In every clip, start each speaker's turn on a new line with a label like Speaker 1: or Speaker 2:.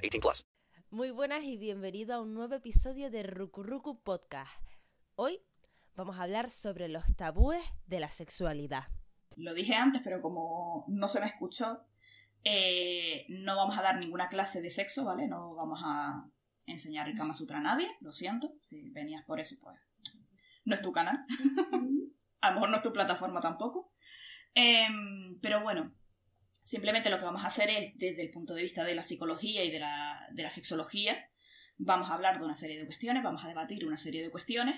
Speaker 1: 18 plus.
Speaker 2: Muy buenas y bienvenido a un nuevo episodio de Rukuruku Podcast. Hoy vamos a hablar sobre los tabúes de la sexualidad.
Speaker 3: Lo dije antes, pero como no se me escuchó, eh, no vamos a dar ninguna clase de sexo, ¿vale? No vamos a enseñar el Kama Sutra a nadie, lo siento. Si venías por eso, pues no es tu canal. a lo mejor no es tu plataforma tampoco. Em, pero bueno, simplemente lo que vamos a hacer es, desde el punto de vista de la psicología y de la, de la sexología, vamos a hablar de una serie de cuestiones, vamos a debatir una serie de cuestiones.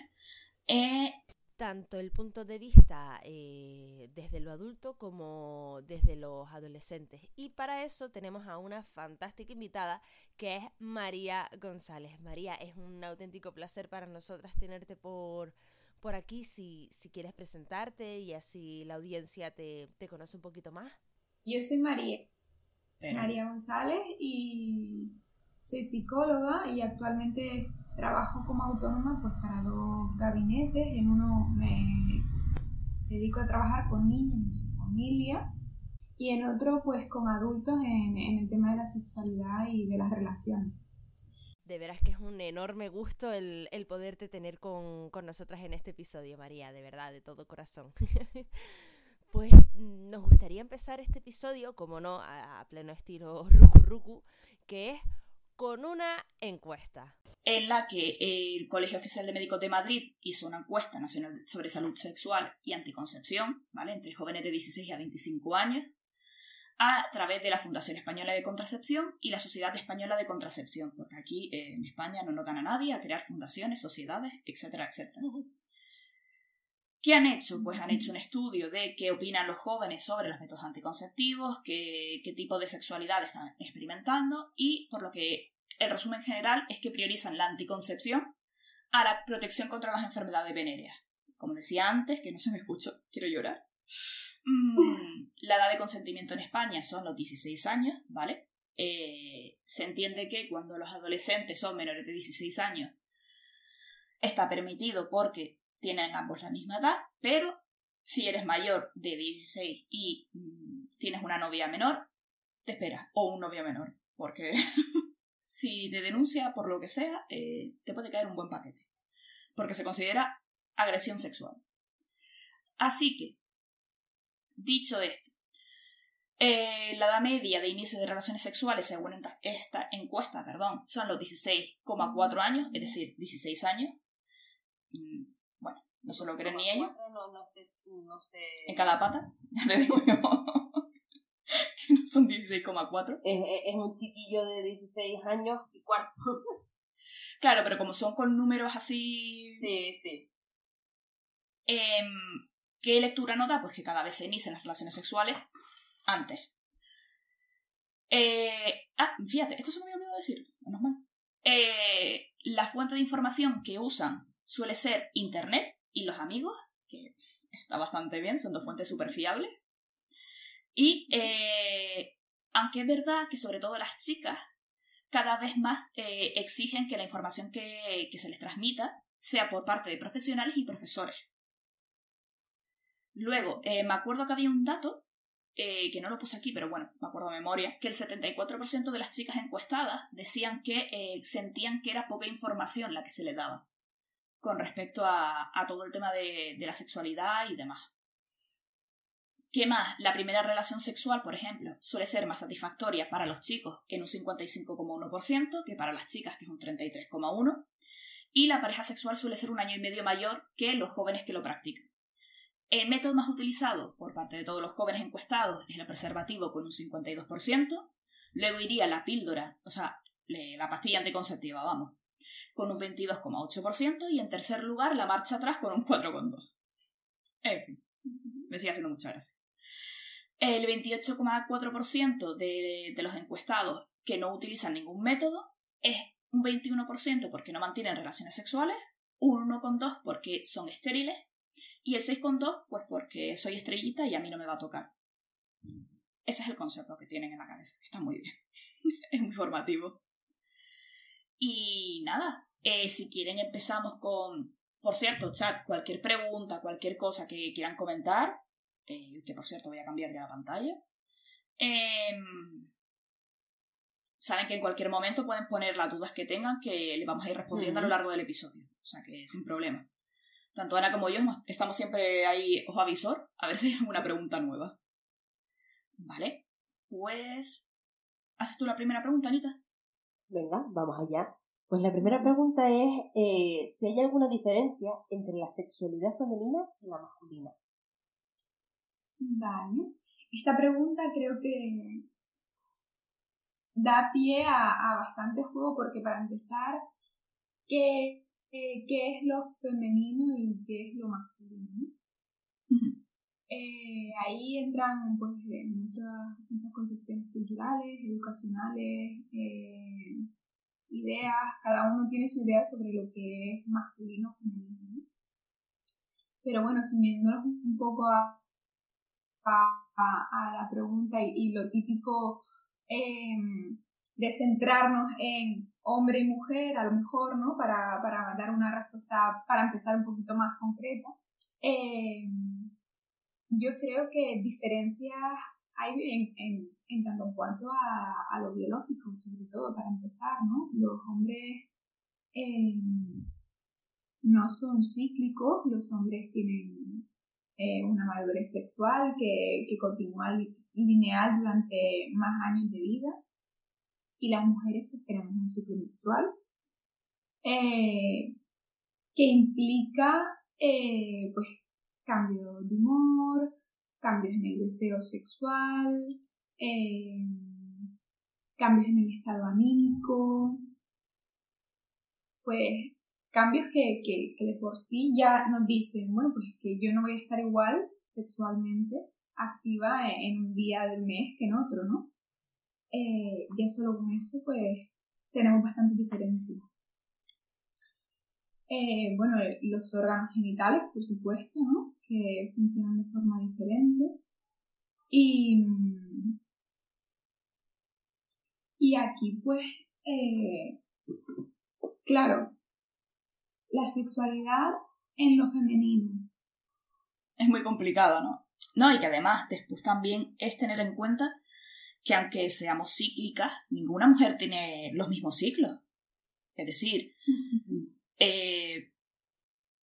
Speaker 3: Eh,
Speaker 2: Tanto el punto de vista eh, desde lo adulto como desde los adolescentes. Y para eso tenemos a una fantástica invitada que es María González. María, es un auténtico placer para nosotras tenerte por, por aquí si, si quieres presentarte y así la audiencia te, te conoce un poquito más.
Speaker 4: Yo soy María, María González y soy psicóloga y actualmente trabajo como autónoma pues para dos gabinetes. En uno me dedico a trabajar con niños y su familia y en otro pues con adultos en, en el tema de la sexualidad y de las relaciones.
Speaker 2: De veras que es un enorme gusto el, el poderte tener con, con nosotras en este episodio, María, de verdad, de todo corazón. pues mm, nos gustaría empezar este episodio, como no, a, a pleno estilo Ruku Ruku, que es con una encuesta.
Speaker 3: en la que el Colegio Oficial de Médicos de Madrid hizo una encuesta nacional sobre salud sexual y anticoncepción, ¿vale? Entre jóvenes de 16 a 25 años, a través de la Fundación Española de Contracepción y la Sociedad Española de Contracepción, porque aquí eh, en España no nos gana nadie a crear fundaciones, sociedades, etcétera, etcétera. ¿Qué han hecho? Pues han hecho un estudio de qué opinan los jóvenes sobre los métodos anticonceptivos, qué, qué tipo de sexualidad están experimentando y por lo que el resumen general es que priorizan la anticoncepción a la protección contra las enfermedades venéreas. Como decía antes, que no se me escuchó, quiero llorar. Mm, la edad de consentimiento en España son los 16 años, ¿vale? Eh, se entiende que cuando los adolescentes son menores de 16 años está permitido porque tienen ambos la misma edad, pero si eres mayor de 16 y mm, tienes una novia menor, te esperas, o un novio menor, porque si te denuncia por lo que sea, eh, te puede caer un buen paquete, porque se considera agresión sexual. Así que, dicho esto, eh, la edad media de inicio de relaciones sexuales, según esta encuesta, perdón, son los 16,4 años, es decir, 16 años. No se lo creen ni ellos.
Speaker 5: No, no sé, no sé.
Speaker 3: En cada pata, ya te digo yo, que no son 16,4.
Speaker 5: Es, es- es un chiquillo de 16 años y cuarto.
Speaker 3: Claro, pero como son con números así
Speaker 5: sí, sí.
Speaker 3: Em, ¿Qué lectura nota? Pues que cada vez se inician las relaciones sexuales antes. Eh, ah, fíjate, esto se me había olvidado decir, menos mal. Eh, la fuente de información que usan suele ser Internet y los amigos, que está bastante bien, son dos fuentes súper fiables. Y eh, aunque es verdad que sobre todo las chicas cada vez más eh, exigen que la información que, que se les transmita sea por parte de profesionales y profesores. Luego, eh, me acuerdo que había un dato, que no lo puse aquí, pero bueno, me acuerdo de memoria, que el 74% de las chicas encuestadas decían que sentían que era poca información la que se les daba con respecto a, todo el tema de, de la sexualidad y demás. ¿Qué más? La primera relación sexual, por ejemplo, suele ser más satisfactoria para los chicos en un 55,1% que para las chicas, que es un 33,1%, y la pareja sexual suele ser un año y medio mayor que los jóvenes que lo practican. El método más utilizado por parte de todos los jóvenes encuestados es el preservativo con un 52%, luego iría la píldora, o sea, la pastilla anticonceptiva, vamos, con un 22,8% y en tercer lugar la marcha atrás con un 4,2%. En fin, me sigue haciendo mucha gracia. El 28,4% de, de los encuestados que no utilizan ningún método es un 21% porque no mantienen relaciones sexuales, un 1,2% porque son estériles y el 6,2% pues porque soy estrellita y a mí no me va a tocar. Ese es el concepto que tienen en la cabeza. Está muy bien. es muy formativo. Y nada, eh, si quieren empezamos con, por cierto, chat, cualquier pregunta, cualquier cosa que quieran comentar, eh, que por cierto voy a cambiar ya la pantalla. Em, saben que en cualquier momento pueden poner las dudas que tengan que le vamos a ir respondiendo a lo largo del episodio. O sea que sin problema. Tanto Ana como yo estamos siempre ahí, ojo avisor, a ver si hay alguna pregunta nueva. Vale, pues... ¿Haces tú la primera pregunta, Anita?
Speaker 5: Venga, vamos allá. Pues la primera pregunta es eh, si hay alguna diferencia entre la sexualidad femenina y la masculina.
Speaker 4: Vale. Esta pregunta creo que da pie a, bastante juego porque para empezar, ¿qué, qué es lo femenino y qué es lo masculino? Eh, ahí entran pues, muchas, muchas concepciones culturales, educacionales, eh, ideas, cada uno tiene su idea sobre lo que es masculino o femenino. Pero bueno, siguiéndonos un poco a, a, la pregunta y, lo típico em, de centrarnos en hombre y mujer, a lo mejor, ¿no? Para, para dar una respuesta, para empezar un poquito más concreta. Em, yo creo que diferencias hay en, en, tanto en cuanto a, a, lo biológico, sobre todo para empezar, ¿no? Los hombres eh, no son cíclicos, los hombres tienen eh, una madurez sexual que, que continúa lineal durante más años de vida y las mujeres pues tenemos un ciclo menstrual eh, que implica pues cambio de humor, cambios en el deseo sexual, eh, cambios en el estado anímico, pues cambios que, que, de por sí ya nos dicen, bueno, pues que yo no voy a estar igual sexualmente activa en, un día del mes que en otro, ¿no? Ya solo con eso, pues tenemos bastante diferencia. Eh, bueno, los órganos genitales, por supuesto, ¿no? Que funcionan de forma diferente. Y, y aquí, pues, eh, claro, la sexualidad en lo femenino.
Speaker 3: Es muy complicado, ¿no? No, y que además después también es tener en cuenta que aunque seamos cíclicas, ninguna mujer tiene los mismos ciclos. Es decir, eh,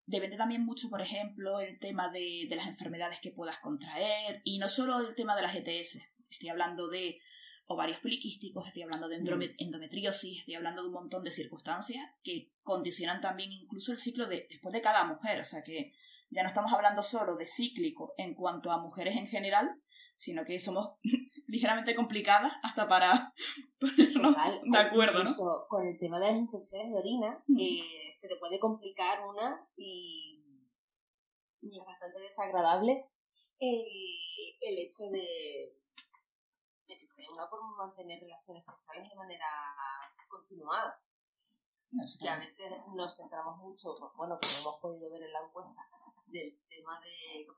Speaker 3: depende también mucho, por ejemplo, el tema de, de, las enfermedades que puedas contraer y no solo el tema de las ETS. Estoy hablando de ovarios poliquísticos, estoy hablando de mm. endometriosis, estoy hablando de un montón de circunstancias que condicionan también incluso el ciclo de, después de cada mujer. O sea que ya no estamos hablando solo de cíclico en cuanto a mujeres en general, sino que somos ligeramente complicadas hasta para ponernos de acuerdo, ¿no?
Speaker 5: Con el tema de las infecciones de orina, eh, se te puede complicar una y, es bastante desagradable el, el hecho de, de que una por mantener relaciones sexuales de manera continuada. que a veces nos centramos mucho, pues, bueno, como hemos podido ver en la encuesta, del tema de que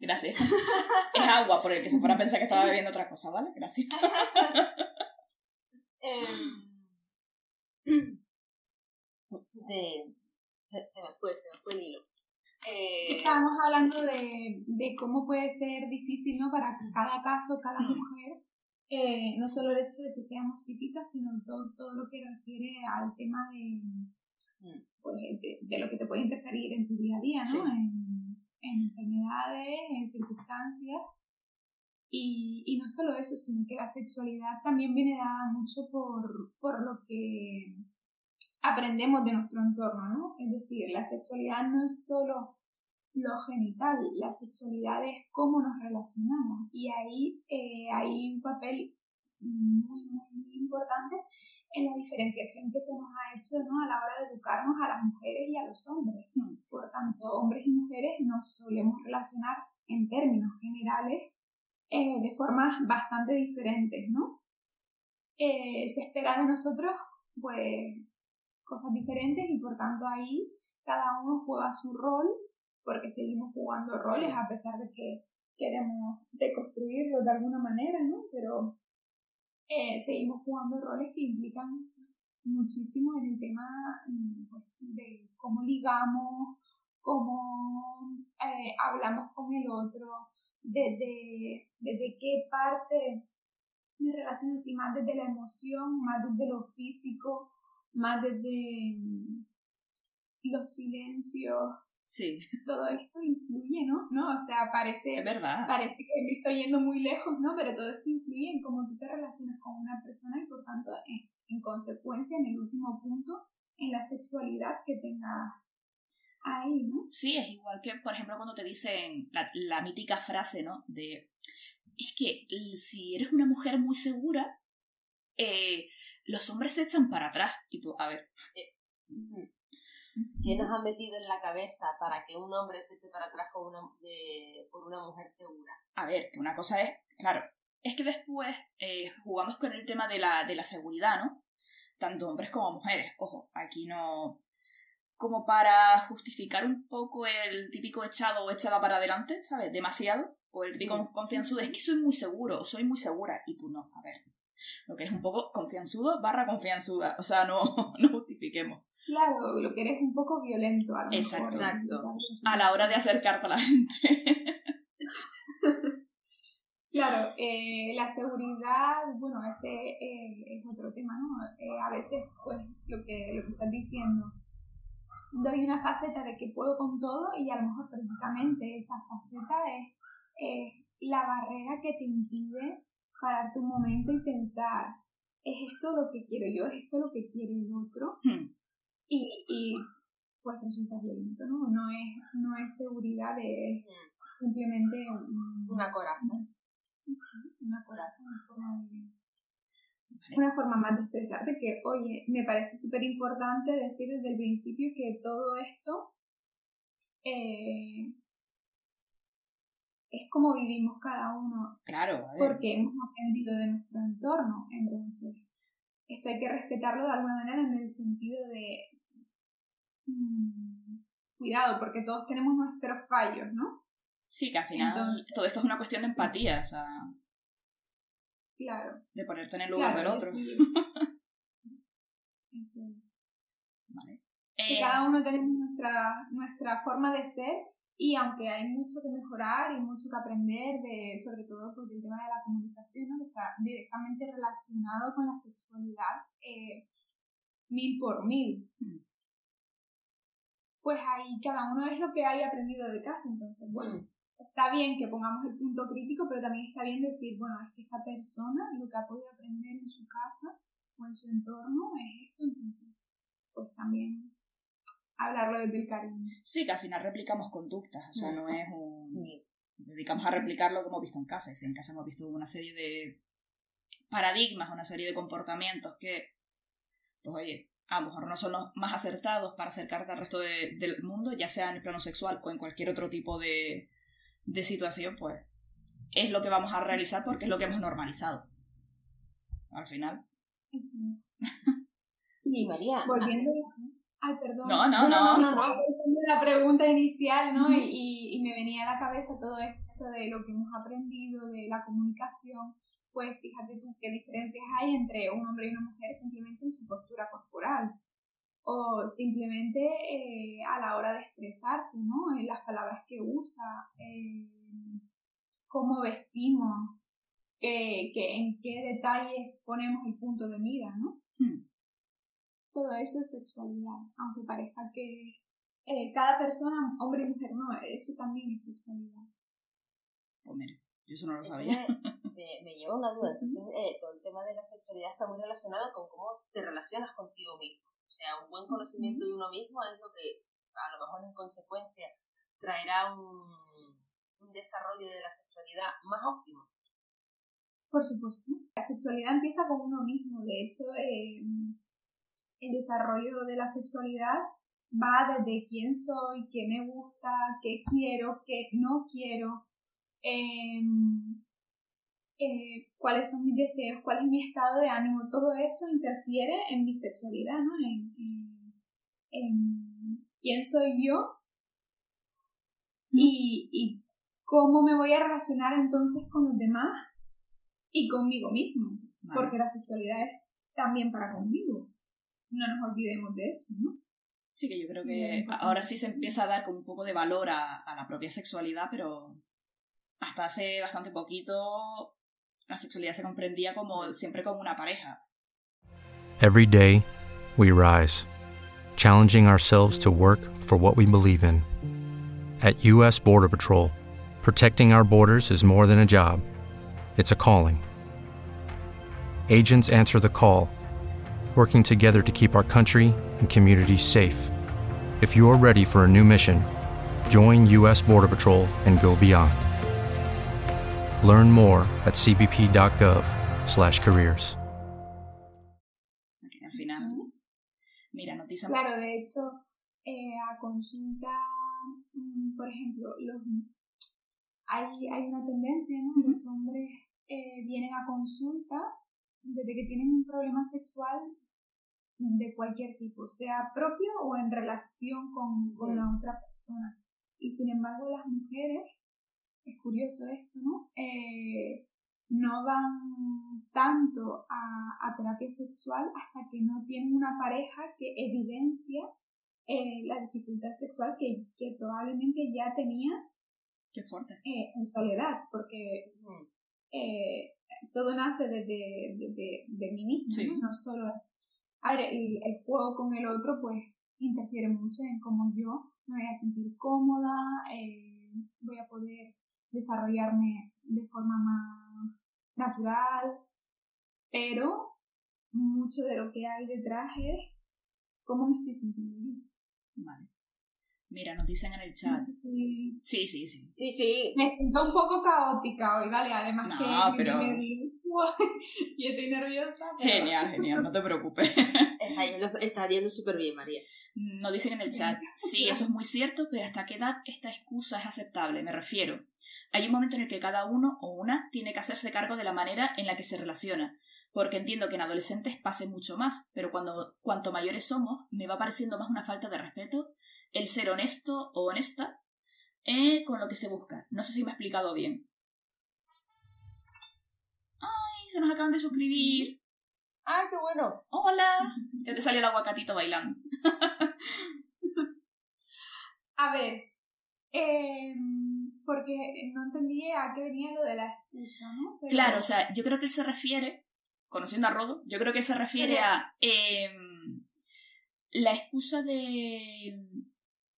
Speaker 3: Gracias. es agua por el que se fuera a pensar que estaba bebiendo otra cosa, ¿vale? Gracias.
Speaker 5: Em, de, se, se, me fue, se me fue el hilo.
Speaker 4: Eh, Estábamos hablando de, de, cómo puede ser difícil ¿no? para cada caso, cada mujer, eh, no solo el hecho de que seamos psíquicas, sino todo, todo lo que refiere al tema de. Pues, de, lo que te puede interferir en tu día a día, ¿no? En, enfermedades, en circunstancias. Y, y no solo eso, sino que la sexualidad también viene dada mucho por, por lo que aprendemos de nuestro entorno, ¿no? Es decir, la sexualidad no es solo lo genital, la sexualidad es cómo nos relacionamos y ahí eh, hay un papel muy, muy, muy importante en la diferenciación que se nos ha hecho ¿no? a la hora de educarnos a las mujeres y a los hombres. Mm. Por tanto, hombres y mujeres nos solemos relacionar en términos generales eh, de formas bastante diferentes, ¿no? Eh, se espera de nosotros, pues, cosas diferentes y por tanto ahí cada uno juega su rol porque seguimos jugando roles a pesar de que queremos deconstruirlo de alguna manera, ¿no? Pero seguimos jugando roles que implican muchísimo en el tema pues, de cómo ligamos, cómo eh, hablamos con el otro, desde, desde qué parte me relaciono, si más desde la emoción, más desde lo físico, más desde mm, los silencios,
Speaker 3: Sí.
Speaker 4: Todo esto influye, ¿no? ¿no? O sea, parece,
Speaker 3: es verdad.
Speaker 4: parece que me estoy yendo muy lejos, ¿no? Pero todo esto influye en cómo tú te relacionas con una persona y por tanto, en, consecuencia, en el último punto, en la sexualidad que tengas ahí, ¿no?
Speaker 3: Sí, es igual que, por ejemplo, cuando te dicen la, la mítica frase, ¿no? De, es que si eres una mujer muy segura, eh, los hombres se echan para atrás. Y tú, a ver.
Speaker 5: Eh, ¿Qué nos han metido en la cabeza para que un hombre se eche para atrás por una, por una mujer segura?
Speaker 3: A ver, que una cosa es, claro, es que después eh, jugamos con el tema de la, de la seguridad, ¿no? Tanto hombres como mujeres. Ojo, aquí no. Como para justificar un poco el típico echado o echada para adelante, ¿sabes? Demasiado. O el típico confianzudo, es que soy muy seguro o soy muy segura. Y tú no, a ver. Lo que eres un poco confianzudo barra confianzuda. O sea, no, no justifiquemos.
Speaker 4: Claro, lo que eres un poco violento a lo
Speaker 3: Exacto. A la hora de acercarte a la gente.
Speaker 4: claro, eh, la seguridad, bueno, ese eh, es otro tema, ¿no? Eh, a veces, pues, lo que, lo que estás diciendo, doy una faceta de que puedo con todo y a lo mejor precisamente esa faceta es la barrera que te impide parar tu momento y pensar, ¿es esto lo que quiero yo? ¿Es esto lo que quiere el otro?
Speaker 3: Hmm
Speaker 4: y, y pues resulta violento, ¿no? No es, no es seguridad, es simplemente
Speaker 5: una coraza.
Speaker 4: Una coraza, una forma Una forma más de expresarte que, oye, me parece súper importante decir desde el principio que todo esto eh, es como vivimos cada uno.
Speaker 3: Claro,
Speaker 4: Porque hemos aprendido de nuestro entorno. Entonces, esto hay que respetarlo de alguna manera en el sentido de cuidado, porque todos tenemos nuestros fallos, ¿no?
Speaker 3: Sí, que al final todo esto es una cuestión de empatía, o sea.
Speaker 4: Claro.
Speaker 3: De ponerte en el lugar del otro.
Speaker 4: Eso.
Speaker 3: Vale.
Speaker 4: Que eh, cada uno tenemos nuestra, nuestra forma de ser y aunque hay mucho que mejorar y mucho que aprender, de, sobre todo porque el tema de la comunicación ¿no? está directamente relacionado con la sexualidad eh, mil por mil. Mm pues ahí cada uno es lo que haya aprendido de casa. Entonces, bueno, está bien que pongamos el punto crítico, pero también está bien decir, bueno, es que esta persona lo que ha podido aprender en su casa o en su entorno es esto, entonces, pues también hablarlo desde el cariño.
Speaker 3: Sí, que al final replicamos conductas, o sea, no es un... Sí. Dedicamos a replicar lo que hemos visto en casa, y si en casa hemos visto una serie de paradigmas, una serie de comportamientos que, pues oye, a lo mejor no son los más acertados para acercarte al resto del mundo, ya sea en el plano sexual o en cualquier otro tipo de, de situación, pues es lo que vamos a realizar porque es lo que hemos normalizado. Al final.
Speaker 5: y María.
Speaker 4: Volviendo. Ay, perdón.
Speaker 3: No, no, no. no, no,
Speaker 4: La pregunta inicial, ¿no? y, y me venía a la cabeza todo esto de lo que hemos aprendido, de la comunicación pues fíjate tú qué diferencias hay entre un hombre y una mujer simplemente en su postura corporal o simplemente eh, a la hora de expresarse, ¿no? En las palabras que usa, cómo vestimos, que, en qué detalles ponemos el punto de mira, ¿no? Hmm. Todo eso es sexualidad, aunque parezca que eh, cada persona, hombre y mujer, no, eso también es sexualidad.
Speaker 3: Pues Yo eso no lo sabía.
Speaker 5: Me, me lleva una duda. Entonces, eh, todo el tema de la sexualidad está muy relacionado con cómo te relacionas contigo mismo. O sea, un buen conocimiento de uno mismo es lo que, a lo mejor en consecuencia, traerá un, un desarrollo de la sexualidad más óptimo.
Speaker 4: Por supuesto. La sexualidad empieza con uno mismo. De hecho, eh, el desarrollo de la sexualidad va desde quién soy, qué me gusta, qué quiero, qué no quiero, eh, eh, cuáles son mis deseos, cuál es mi estado de ánimo. Todo eso interfiere en mi sexualidad, ¿no? En, en- en quién soy yo y, y cómo me voy a relacionar entonces con los demás y conmigo mismo,
Speaker 3: Vale.
Speaker 4: porque la sexualidad es también para conmigo. No nos olvidemos de eso, ¿no?
Speaker 3: Sí, que yo creo que ahora sí se empieza a dar como un poco de valor a, a la propia sexualidad, pero hasta hace bastante poquito la sexualidad se comprendía como siempre una pareja.
Speaker 6: Every day, we rise, challenging ourselves to work for what we believe in. At U.S. Border Patrol, protecting our borders is more than a job, it's a calling. Agents answer the call, working together to keep our country and communities safe. If you're ready for a new mission, join U.S. Border Patrol and go beyond. Learn more at cbp.gov/careers.
Speaker 3: Al final, mira, noticia
Speaker 4: Claro, de hecho, eh, a consulta, mm, por ejemplo, los, hay, hay una tendencia, ¿no? Los hombres eh, vienen a consulta desde que tienen un problema sexual de cualquier tipo, sea propio o en relación con, con la otra persona. Y sin embargo, las mujeres, es curioso esto, ¿no? Eh, no van tanto a, a terapia sexual hasta que no tienen una pareja que evidencia eh, la dificultad sexual que, que probablemente ya tenía
Speaker 3: qué fuerte.
Speaker 4: eh, en soledad, porque
Speaker 5: Mm.
Speaker 4: eh, todo nace desde de, de, de mí mismo,
Speaker 3: Sí.
Speaker 4: ¿no? No solo... A ver, el, el juego con el otro pues interfiere mucho en cómo yo me voy a sentir cómoda, eh, voy a poder desarrollarme de forma más natural, pero mucho de lo que hay detrás es cómo me estoy sintiendo yo.
Speaker 3: Vale. Mira, nos dicen en el
Speaker 4: No
Speaker 3: chat.
Speaker 4: sé si-
Speaker 3: Sí, sí, sí.
Speaker 5: Sí, sí.
Speaker 4: Me siento un poco caótica hoy, ¿vale? Además
Speaker 3: No,
Speaker 4: que
Speaker 3: pero-
Speaker 4: y estoy nerviosa. pero-
Speaker 3: Genial, genial, no te preocupes.
Speaker 5: Está yendo, está yendo súper bien, María.
Speaker 3: Nos dicen en el chat, sí, eso es muy cierto, pero ¿hasta qué edad esta excusa es aceptable? Me refiero. Hay un momento en el que cada uno o una tiene que hacerse cargo de la manera en la que se relaciona, porque entiendo que en adolescentes pase mucho más, pero cuando cuanto mayores somos, me va pareciendo más una falta de respeto el ser honesto o honesta eh, con lo que se busca. No sé si me he explicado bien. ¡Ay! Se nos acaban de suscribir.
Speaker 5: ¡Ay, qué bueno!
Speaker 3: ¡Hola! Ya te salió el aguacatito bailando.
Speaker 4: A ver, eh, porque no entendí a qué venía lo de la excusa, ¿no? Pero-
Speaker 3: Claro, o sea, yo creo que él se refiere, conociendo a Rodo, yo creo que se refiere
Speaker 4: Pero-
Speaker 3: a em, la excusa de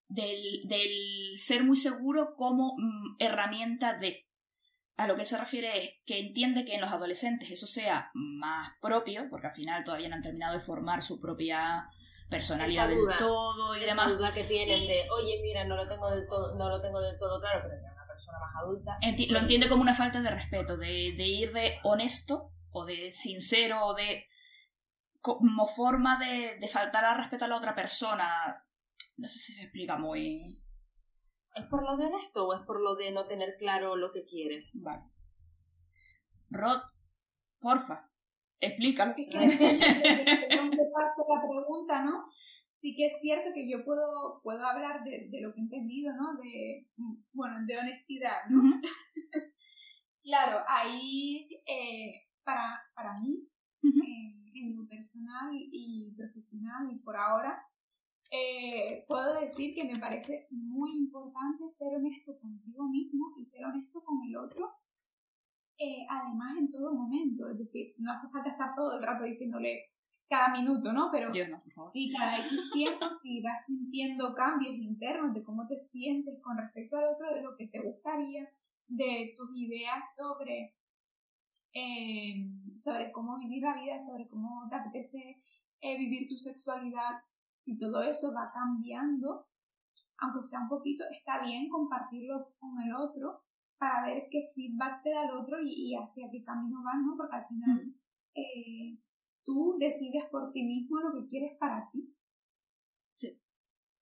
Speaker 3: del, del ser muy seguro como mm, herramienta de. A lo que él se refiere es que entiende que en los adolescentes eso sea más propio, porque al final todavía no han terminado de formar su propia personalidad
Speaker 5: Esa
Speaker 3: del todo y
Speaker 5: Esa
Speaker 3: demás.
Speaker 5: duda que tienen de, oye, mira, no lo tengo del todo, no lo tengo del todo claro, pero ya una persona más adulta.
Speaker 3: Enti- lo entiende como una falta de respeto, de, de ir de honesto o de sincero o de como forma de, de faltar al respeto a la otra persona. No sé si se explica muy...
Speaker 5: ¿Es por lo de honesto o es por lo de no tener claro lo que quieres?
Speaker 3: Vale. Rod, porfa, explícalo.
Speaker 4: Es que te paso la pregunta, ¿no? Sí que es cierto que yo puedo, puedo hablar de, de lo que he entendido, ¿no? De, bueno, de honestidad, ¿no?
Speaker 3: Ujú.
Speaker 4: Claro, ahí, eh, para, para mí,
Speaker 3: Ujú.
Speaker 4: en, en lo personal y profesional y por ahora, eh, puedo decir que me parece muy importante ser honesto contigo mismo y ser honesto con el otro, eh, además en todo momento. Es decir, no hace falta estar todo el rato diciéndole cada minuto, ¿no? Pero
Speaker 3: no, favor.
Speaker 4: Sí, cada X tiempo, si vas sintiendo cambios internos de cómo te sientes con respecto al otro, de lo que te gustaría, de tus ideas sobre, eh, sobre cómo vivir la vida, sobre cómo te apetece eh, vivir tu sexualidad, si todo eso va cambiando, aunque sea un poquito, está bien compartirlo con el otro para ver qué feedback te da el otro y, hacia qué camino vas, ¿no? Porque al final eh, tú decides por ti mismo lo que quieres para ti.
Speaker 3: Sí.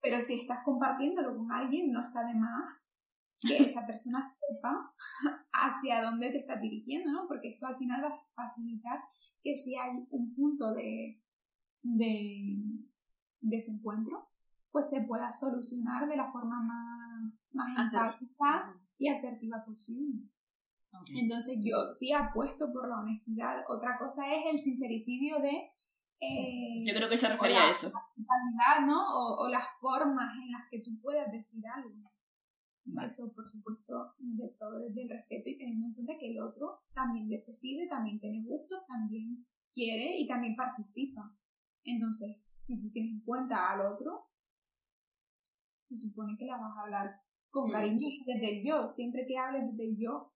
Speaker 4: Pero si estás compartiéndolo con alguien, no está de más que esa persona sepa hacia dónde te está dirigiendo, ¿no? Porque esto al final va a facilitar que si hay un punto de, de desencuentro, pues se pueda solucionar de la forma más, más empática y asertiva posible. Entonces yo sí apuesto por la honestidad. Otra cosa es el sincericidio de...
Speaker 3: Eh, yo creo que se refería a eso.
Speaker 4: ¿no? O, las formas en las que tú puedas decir algo. Eso, por supuesto, de todo desde el respeto y teniendo en cuenta que el otro también decide, también tiene gustos, también quiere y también participa. Entonces, si tú tienes en cuenta al otro, se supone que la vas a hablar con cariño desde el yo. Siempre que hables desde el yo,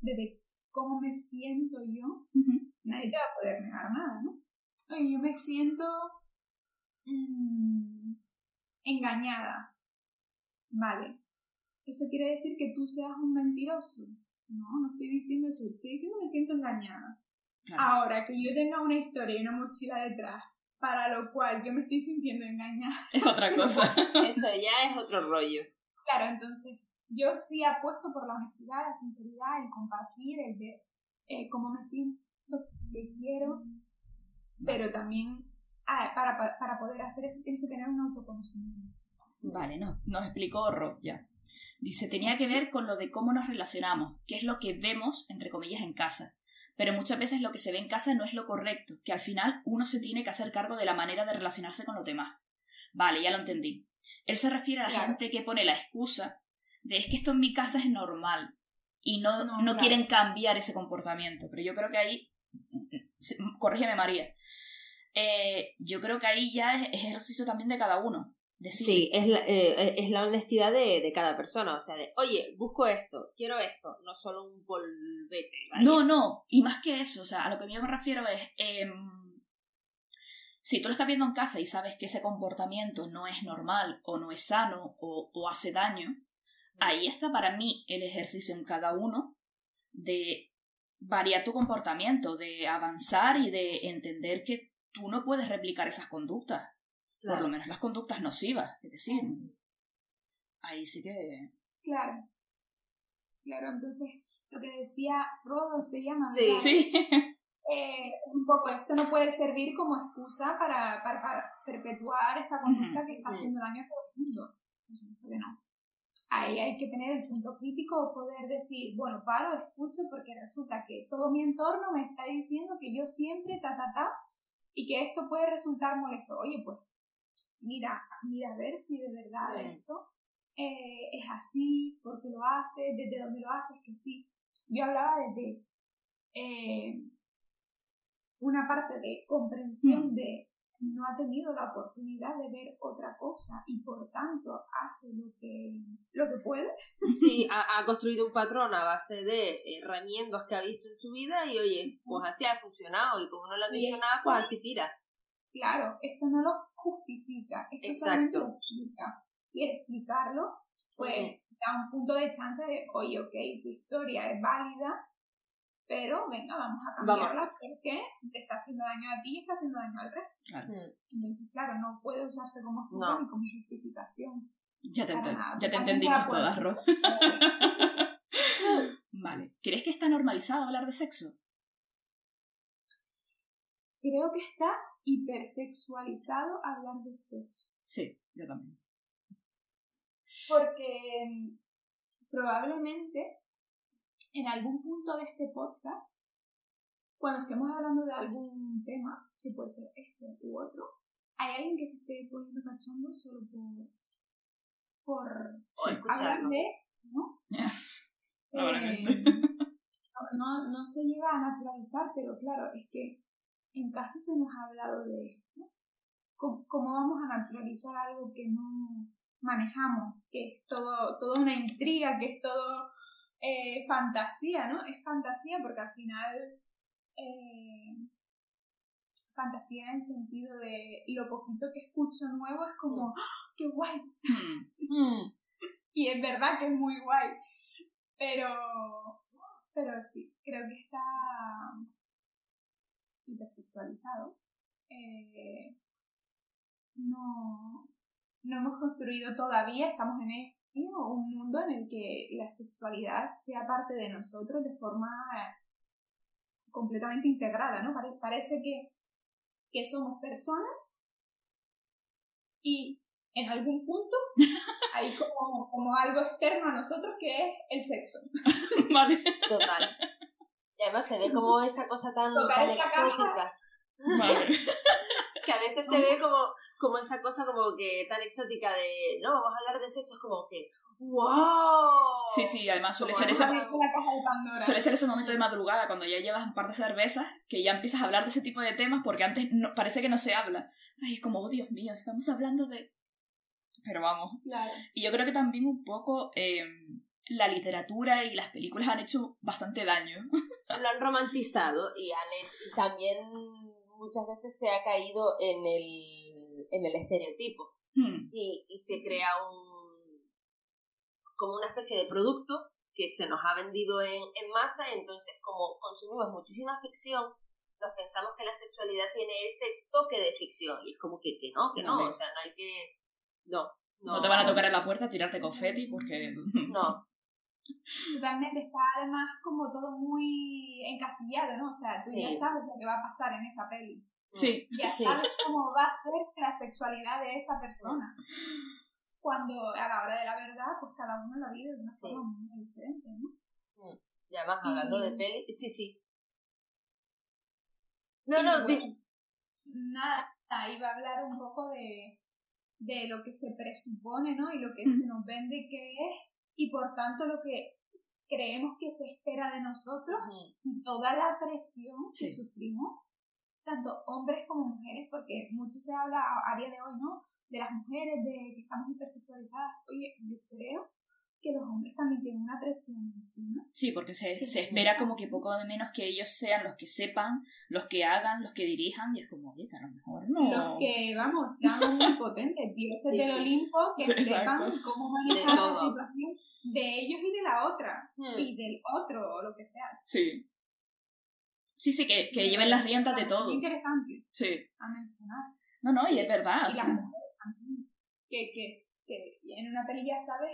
Speaker 4: desde cómo me siento yo, nadie te va a poder negar nada, ¿no? Oye, yo me siento mm, engañada. Vale. ¿Eso quiere decir que tú seas un mentiroso? No, no estoy diciendo eso. Estoy diciendo que me siento engañada. Ahora, que yo tenga una historia y una mochila detrás, para lo cual yo me estoy sintiendo engañada.
Speaker 3: Es otra cosa.
Speaker 5: eso ya es otro rollo.
Speaker 4: Claro, entonces, yo sí apuesto por la honestidad, la sinceridad, el compartir, el ver eh, cómo me siento, qué quiero, pero también ah, para, para, poder hacer eso tienes que tener un autoconocimiento.
Speaker 3: Vale, no, nos explicó Rob ya. Dice, tenía que ver con lo de cómo nos relacionamos, qué es lo que vemos, entre comillas, en casa. Pero muchas veces lo que se ve en casa no es lo correcto, que al final uno se tiene que hacer cargo de la manera de relacionarse con los demás. Vale, ya lo entendí. Él se refiere a la gente que pone la excusa de es que esto en mi casa es normal y no, no, quieren cambiar ese comportamiento. Pero yo creo que ahí, corrígeme María, eh, yo creo que ahí ya es ejercicio también de cada uno.
Speaker 5: Sí, es la, eh, es la honestidad de, de, cada persona, o sea, de, oye, busco esto, quiero esto, no solo un polvete.
Speaker 3: No, no, y más que eso, o sea, a lo que yo me refiero es, eh, si tú lo estás viendo en casa y sabes que ese comportamiento no es normal o no es sano o, o hace daño, ahí está para mí el ejercicio en cada uno de variar tu comportamiento, de avanzar y de entender que tú no puedes replicar esas conductas. Por lo menos las conductas nocivas, es decir, ahí sí que...
Speaker 4: Claro. Claro, entonces lo que decía Rodo se llama...
Speaker 3: Sí, sí.
Speaker 4: Eh, un poco esto no puede servir como excusa para, para, perpetuar esta conducta que está haciendo daño a todo el mundo. no. Ahí hay que tener el punto crítico, poder decir, bueno, paro, escucho, porque resulta que todo mi entorno me está diciendo que yo siempre ta, ta, ta, y que esto puede resultar molesto. Oye, pues mira, mira a ver si de verdad esto eh, es así, porque lo hace, desde dónde lo haces, que sí. Yo hablaba desde eh, una parte de comprensión de no ha tenido la oportunidad de ver otra cosa y por tanto hace lo que, lo que puede.
Speaker 5: Sí, ha, construido un patrón a base de herramientas que ha visto en su vida y oye, pues así ha funcionado y como no le han dicho nada, pues así tira.
Speaker 4: Claro, esto no lo justifica, esto Exacto. lo explica. Quiere explicarlo, pues da un punto de chance de, oye, ok, tu historia es válida, pero venga, vamos a cambiarla porque te está haciendo daño a ti y está haciendo daño al resto. Claro. Mm. Entonces, claro, no puede usarse como excusa ni como justificación.
Speaker 3: Ya te, ya te entendimos todas, Ro. vale. ¿Crees que está normalizado hablar de sexo?
Speaker 4: Creo que está hipersexualizado hablar de sexo.
Speaker 3: Sí, yo también.
Speaker 4: Porque mm, probablemente en algún punto de este podcast, cuando estemos hablando de algún tema, que puede ser este u otro, hay alguien que se esté poniendo cachondo solo por, por hablar de, ¿no? Eh, no, no se llega a naturalizar, pero claro, es que en casa se nos ha hablado de esto. ¿Cómo, cómo vamos a naturalizar algo que no manejamos? Que es todo, toda una intriga, que es todo eh, fantasía, ¿no? Es fantasía porque al final eh, fantasía en el sentido de lo poquito que escucho nuevo es como, ¡Ah, ¡qué guay!
Speaker 5: Mm.
Speaker 4: y es verdad que es muy guay, pero, pero sí, creo que está hipersexualizado. Eh, no, no hemos construido todavía, estamos en un mundo en el que la sexualidad sea parte de nosotros de forma completamente integrada, ¿no? Pare- parece que, que somos personas y en algún punto hay como, como algo externo a nosotros que es el sexo.
Speaker 3: Vale.
Speaker 5: Total. Y además se ve como esa cosa tan, tan exótica.
Speaker 3: Vale.
Speaker 5: Que a veces se ve como, como esa cosa como que tan exótica de, no, vamos a hablar de sexo, es como que, ¡wow!
Speaker 3: Sí, sí, además suele ser ese, suele ser ese momento de madrugada cuando ya llevas un par de cervezas que ya empiezas a hablar de ese tipo de temas porque antes no, parece que no se habla. O sea, es como, oh Dios mío, estamos hablando de... Pero vamos.
Speaker 4: Claro.
Speaker 3: Y yo creo que también un poco eh, la literatura y las películas han hecho bastante daño.
Speaker 5: Lo han romantizado y han hecho, y también muchas veces se ha caído en el, en el estereotipo.
Speaker 3: Hmm.
Speaker 5: y, y se crea un como una especie de producto que se nos ha vendido en, en masa entonces como consumimos muchísima ficción nos pensamos que la sexualidad tiene ese toque de ficción y es como que, que no, que no,
Speaker 3: No,
Speaker 5: o sea, no hay que no, no,
Speaker 3: No te van a tocar en la puerta a tirarte confeti porque...
Speaker 5: no,
Speaker 4: Totalmente, está además como todo muy encasillado, ¿no? O sea, tú ya sabes lo que va a pasar en esa peli.
Speaker 3: Sí,
Speaker 4: Ya
Speaker 5: Sí.
Speaker 4: sabes cómo va a ser la sexualidad de esa persona. Cuando a la hora de la verdad, pues cada uno la vive de una
Speaker 5: Sí.
Speaker 4: forma muy diferente, ¿no?
Speaker 5: y además hablando
Speaker 4: Y-
Speaker 5: de peli, sí, sí no,
Speaker 4: Y
Speaker 5: no, di-
Speaker 4: bueno, nada, iba a hablar un poco de, de lo que se presupone, ¿no? Y lo que se nos vende que es, y por tanto lo que creemos que se espera de nosotros y toda la presión que sufrimos, tanto hombres como mujeres, porque mucho se habla a, a día de hoy, ¿no? De las mujeres, de que estamos hipersexualizadas. Oye, yo creo que los hombres también tienen una presión encima.
Speaker 3: sí, porque se,
Speaker 4: Sí.
Speaker 3: se espera como que poco de menos que ellos sean los que sepan, los que hagan, los que dirijan, y es como, oye, que a lo mejor no...
Speaker 4: Los que, vamos, sean muy potentes, dioses
Speaker 5: Sí,
Speaker 4: del
Speaker 5: sí.
Speaker 4: Olimpo, que
Speaker 3: Sí,
Speaker 4: sepan cómo
Speaker 5: De
Speaker 4: manejar la situación de ellos y de la otra,
Speaker 5: Hmm.
Speaker 4: y del otro, o lo que sea.
Speaker 3: Sí. Sí, sí, que, que lleven las riendas de todo.
Speaker 4: interesante
Speaker 3: Sí.
Speaker 4: a mencionar.
Speaker 3: No, no, y es verdad. o
Speaker 4: y
Speaker 3: sea,
Speaker 4: las mujeres también. Que, que, que en una peli ya sabes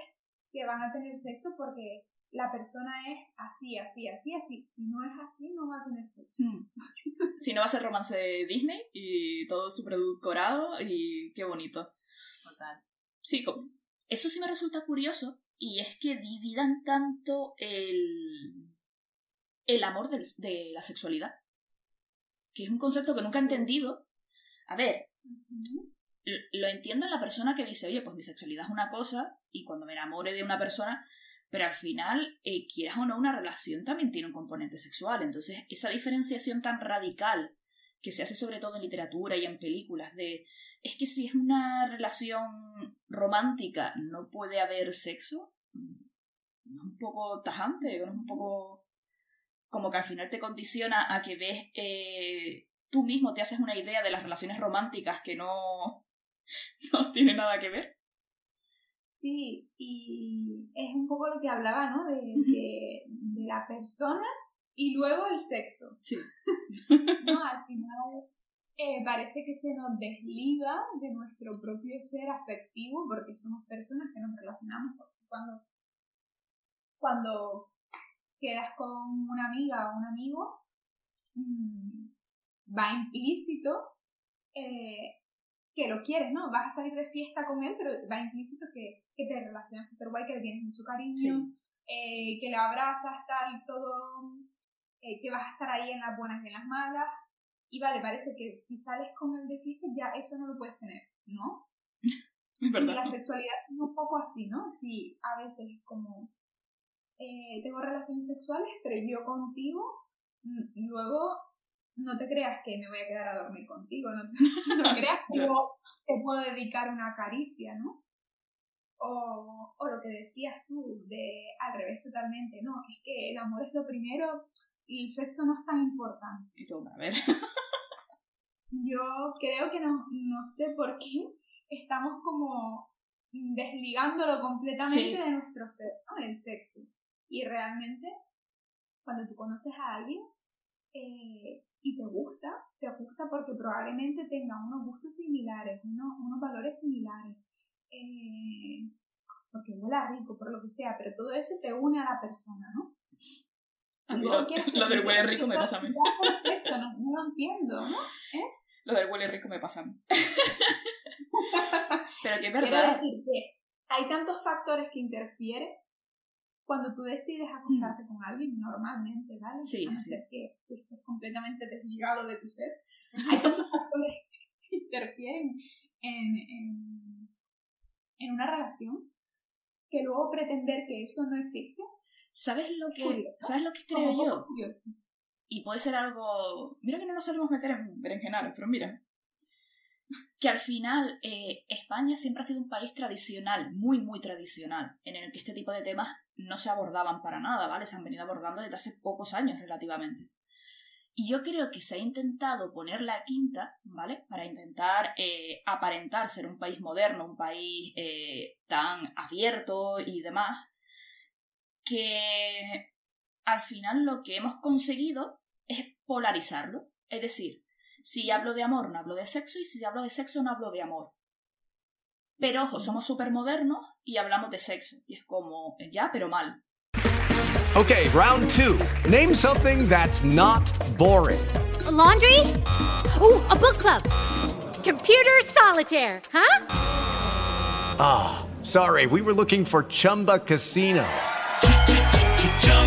Speaker 4: que van a tener sexo porque la persona es así, así, así, así. Si no es así, no va a tener sexo.
Speaker 3: hmm. Si no va a ser romance de Disney y todo súper edulcorado y qué bonito.
Speaker 5: total
Speaker 3: Sí, co- eso sí me resulta curioso y es que dividan tanto el, el amor del- de la sexualidad, que es un concepto que nunca he entendido. A ver, lo entiendo en la persona que dice, oye, pues mi sexualidad es una cosa y cuando me enamore de una persona, pero al final, eh, quieras o no, una relación también tiene un componente sexual. Entonces, esa diferenciación tan radical que se hace sobre todo en literatura y en películas de, es que si es una relación romántica no puede haber sexo, mm, no es un poco tajante, no es un poco como que al final te condiciona a que ves eh, tú mismo te haces una idea de las relaciones románticas que no, no tiene nada que ver.
Speaker 4: Sí, y es un poco lo que hablaba, ¿no? De, de la persona y luego el sexo.
Speaker 3: Sí.
Speaker 4: ¿no? Al final eh, parece que se nos desliga de nuestro propio ser afectivo porque somos personas que nos relacionamos cuando, cuando quedas con una amiga o un amigo, mm, va implícito eh, que lo quieres, ¿no? Vas a salir de fiesta con él, pero va implícito que, que te relacionas súper guay, que le tienes mucho cariño,
Speaker 3: Sí.
Speaker 4: eh, que la abrazas, tal, todo, eh, que vas a estar ahí en las buenas y en las malas. Y vale, parece que si sales con él de fiesta, ya eso no lo puedes tener, ¿no?
Speaker 3: Es
Speaker 4: Y
Speaker 3: verdad.
Speaker 4: la sexualidad es un poco así, ¿no? Si a veces es como, eh, tengo relaciones sexuales, pero yo contigo, luego no te creas que me voy a quedar a dormir contigo, no, no creas que yo te puedo dedicar una caricia, ¿no? O, o lo que decías tú, de al revés totalmente, no, es que el amor es lo primero y el sexo no es tan importante.
Speaker 3: Y tú, a ver.
Speaker 4: Yo creo que no, no sé por qué estamos como desligándolo completamente
Speaker 3: Sí.
Speaker 4: de nuestro ser, ¿no? El sexo. Y realmente, cuando tú conoces a alguien eh, y te gusta, te gusta porque probablemente tenga unos gustos similares, unos, unos valores similares, eh, porque huela rico, por lo que sea, pero todo eso te une a la persona, ¿no?
Speaker 3: Lo, del huele rico me pasa a mí.
Speaker 4: sexo, no, no lo entiendo, ¿no?
Speaker 3: Lo del huele rico me pasa a mí. Pero que es
Speaker 4: Quiero
Speaker 3: verdad.
Speaker 4: decir que hay tantos factores que interfieren cuando tú decides acostarte con alguien normalmente, ¿vale?
Speaker 3: Mm. Sí,
Speaker 4: a no
Speaker 3: sí.
Speaker 4: ser que tú estés completamente desligado de tu ser. Hay tantos factores que interfieren en, en, en una relación que luego pretender que eso no existe
Speaker 3: ¿Sabes lo que,
Speaker 4: Curioso.
Speaker 3: ¿sabes lo que creo yo?
Speaker 4: curioso.
Speaker 3: y puede ser algo. Mira que no nos solemos meter en berenjenales, pero mira. Que al final eh, España siempre ha sido un país tradicional, muy, muy tradicional, en el que este tipo de temas no se abordaban para nada, ¿vale? Se han venido abordando desde hace pocos años relativamente. Y yo creo que se ha intentado poner la quinta, ¿vale? Para intentar eh, aparentar ser un país moderno, un país eh, tan abierto y demás, que al final lo que hemos conseguido es polarizarlo. Es decir, si hablo de amor no hablo de sexo y si hablo de sexo no hablo de amor. Pero ojo, somos súper modernos y hablamos de sexo. Y es como, ya, pero mal.
Speaker 7: Okay, round two. Name something that's not boring.
Speaker 8: A laundry? Ooh, a book club. Computer solitaire, huh?
Speaker 7: Ah, sorry, we were looking for Chumba Casino.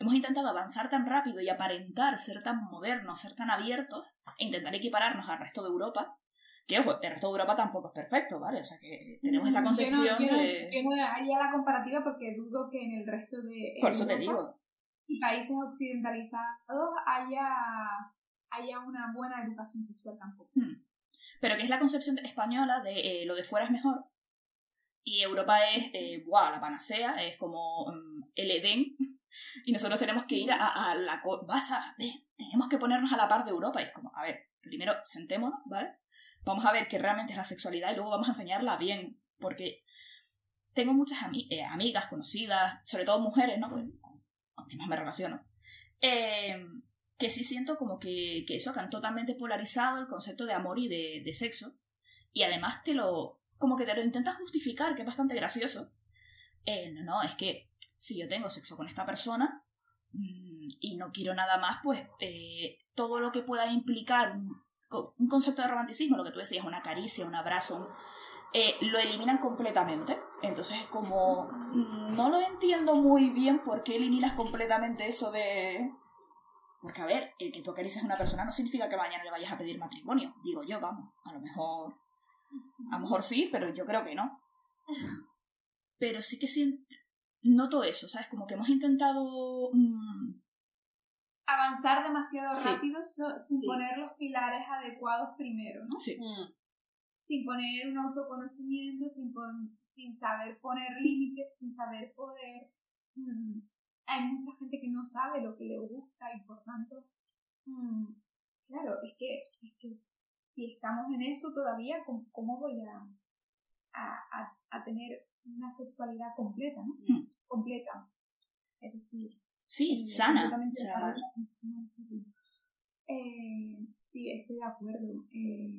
Speaker 3: hemos intentado avanzar tan rápido y aparentar ser tan modernos, ser tan abiertos, e intentar equipararnos al resto de Europa, que ojo, el resto de Europa tampoco es perfecto, ¿vale? O sea que tenemos esa
Speaker 4: Yo no-
Speaker 3: concepción
Speaker 4: yo no,
Speaker 3: de...
Speaker 4: yo no haría la comparativa porque dudo que en el resto de
Speaker 3: Por eso te
Speaker 4: Europa
Speaker 3: digo.
Speaker 4: y países occidentalizados haya, haya una buena educación sexual tampoco.
Speaker 3: Hmm. Pero que es la concepción española de eh, lo de fuera es mejor. Y Europa es, eh, buah, la panacea, es como mm, el Edén. Y nosotros tenemos que ir a, a la... Vas a... tenemos que ponernos a la par de Europa. Y es como, a ver, primero sentémonos, ¿vale? Vamos a ver qué realmente es la sexualidad y luego vamos a enseñarla bien. Porque tengo muchas eh, amigas, conocidas, sobre todo mujeres, ¿no? Con, con quien más me relaciono. Eh, que sí siento como que, que eso, que han totalmente polarizado el concepto de amor y de, de sexo. Y además te lo. como que te lo intentas justificar, que es bastante gracioso. Eh, no, no, es que si yo tengo sexo con esta persona mm, y no quiero nada más, pues eh, todo lo que pueda implicar un, co- un concepto de romanticismo, lo que tú decías, una caricia, un abrazo, eh, lo eliminan completamente. Entonces es como. mm, no lo entiendo muy bien por qué eliminas completamente eso de. Porque, a ver, el que tú acarices a una persona no significa que mañana le vayas a pedir matrimonio. Digo yo, vamos. A lo mejor. A lo mejor sí, pero yo creo que no. Pero sí que siento. Noto eso, ¿sabes? Como que hemos intentado. mm,
Speaker 4: Avanzar demasiado
Speaker 3: Sí.
Speaker 4: rápido so- sin
Speaker 5: Sí.
Speaker 4: poner los pilares adecuados primero, ¿no?
Speaker 3: sí.
Speaker 5: Mm.
Speaker 4: Sin poner un autoconocimiento, sin, pon- sin saber poner límites, sin saber poder... mm, hay mucha gente que no sabe lo que le gusta y por tanto... mm, claro, es que, es que si estamos en eso todavía, ¿cómo, cómo voy a, a, a- a tener una sexualidad completa, ¿no?
Speaker 3: Mm.
Speaker 4: Completa. Es decir,
Speaker 3: Sí, sana.
Speaker 4: Eh, sí, estoy de acuerdo. Eh,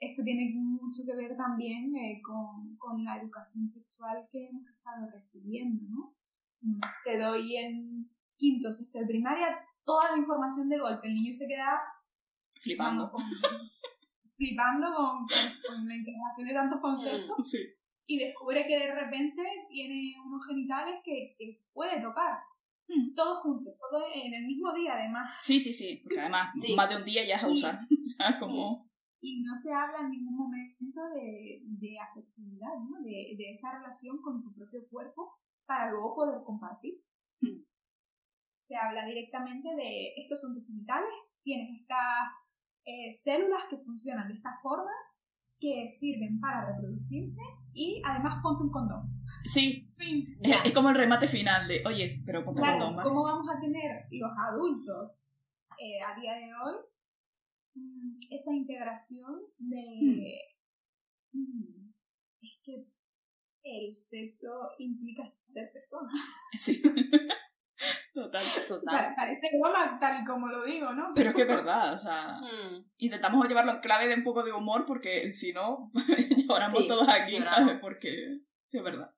Speaker 4: esto tiene mucho que ver también eh, con, con, la educación sexual que hemos estado recibiendo, ¿no? Te doy en quinto, sexto de primaria toda la información de golpe. El niño se queda
Speaker 3: flipando.
Speaker 4: Con, flipando con, con, la integración de tantos conceptos.
Speaker 3: Sí.
Speaker 4: Y descubre que de repente tiene unos genitales que, que puede tocar. Todos juntos, todo en el mismo día además.
Speaker 3: Sí, sí, sí, porque además más de un día ya es a usar. ¿sabes? Como...
Speaker 4: Y no se habla en ningún momento de, de afectividad, ¿no? De, de, esa relación con tu propio cuerpo para luego poder compartir. Se habla directamente de estos son tus genitales, tienes estas eh, células que funcionan de esta forma, que sirven para reproducirte y además ponte un condón.
Speaker 3: Sí, Es, es, como el remate final de, oye, pero ponte
Speaker 4: claro,
Speaker 3: un condón.
Speaker 4: ¿Cómo vamos a tener los adultos eh, a día de hoy mm, esa integración de... Hmm. Mm, es que el sexo implica ser persona.
Speaker 3: Sí. Total,
Speaker 4: total. Parece broma tal y como lo digo, ¿no?
Speaker 3: Pero es que es verdad, o sea,
Speaker 5: Hmm.
Speaker 3: intentamos llevarlo en clave de un poco de humor porque si no, lloramos
Speaker 5: Sí,
Speaker 3: todos aquí,
Speaker 5: lloramos.
Speaker 3: ¿sabes? Porque sí es verdad.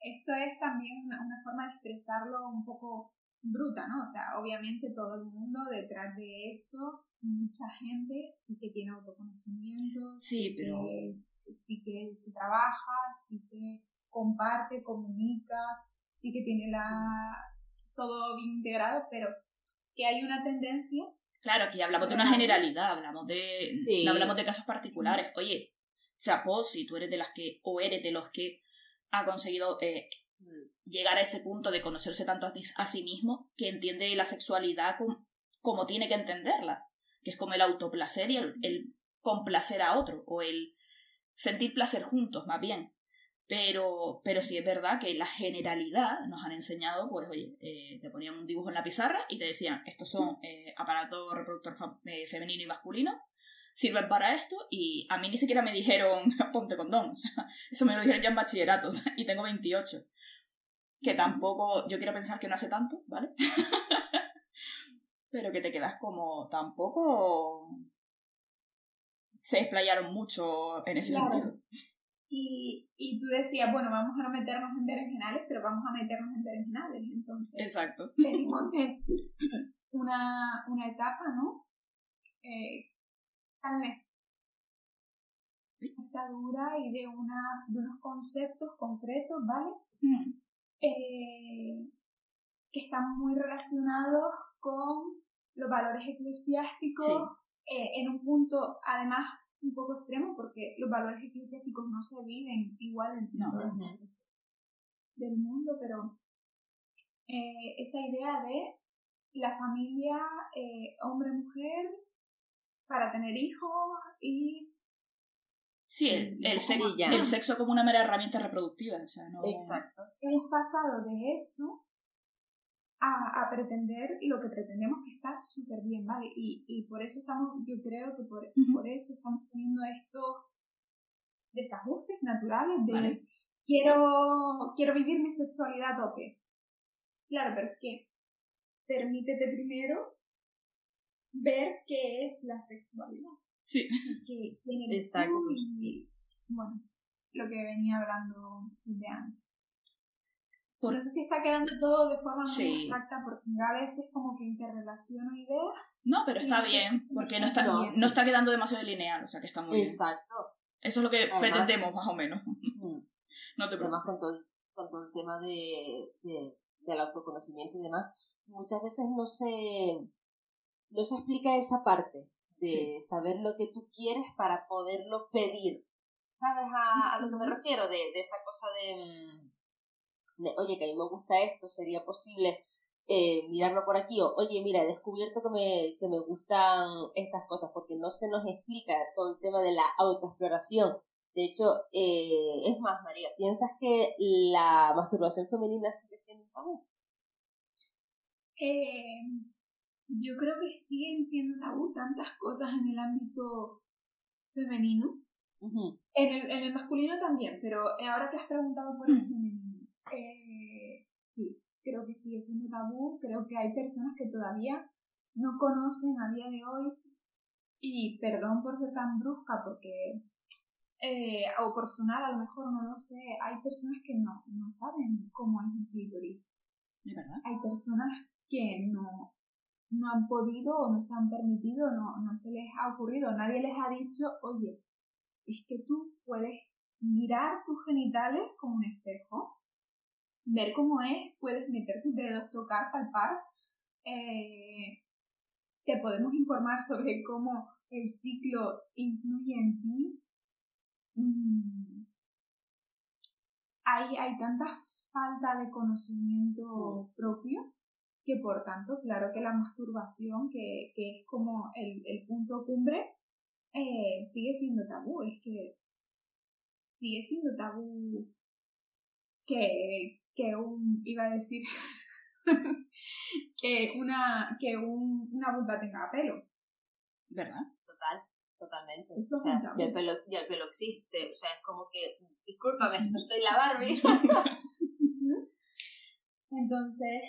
Speaker 4: Esto es también una, una forma de expresarlo un poco bruta, ¿no? O sea, obviamente todo el mundo detrás de eso, mucha gente sí que tiene autoconocimiento,
Speaker 3: Sí, pero-
Speaker 4: que, sí que se trabaja, sí que comparte, comunica, sí que tiene la todo bien integrado, pero que hay una tendencia
Speaker 3: Claro, que ya hablamos de una generalidad, hablamos de,
Speaker 5: Sí.
Speaker 3: no hablamos de casos particulares. Oye, chapó si tú eres de las que, o eres de los que ha conseguido eh, llegar a ese punto de conocerse tanto a, ti- a sí mismo, que entiende la sexualidad com- como tiene que entenderla, que es como el autoplacer y el, el complacer a otro, o el sentir placer juntos, más bien. Pero, pero sí es verdad que la generalidad nos han enseñado, pues, oye, eh, te ponían un dibujo en la pizarra y te decían, estos son eh, aparatos reproductor eh, femenino y masculino, sirven para esto, y a mí ni siquiera me dijeron, ponte condón, o sea, eso me lo dijeron ya en bachillerato, o sea, y tengo 28. Que tampoco, yo quiero pensar que no hace tanto, ¿vale? pero que te quedas como, tampoco se explayaron mucho en ese
Speaker 4: Claro.
Speaker 3: sentido.
Speaker 4: Y, y tú decías, bueno, vamos a no meternos en berenjenales, pero vamos a meternos en berenjenales. Entonces,
Speaker 3: Exacto.
Speaker 4: venimos de una, una etapa, ¿no? Eh. Está dura y de, una, de unos conceptos concretos, ¿vale? Eh, que están muy relacionados con los valores eclesiásticos eh, en un punto, además, un poco extremo, porque los valores eclesiásticos no se viven igual en
Speaker 3: No.
Speaker 4: partes del mundo, pero eh, esa idea de la familia eh, hombre-mujer para tener hijos y
Speaker 3: Sí, el, el sexo como una mera herramienta reproductiva, o sea, no...
Speaker 5: Exacto.
Speaker 4: hemos pasado de eso a, a pretender lo que pretendemos que está súper bien, ¿vale? Y, y por eso estamos, yo creo que por, por eso estamos teniendo estos desajustes naturales de
Speaker 3: Vale.
Speaker 4: quiero, quiero vivir mi sexualidad a tope. Claro, pero es que permítete primero ver qué es la sexualidad.
Speaker 3: Sí.
Speaker 4: Y qué
Speaker 5: Exacto.
Speaker 4: y, bueno, lo que venía hablando desde antes.
Speaker 3: Por-
Speaker 4: No sé si está quedando todo de forma muy
Speaker 3: Sí.
Speaker 4: abstracta porque a veces como que interrelaciono ideas.
Speaker 3: No, pero está
Speaker 4: No
Speaker 3: bien,
Speaker 4: si-
Speaker 3: porque no está,
Speaker 5: No,
Speaker 3: no,
Speaker 5: sí.
Speaker 3: está quedando demasiado lineal, o sea que está muy bien.
Speaker 5: Exacto.
Speaker 3: Eso es lo que
Speaker 5: Además-
Speaker 3: pretendemos, más o menos.
Speaker 5: Mm.
Speaker 3: No te
Speaker 5: además
Speaker 3: preocupes.
Speaker 5: con todo, con todo el tema de, de- del autoconocimiento y demás, muchas veces no se, no se explica esa parte de saber lo que tú quieres para poderlo pedir. ¿Sabes a, a lo que me refiero? De, de esa cosa de, mm, de, oye, que a mí me gusta esto, sería posible eh, mirarlo por aquí, o oye, mira, he descubierto que me, que me gustan estas cosas, porque no se nos explica todo el tema de la autoexploración. De hecho, eh, es más, María, ¿piensas que la masturbación femenina sigue siendo un tabú?
Speaker 4: Eh, yo creo que siguen siendo tabú tantas cosas en el ámbito femenino. En el, en el masculino también, pero ahora que has preguntado por el femenino, eh, sí, creo que sigue siendo tabú. Creo que hay personas que todavía no conocen a día de hoy, y perdón por ser tan brusca, porque, eh, o personal a lo mejor no lo sé, hay personas que no, no saben cómo es un clítoris.
Speaker 3: ¿De verdad?
Speaker 4: Hay personas que no, no han podido o no se han permitido, no, no se les ha ocurrido, nadie les ha dicho, oye, es que tú puedes mirar tus genitales como un espejo, ver cómo es, puedes meter tus dedos, tocar, palpar, eh, te podemos informar sobre cómo el ciclo influye en ti. Mm. Hay, hay tanta falta de conocimiento propio que por tanto, claro que la masturbación, que, que es como el, el punto cumbre, eh, sigue siendo tabú. Es que sigue siendo tabú que, que un, iba a decir, que una, que un, una vulva tenga pelo.
Speaker 3: ¿Verdad?
Speaker 5: Total, totalmente.
Speaker 4: Esto
Speaker 5: O sea, y el pelo, y el pelo existe. O sea, es como que, discúlpame, no soy la Barbie.
Speaker 4: Entonces,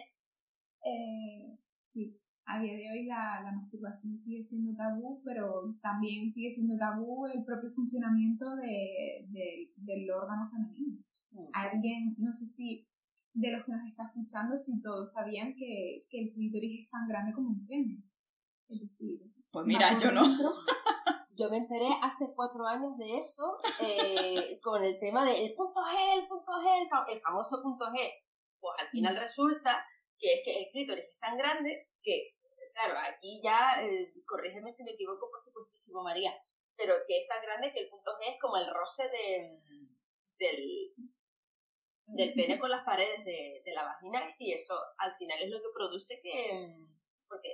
Speaker 4: eh, sí, a día de hoy la, la masturbación sigue siendo tabú, pero también sigue siendo tabú el propio funcionamiento de, de- del órgano femenino. Alguien, no sé si de los que nos está escuchando, si todos sabían que, que el clítoris es tan grande como un pene. Es decir,
Speaker 3: Pues mira, yo no.
Speaker 4: dentro.
Speaker 5: Yo me enteré hace cuatro años de eso eh, con el tema del punto G, el punto G, el, fa- el famoso punto G. Pues al final resulta que es que el clítoris es tan grande que, claro, aquí ya, eh, corrígeme si me equivoco, por supuestísimo, María, pero que es tan grande que el punto G es como el roce de, del, del pene con las paredes de, de la vagina y eso al final es lo que produce que, mm, porque,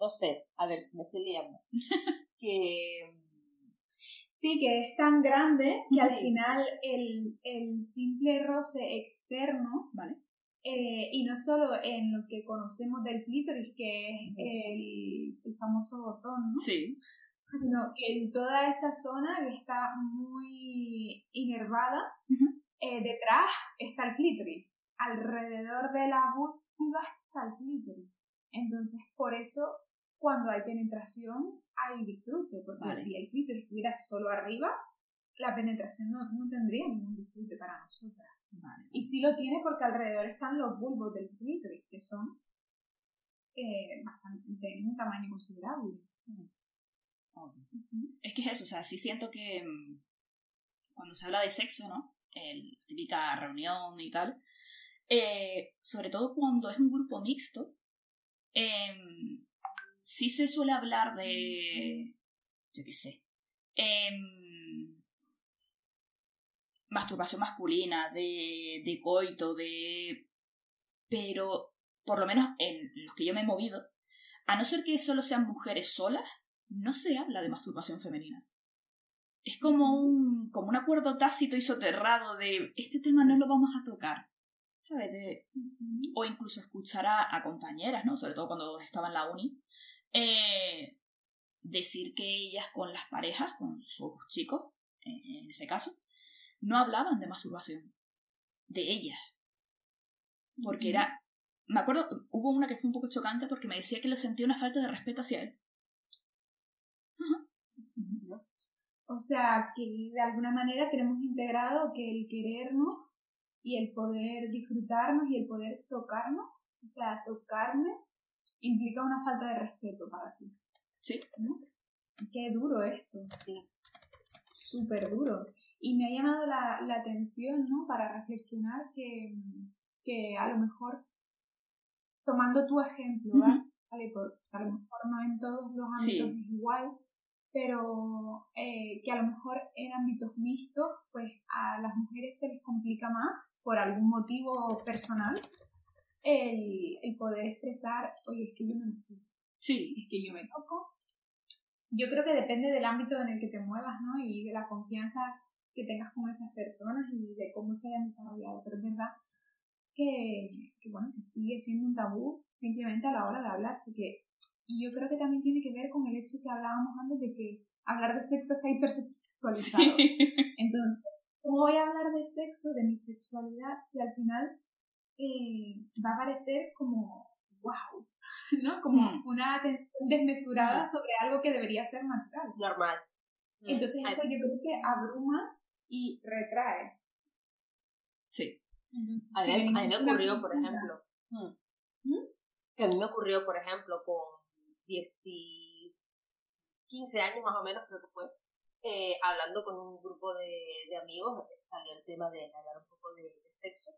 Speaker 5: no sé, a ver si me estoy liando, que... mm,
Speaker 4: Sí, que es tan grande que al final el, el simple roce externo,
Speaker 3: ¿Vale?
Speaker 4: eh, y no solo en lo que conocemos del clítoris, que es el, el famoso botón, ¿no?
Speaker 3: Sí.
Speaker 4: sino que en toda esa zona que está muy inervada, eh, detrás está el clítoris. Alrededor de la vulva está el clítoris. Entonces, por eso, cuando hay penetración, hay disfrute, porque
Speaker 3: Vale.
Speaker 4: si el clítoris estuviera solo arriba, la penetración no, no tendría ningún disfrute para nosotras.
Speaker 3: Vale.
Speaker 4: Y sí lo tiene porque alrededor están los bulbos del clítoris, que son eh, bastante, de un tamaño considerable.
Speaker 3: Es que es eso, o sea, sí siento que mm, cuando se habla de sexo, ¿no? El, típica reunión y tal, eh, sobre todo cuando es un grupo mixto, em, sí se suele hablar de, yo qué sé, em, masturbación masculina, de, de coito, de... Pero, por lo menos en los que yo me he movido, a no ser que solo sean mujeres solas, no se habla de masturbación femenina. Es como un, como un acuerdo tácito y soterrado de este tema no lo vamos a tocar. ¿Sabes? De- o incluso escuchar a, a compañeras, ¿no? Sobre todo cuando estaba en la uni. eh, decir que ellas con las parejas, con sus chicos, eh, en ese caso, no hablaban de masturbación. De ellas. Porque era. Me acuerdo, hubo una que fue un poco chocante porque me decía que le sentía una falta de respeto hacia él.
Speaker 4: O sea, que de alguna manera tenemos integrado que el querernos y el poder disfrutarnos y el poder tocarnos, o sea, tocarme implica una falta de respeto para ti.
Speaker 3: Sí.
Speaker 4: ¿no? Qué duro esto.
Speaker 5: Sí.
Speaker 4: Súper duro. Y me ha llamado la, la atención, ¿no? Para reflexionar que, que a lo mejor, tomando tu ejemplo, ¿vale? Vale, por- a lo mejor no en todos los
Speaker 3: Sí.
Speaker 4: ámbitos es igual, pero eh, que a lo mejor en ámbitos mixtos, pues a las mujeres se les complica más por algún motivo personal el, el poder expresar, oye, es que yo me
Speaker 3: Sí.
Speaker 4: es que yo me toco. Yo creo que depende del ámbito en el que te muevas, ¿no? Y de la confianza que tengas con esas personas y de cómo se hayan desarrollado. Pero es verdad que, que, bueno, que sigue siendo un tabú simplemente a la hora de hablar. Así que, y yo creo que también tiene que ver con el hecho que hablábamos antes de que hablar de sexo está hipersexualizado. Entonces, ¿cómo voy a hablar de sexo, de mi sexualidad, si al final eh, va a parecer como, wow, ¿no? Como una atención desmesurada sobre algo que debería ser natural.
Speaker 5: Normal.
Speaker 4: Entonces eso yo creo que abruma y retrae.
Speaker 3: Sí.
Speaker 5: A mí, a mí me ocurrió, por ejemplo, mm, que a mí me ocurrió, por ejemplo, con 10, 15 años más o menos, creo que fue, eh, hablando con un grupo de, de, amigos, salió el tema de hablar un poco de, de sexo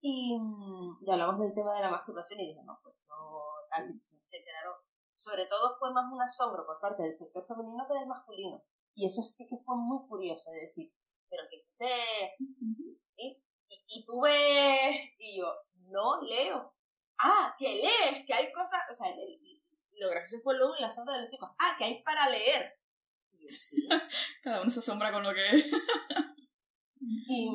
Speaker 5: y, mm, y, hablamos del tema de la masturbación y dije, no, pues no, tal, se quedaron, sobre todo fue más un asombro por parte del sector femenino que del masculino. Y eso sí que fue muy curioso, de decir, pero que te, sí, y, y tú ves, y yo, no leo. Ah, que lees, que hay cosas, o sea, el, lo gracioso fue luego la sombra de los chicos, ah, que hay para leer. Y yo, sí.
Speaker 3: Cada uno se asombra con lo que
Speaker 5: y,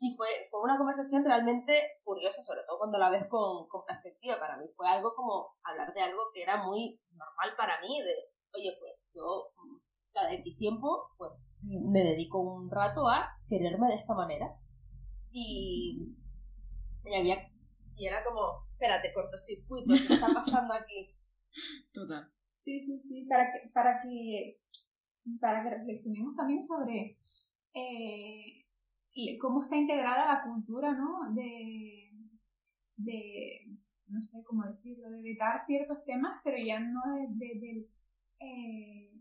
Speaker 5: y fue, fue una conversación realmente curiosa, sobre todo cuando la ves con, con perspectiva. Para mí fue algo como hablar de algo que era muy normal para mí, de, oye, pues yo cada X tiempo, pues me dedico un rato a quererme de esta manera. Y, y había, y era como, espérate, cortocircuito, ¿qué está pasando aquí?
Speaker 3: Total.
Speaker 4: Sí, sí, sí, para que, para que, para que reflexionemos también sobre eh, cómo está integrada la cultura, ¿no? De, de, no sé cómo decirlo, de vetar ciertos temas, pero ya no del de, eh,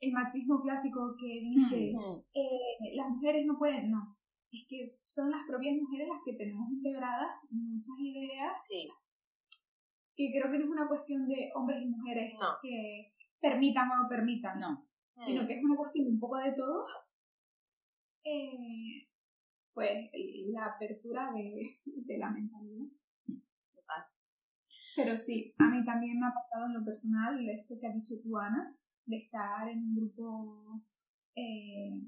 Speaker 4: el machismo clásico que dice eh, las mujeres no pueden, no. Es que son las propias mujeres las que tenemos integradas muchas ideas
Speaker 5: sí.
Speaker 4: Que creo que no es una cuestión de hombres y mujeres que permitan o no permitan,
Speaker 3: no.
Speaker 4: sino que es una cuestión un poco de todo. Eh, pues la apertura de, de la mentalidad. Pero sí, a mí también me ha pasado en lo personal esto que ha dicho tu Ana, de estar en un grupo eh,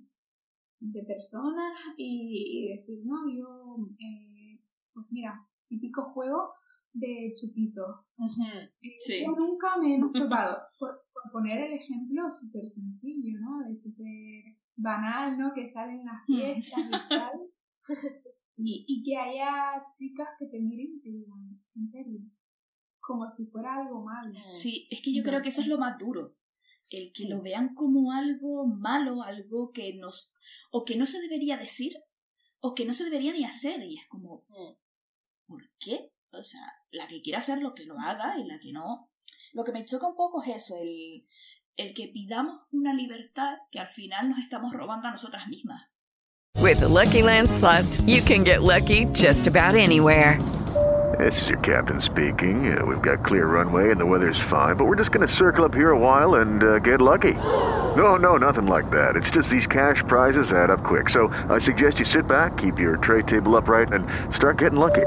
Speaker 4: de personas y, y, decir, no, yo, eh, pues mira, típico juego de chupito.
Speaker 3: sí.
Speaker 4: Yo nunca me he masturbado. Por, por poner el ejemplo súper sencillo, ¿no? De súper banal, ¿no? Que salen las fiestas y tal. y, y que haya chicas que te miren y te digan, en serio, como si fuera algo malo.
Speaker 3: Sí, es que yo creo que eso es lo más duro el que lo vean como algo malo, algo que nos o que no se debería decir o que no se debería ni hacer y es como ¿por qué? O sea, la que quiera hacer lo que lo haga y la que no. Lo que me choca un poco es eso, el, el que pidamos una libertad que al final nos estamos robando a nosotras mismas.
Speaker 9: With the Lucky Land slots, you can get lucky just about anywhere.
Speaker 10: This is your captain speaking. Uh, we've got clear runway and the weather's fine, but we're just going to circle up here a while and uh, get lucky. No, no, nothing like that. It's just these cash prizes add up quick. So I suggest you sit back, keep your tray table upright, and start getting lucky.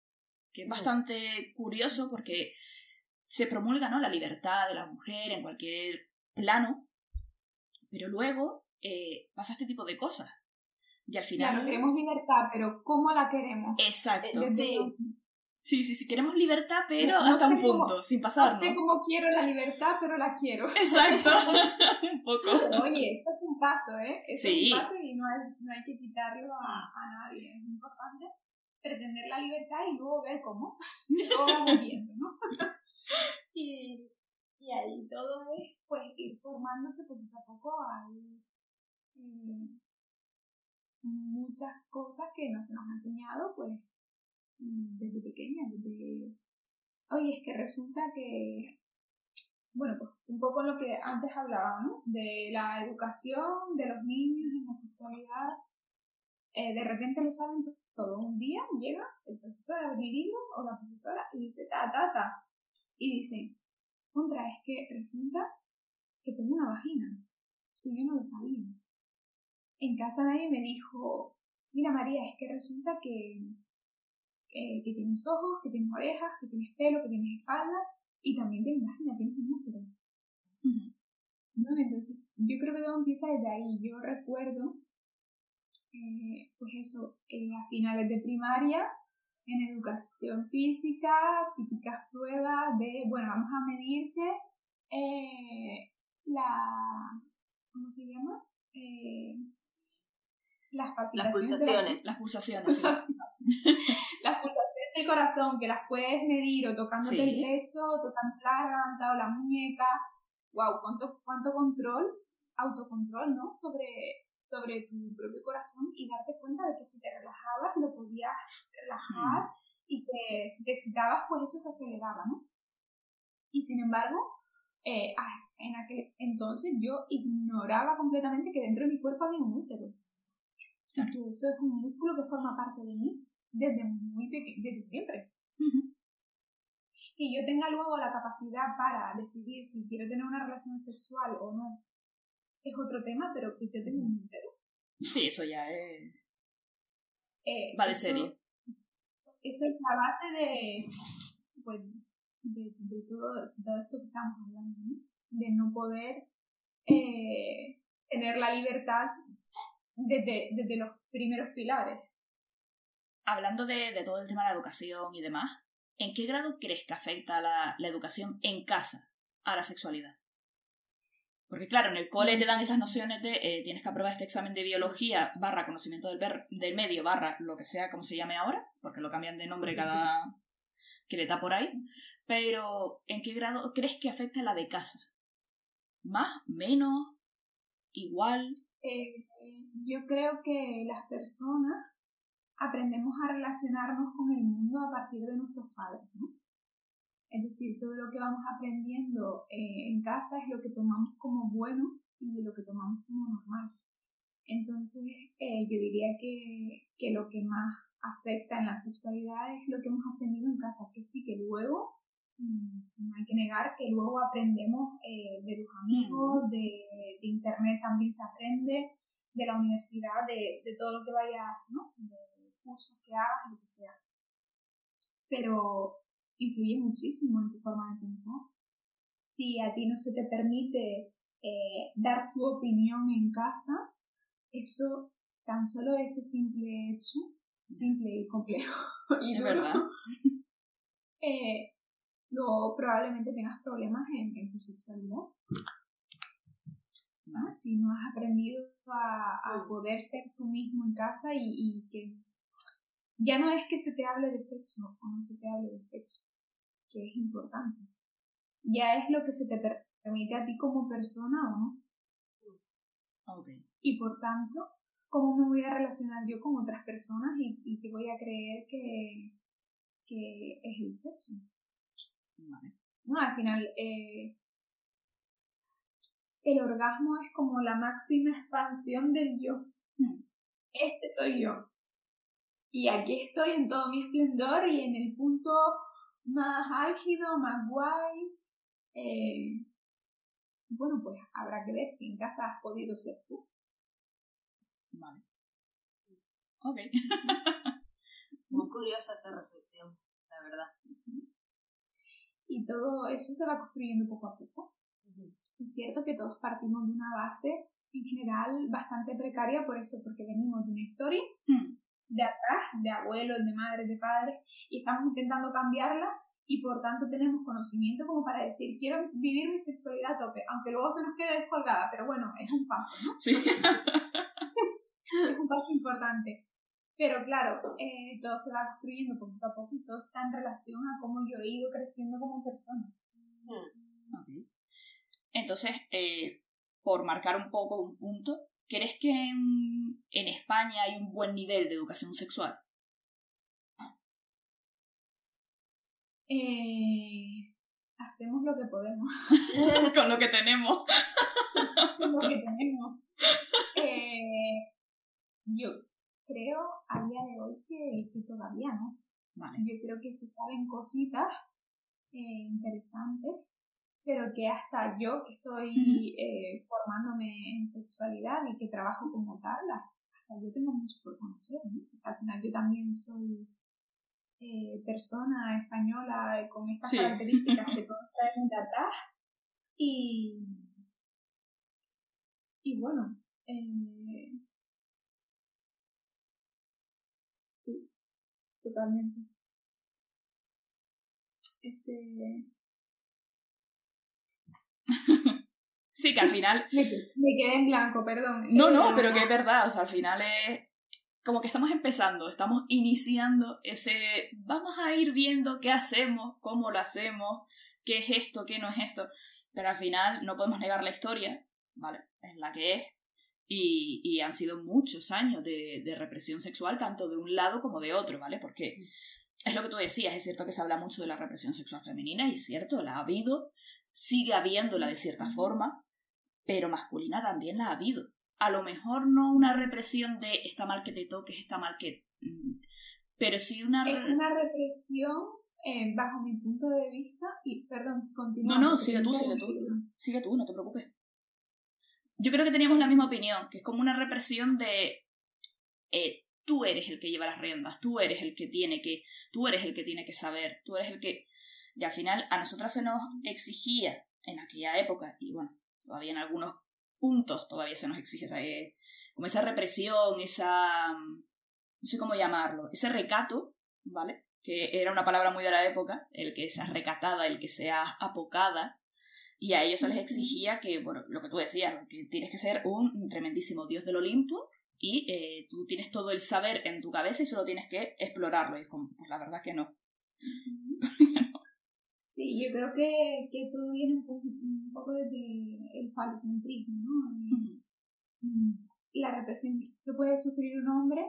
Speaker 3: Que es bastante curioso porque se promulga ¿no? la libertad de la mujer en cualquier plano, pero luego eh, pasa este tipo de cosas. Y al final...
Speaker 4: Claro, queremos libertad, pero ¿cómo la queremos?
Speaker 3: Exacto.
Speaker 4: Sí.
Speaker 3: Sí, sí, sí, queremos libertad, pero no hasta un punto,
Speaker 4: cómo,
Speaker 3: sin pasar.
Speaker 4: No sé cómo quiero la libertad, pero la quiero.
Speaker 3: Exacto, un poco.
Speaker 4: Oye, esto es un paso, ¿eh?
Speaker 3: Sí.
Speaker 4: es un paso y no hay, no hay que quitarlo a, a nadie. Es importante pretender la libertad y luego ver cómo. Y luego vamos viendo, ¿no? y, y ahí todo es, pues, ir formándose poquito a poco. Hay eh, muchas cosas que no se nos ha enseñado, pues, desde pequeña, desde... Oye, es que resulta que, bueno, pues un poco lo que antes hablaba, ¿no? De la educación de los niños en la sexualidad. Eh, de repente lo saben todo. Un día llega el profesor a abrir o la profesora y dice, ta, ta, ta. Y dice, contra, es que resulta que tengo una vagina. Eso yo no lo sabía. En casa nadie me dijo, mira María, es que resulta que, eh, que tienes ojos, que tienes orejas, que tienes pelo, que tienes espalda y también tienes vagina, tienes un útero. ¿No? Entonces, yo creo que todo empieza desde ahí. Yo recuerdo, eh, pues eso, eh, a finales de primaria, en educación física, típicas pruebas de, bueno, vamos a medirte eh, la, ¿cómo se llama? Eh, las
Speaker 3: Las pulsaciones. Las pulsaciones.
Speaker 4: las pulsaciones del corazón, que las puedes medir o tocándote el pecho, o tocando la garganta o la muñeca. Wow, cuánto, cuánto control, autocontrol, ¿no? Sobre, sobre tu propio corazón y darte cuenta de que si te relajabas lo podías relajar y que si te excitabas pues eso se aceleraba, ¿no? Y sin embargo, eh, ah, en aquel entonces yo ignoraba completamente que dentro de mi cuerpo había un útero. Y eso es un músculo que forma parte de mí desde muy pequeño, desde siempre. Que yo tenga luego la capacidad para decidir si quiero tener una relación sexual o no, es otro tema, pero que yo tengo un útero.
Speaker 3: Sí, eso ya es.
Speaker 4: Eh,
Speaker 3: vale,
Speaker 4: eso,
Speaker 3: serio.
Speaker 4: Esa es la base de, pues, de, de todo, todo esto que estamos hablando, ¿no? De no poder eh, tener la libertad desde, desde los primeros pilares.
Speaker 3: Hablando de, de, todo el tema de la educación y demás, ¿en qué grado crees que afecta la, la educación en casa a la sexualidad? Porque claro, en el cole te dan esas nociones de eh, tienes que aprobar este examen de biología barra conocimiento del, ver, del medio barra lo que sea como se llame ahora, porque lo cambian de nombre cada que le da por ahí. Pero, ¿en qué grado crees que afecta la de casa? ¿Más? ¿Menos? ¿Igual?
Speaker 4: Eh, yo creo que las personas aprendemos a relacionarnos con el mundo a partir de nuestros padres, ¿no? Es decir, todo lo que vamos aprendiendo eh, en casa es lo que tomamos como bueno y lo que tomamos como normal. Entonces, eh, yo diría que, que, lo que más afecta en la sexualidad es lo que hemos aprendido en casa, que sí, que luego, mm, no hay que negar que luego aprendemos eh, de los amigos, de, de, internet también se aprende, de la universidad, de, de todo lo que vayas, ¿no? De cursos que hagas, lo que sea. Pero influye muchísimo en tu forma de pensar. Si a ti no se te permite eh, dar tu opinión en casa, eso, tan solo ese simple hecho, simple y complejo, y
Speaker 3: es verdad.
Speaker 4: eh, luego probablemente tengas problemas en, en tu sexualidad. ¿no? Si no has aprendido a, a, poder ser tú mismo en casa y, y que ya no es que se te hable de sexo o no se te hable de sexo, que es importante. Ya es lo que se te permite a ti como persona o no.
Speaker 3: Okay.
Speaker 4: Y por tanto, cómo me voy a relacionar yo con otras personas y, y que voy a creer que, que es el sexo.
Speaker 3: Vale.
Speaker 4: No, al final, eh, el orgasmo es como la máxima expansión del yo.
Speaker 3: Hmm.
Speaker 4: Este soy yo. Y aquí estoy en todo mi esplendor y en el punto más álgido, más guay. Eh, bueno, pues habrá que ver si en casa has podido ser tú.
Speaker 3: Vale. Ok.
Speaker 5: Muy curiosa esa reflexión, la verdad.
Speaker 4: Y todo eso se va construyendo poco a poco. Uh -huh. Es cierto que todos partimos de una base en general bastante precaria por eso, porque venimos de una historia
Speaker 3: hmm.
Speaker 4: De atrás, de abuelos, de madres, de padres, y estamos intentando cambiarla y por tanto tenemos conocimiento como para decir, quiero vivir mi sexualidad a tope, aunque luego se nos quede descolgada, pero bueno, es un paso, ¿no?
Speaker 3: Sí.
Speaker 4: es un paso importante. Pero claro, eh, todo se va construyendo poco a poco y todo está en relación a cómo yo he ido creciendo como persona.
Speaker 3: Okay. Entonces, eh, por marcar un poco un punto, ¿crees que en, en España hay un buen nivel de educación sexual?
Speaker 4: Eh, hacemos lo que podemos.
Speaker 3: Con lo que tenemos.
Speaker 4: Con lo que tenemos. Eh, yo creo a día de hoy que, que todavía no.
Speaker 3: Vale.
Speaker 4: Yo creo que se saben cositas eh, interesantes, pero que hasta yo que estoy eh, formándome en sexualidad y que trabajo como tal, hasta yo tengo mucho por conocer. ¿no? Al final yo también soy eh, persona española con estas
Speaker 3: Sí.
Speaker 4: características que todos traemos de atrás y, y bueno, eh, sí, totalmente. Este,
Speaker 3: Sí, que al final...
Speaker 4: me, me quedé en blanco, perdón.
Speaker 3: No, no, pero que es verdad, o sea, al final es como que estamos empezando, estamos iniciando ese, vamos a ir viendo qué hacemos, cómo lo hacemos, qué es esto, qué no es esto, pero al final no podemos negar la historia, ¿vale? Es la que es, y, y han sido muchos años de, de represión sexual, tanto de un lado como de otro, ¿vale? Porque es lo que tú decías, es cierto que se habla mucho de la represión sexual femenina, y es cierto, la ha habido, sigue habiéndola de cierta forma, pero masculina también la ha habido. A lo mejor no una represión de está mal que te toques, está mal que... mm, Pero sí una...
Speaker 4: Es una represión, eh, bajo mi punto de vista, y perdón, continúa.
Speaker 3: No, no, sigue tú, sigue tú. Sigue tú, no te preocupes. Yo creo que teníamos la misma opinión, que es como una represión de... eh, tú eres el que lleva las riendas, tú eres el que tiene que... Tú eres el que tiene que saber, tú eres el que... Y al final a nosotras se nos exigía en aquella época, y bueno, todavía en algunos puntos todavía se nos exige esa, eh, como esa represión, esa... mm, no sé cómo llamarlo, ese recato, ¿vale? Que era una palabra muy de la época, el que seas recatada, el que seas apocada, y a ellos se les exigía que, bueno, lo que tú decías, que tienes que ser un tremendísimo dios del Olimpo y eh, tú tienes todo el saber en tu cabeza y solo tienes que explorarlo. Y es como, pues la verdad que no.
Speaker 4: Sí, yo creo que, que todo viene un poco, un poco desde el falocentrismo, ¿no? La represión que puede sufrir un hombre,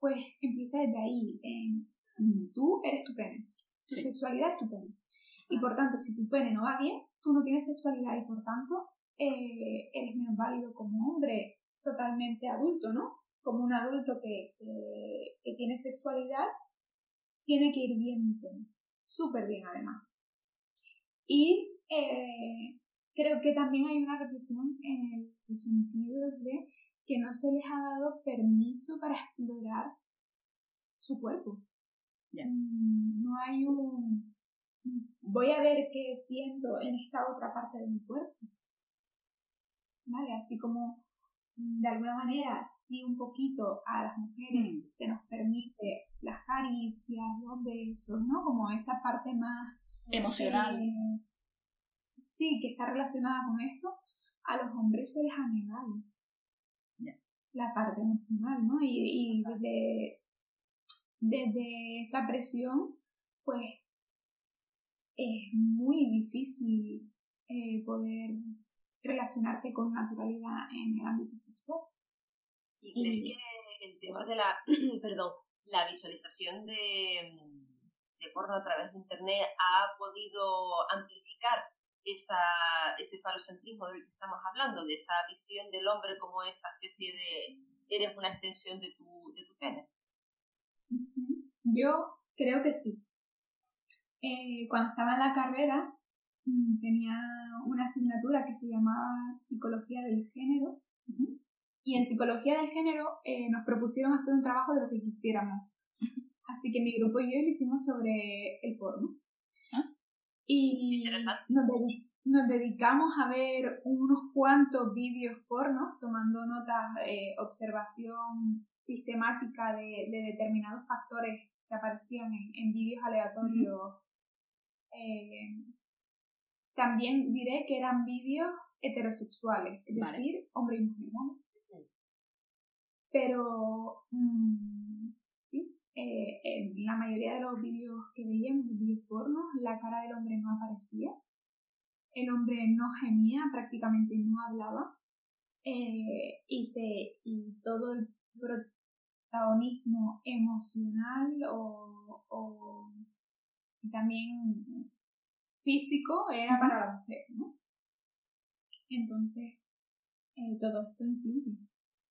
Speaker 4: pues empieza desde ahí. en, tú eres tu pene, tu
Speaker 3: Sí.
Speaker 4: sexualidad es tu pene. Y por tanto, si tu pene no va bien, tú no tienes sexualidad y por tanto eh, eres menos válido como hombre totalmente adulto, ¿no? Como un adulto que, que, que tiene sexualidad, tiene que ir bien. Súper bien además. Y eh, creo que también hay una represión en el sentido de que no se les ha dado permiso para explorar su cuerpo. Mm, No hay un... Voy a ver qué siento en esta otra parte de mi cuerpo. ¿Vale? Así como mm, de alguna manera, sí un poquito a las mujeres se nos permite las caricias, los besos, ¿no? Como esa parte más
Speaker 3: Emocional.
Speaker 4: eh, sí, que está relacionada con esto, a los hombres se les ha negado la parte emocional, ¿no? Y, y desde, desde esa presión, pues es muy difícil eh, poder relacionarte con naturalidad en el ámbito sexual.
Speaker 5: ¿Y crees que el tema de la, perdón, la visualización de, de porno a través de internet ha podido amplificar esa, ese falocentrismo del que estamos hablando, de esa visión del hombre como esa especie de eres una extensión de tu, de tu pene?
Speaker 4: Yo creo que sí. Eh, cuando estaba en la carrera mm, tenía una asignatura que se llamaba Psicología del Género y en Psicología del Género eh, nos propusieron hacer un trabajo de lo que quisiéramos. Así que mi grupo y yo lo hicimos sobre el porno. Y nos, dedi- nos dedicamos a ver unos cuantos vídeos porno, tomando notas, eh, observación sistemática de, de determinados factores que aparecían en, en vídeos aleatorios. Eh, también diré que eran vídeos heterosexuales, es
Speaker 3: Vale.
Speaker 4: decir, hombre y mujer. ¿no? Pero mm, eh, en la mayoría de los vídeos que veíamos, los vídeos pornos, la cara del hombre no aparecía. El hombre no gemía, prácticamente no hablaba. eh, y, se, y todo el protagonismo emocional o, o también físico era para la mujer, ¿no? Entonces, eh, todo esto influye.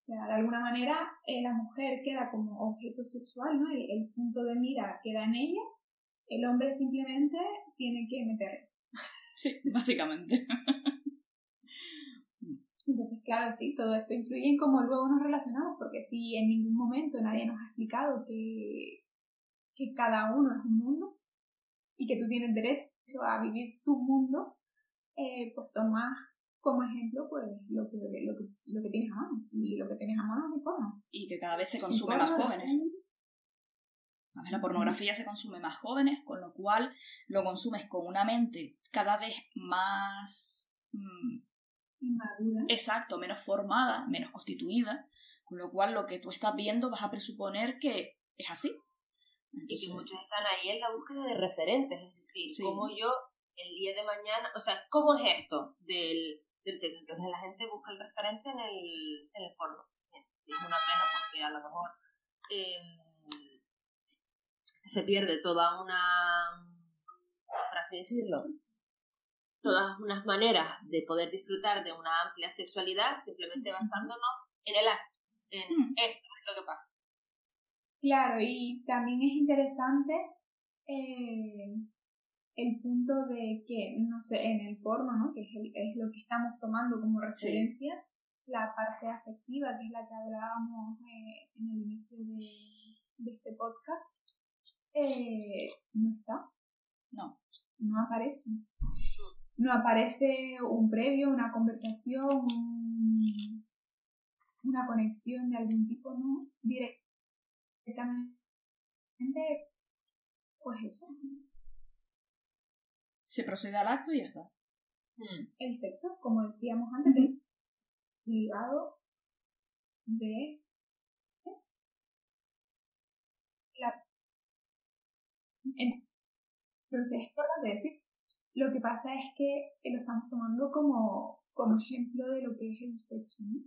Speaker 4: O sea, de alguna manera eh, la mujer queda como objeto sexual, ¿no? El, el punto de mira queda en ella, el hombre simplemente tiene que meter.
Speaker 3: Sí, básicamente.
Speaker 4: Entonces, claro, sí, todo esto influye en cómo luego nos relacionamos, porque si en ningún momento nadie nos ha explicado que, que cada uno es un mundo y que tú tienes derecho a vivir tu mundo, eh, pues tomas como ejemplo pues lo que, lo, que, lo que tienes a mano. Y lo que tienes a mano es mi porno.
Speaker 3: Y que cada vez se consume más jóvenes. La pornografía se consume más jóvenes, con lo cual lo consumes con una mente cada vez más...
Speaker 4: Mm, Inmadura.
Speaker 3: Exacto, menos formada, menos constituida, con lo cual lo que tú estás viendo vas a presuponer que es así.
Speaker 5: y que muchos están ahí en la búsqueda de referentes, es decir, como yo el día de mañana, o sea, ¿cómo es esto del, del sexo? Entonces la gente busca el referente en el, en el porno. Y es una pena porque a lo mejor em, se pierde toda una, por así decirlo, todas unas maneras de poder disfrutar de una amplia sexualidad simplemente basándonos en el acto, en mm. esto es lo que pasa.
Speaker 4: Claro, y también es interesante eh, el punto de que, no sé, en el porno, ¿no? que es, es lo que estamos tomando como referencia, la parte afectiva, que es la que hablábamos eh, en el inicio de, este podcast, eh, no está.
Speaker 3: No.
Speaker 4: No aparece. No aparece un previo, una conversación, una conexión de algún tipo, ¿no? Directamente, pues eso
Speaker 3: se procede al acto y ya está.
Speaker 4: Mm. El sexo, como decíamos antes, es ligado de la... Entonces, por decir, lo que pasa es que lo estamos tomando como, como ejemplo de lo que es el sexo, ¿no?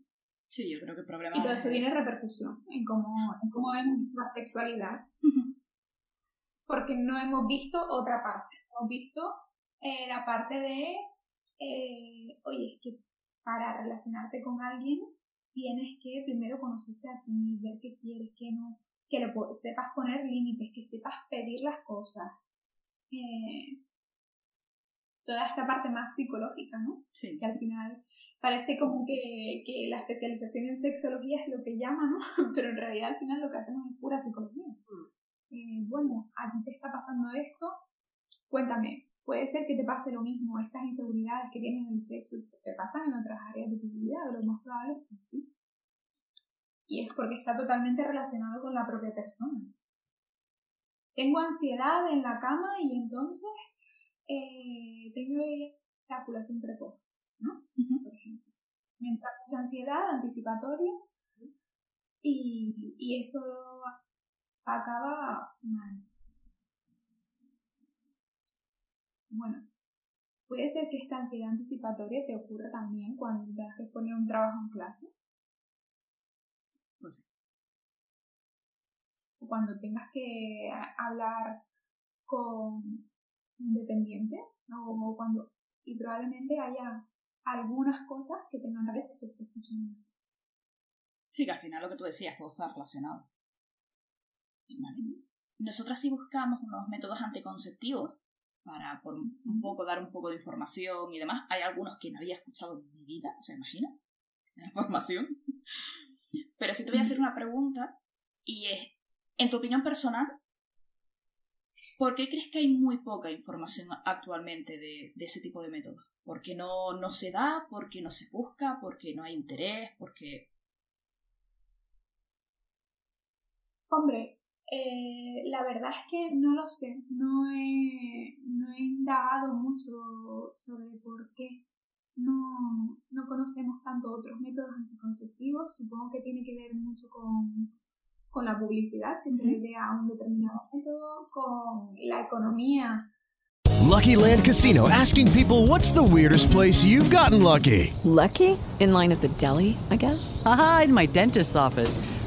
Speaker 3: Sí, yo creo que el problema...
Speaker 4: Y todo esto tiene repercusión en cómo, en cómo vemos la sexualidad. Porque no hemos visto otra parte. Hemos visto eh, la parte de, eh, oye, es que para relacionarte con alguien tienes que primero conocerte a ti, ver qué quieres, qué no, que lo sepas poner límites, que sepas pedir las cosas. Eh, toda esta parte más psicológica, ¿no?
Speaker 3: Sí.
Speaker 4: Que al final parece como que, que, la especialización en sexología es lo que llama, ¿no? Pero en realidad al final lo que hacemos es pura psicología. Mm. bueno, a ti te está pasando esto, cuéntame, Puede ser que te pase lo mismo, estas inseguridades que tienes en el sexo, te pasan en otras áreas de tu vida, lo más probable es que sí. Y es porque está totalmente relacionado con la propia persona. Tengo ansiedad en la cama y entonces eh, tengo eyaculación precoz, ¿no? Por ejemplo. Me entra mucha ansiedad anticipatoria y, y eso acaba mal. Bueno, puede ser que esta ansiedad anticipatoria te ocurra también cuando tengas que poner un trabajo en clase.
Speaker 3: Pues
Speaker 4: o cuando tengas que hablar con un dependiente, o cuando, y probablemente haya algunas cosas que tengan redes funcionales.
Speaker 3: Sí, que al final lo que tú decías, todo está relacionado. Nosotras sí buscamos unos métodos anticonceptivos para por un poco dar un poco de información y demás. Hay algunos que no había escuchado en mi vida, ¿se imagina? La información. Pero sí te voy a hacer una pregunta y es, en tu opinión personal, ¿por qué crees que hay muy poca información actualmente de, de ese tipo de métodos? ¿Porque no, no se da? ¿Porque no se busca? ¿Porque no hay interés? ¿Porque...?
Speaker 4: Hombre, eh, la verdad es que no lo sé, no he, no he indagado mucho sobre por qué no, no conocemos tanto otros métodos anticonceptivos. Supongo que tiene que ver mucho con, con la publicidad que se le dé a un determinado método, con la economía.
Speaker 11: Lucky Land Casino asking people what's the weirdest place you've gotten lucky.
Speaker 12: Lucky? In line at the deli, I guess.
Speaker 13: Aha, in my dentist's office.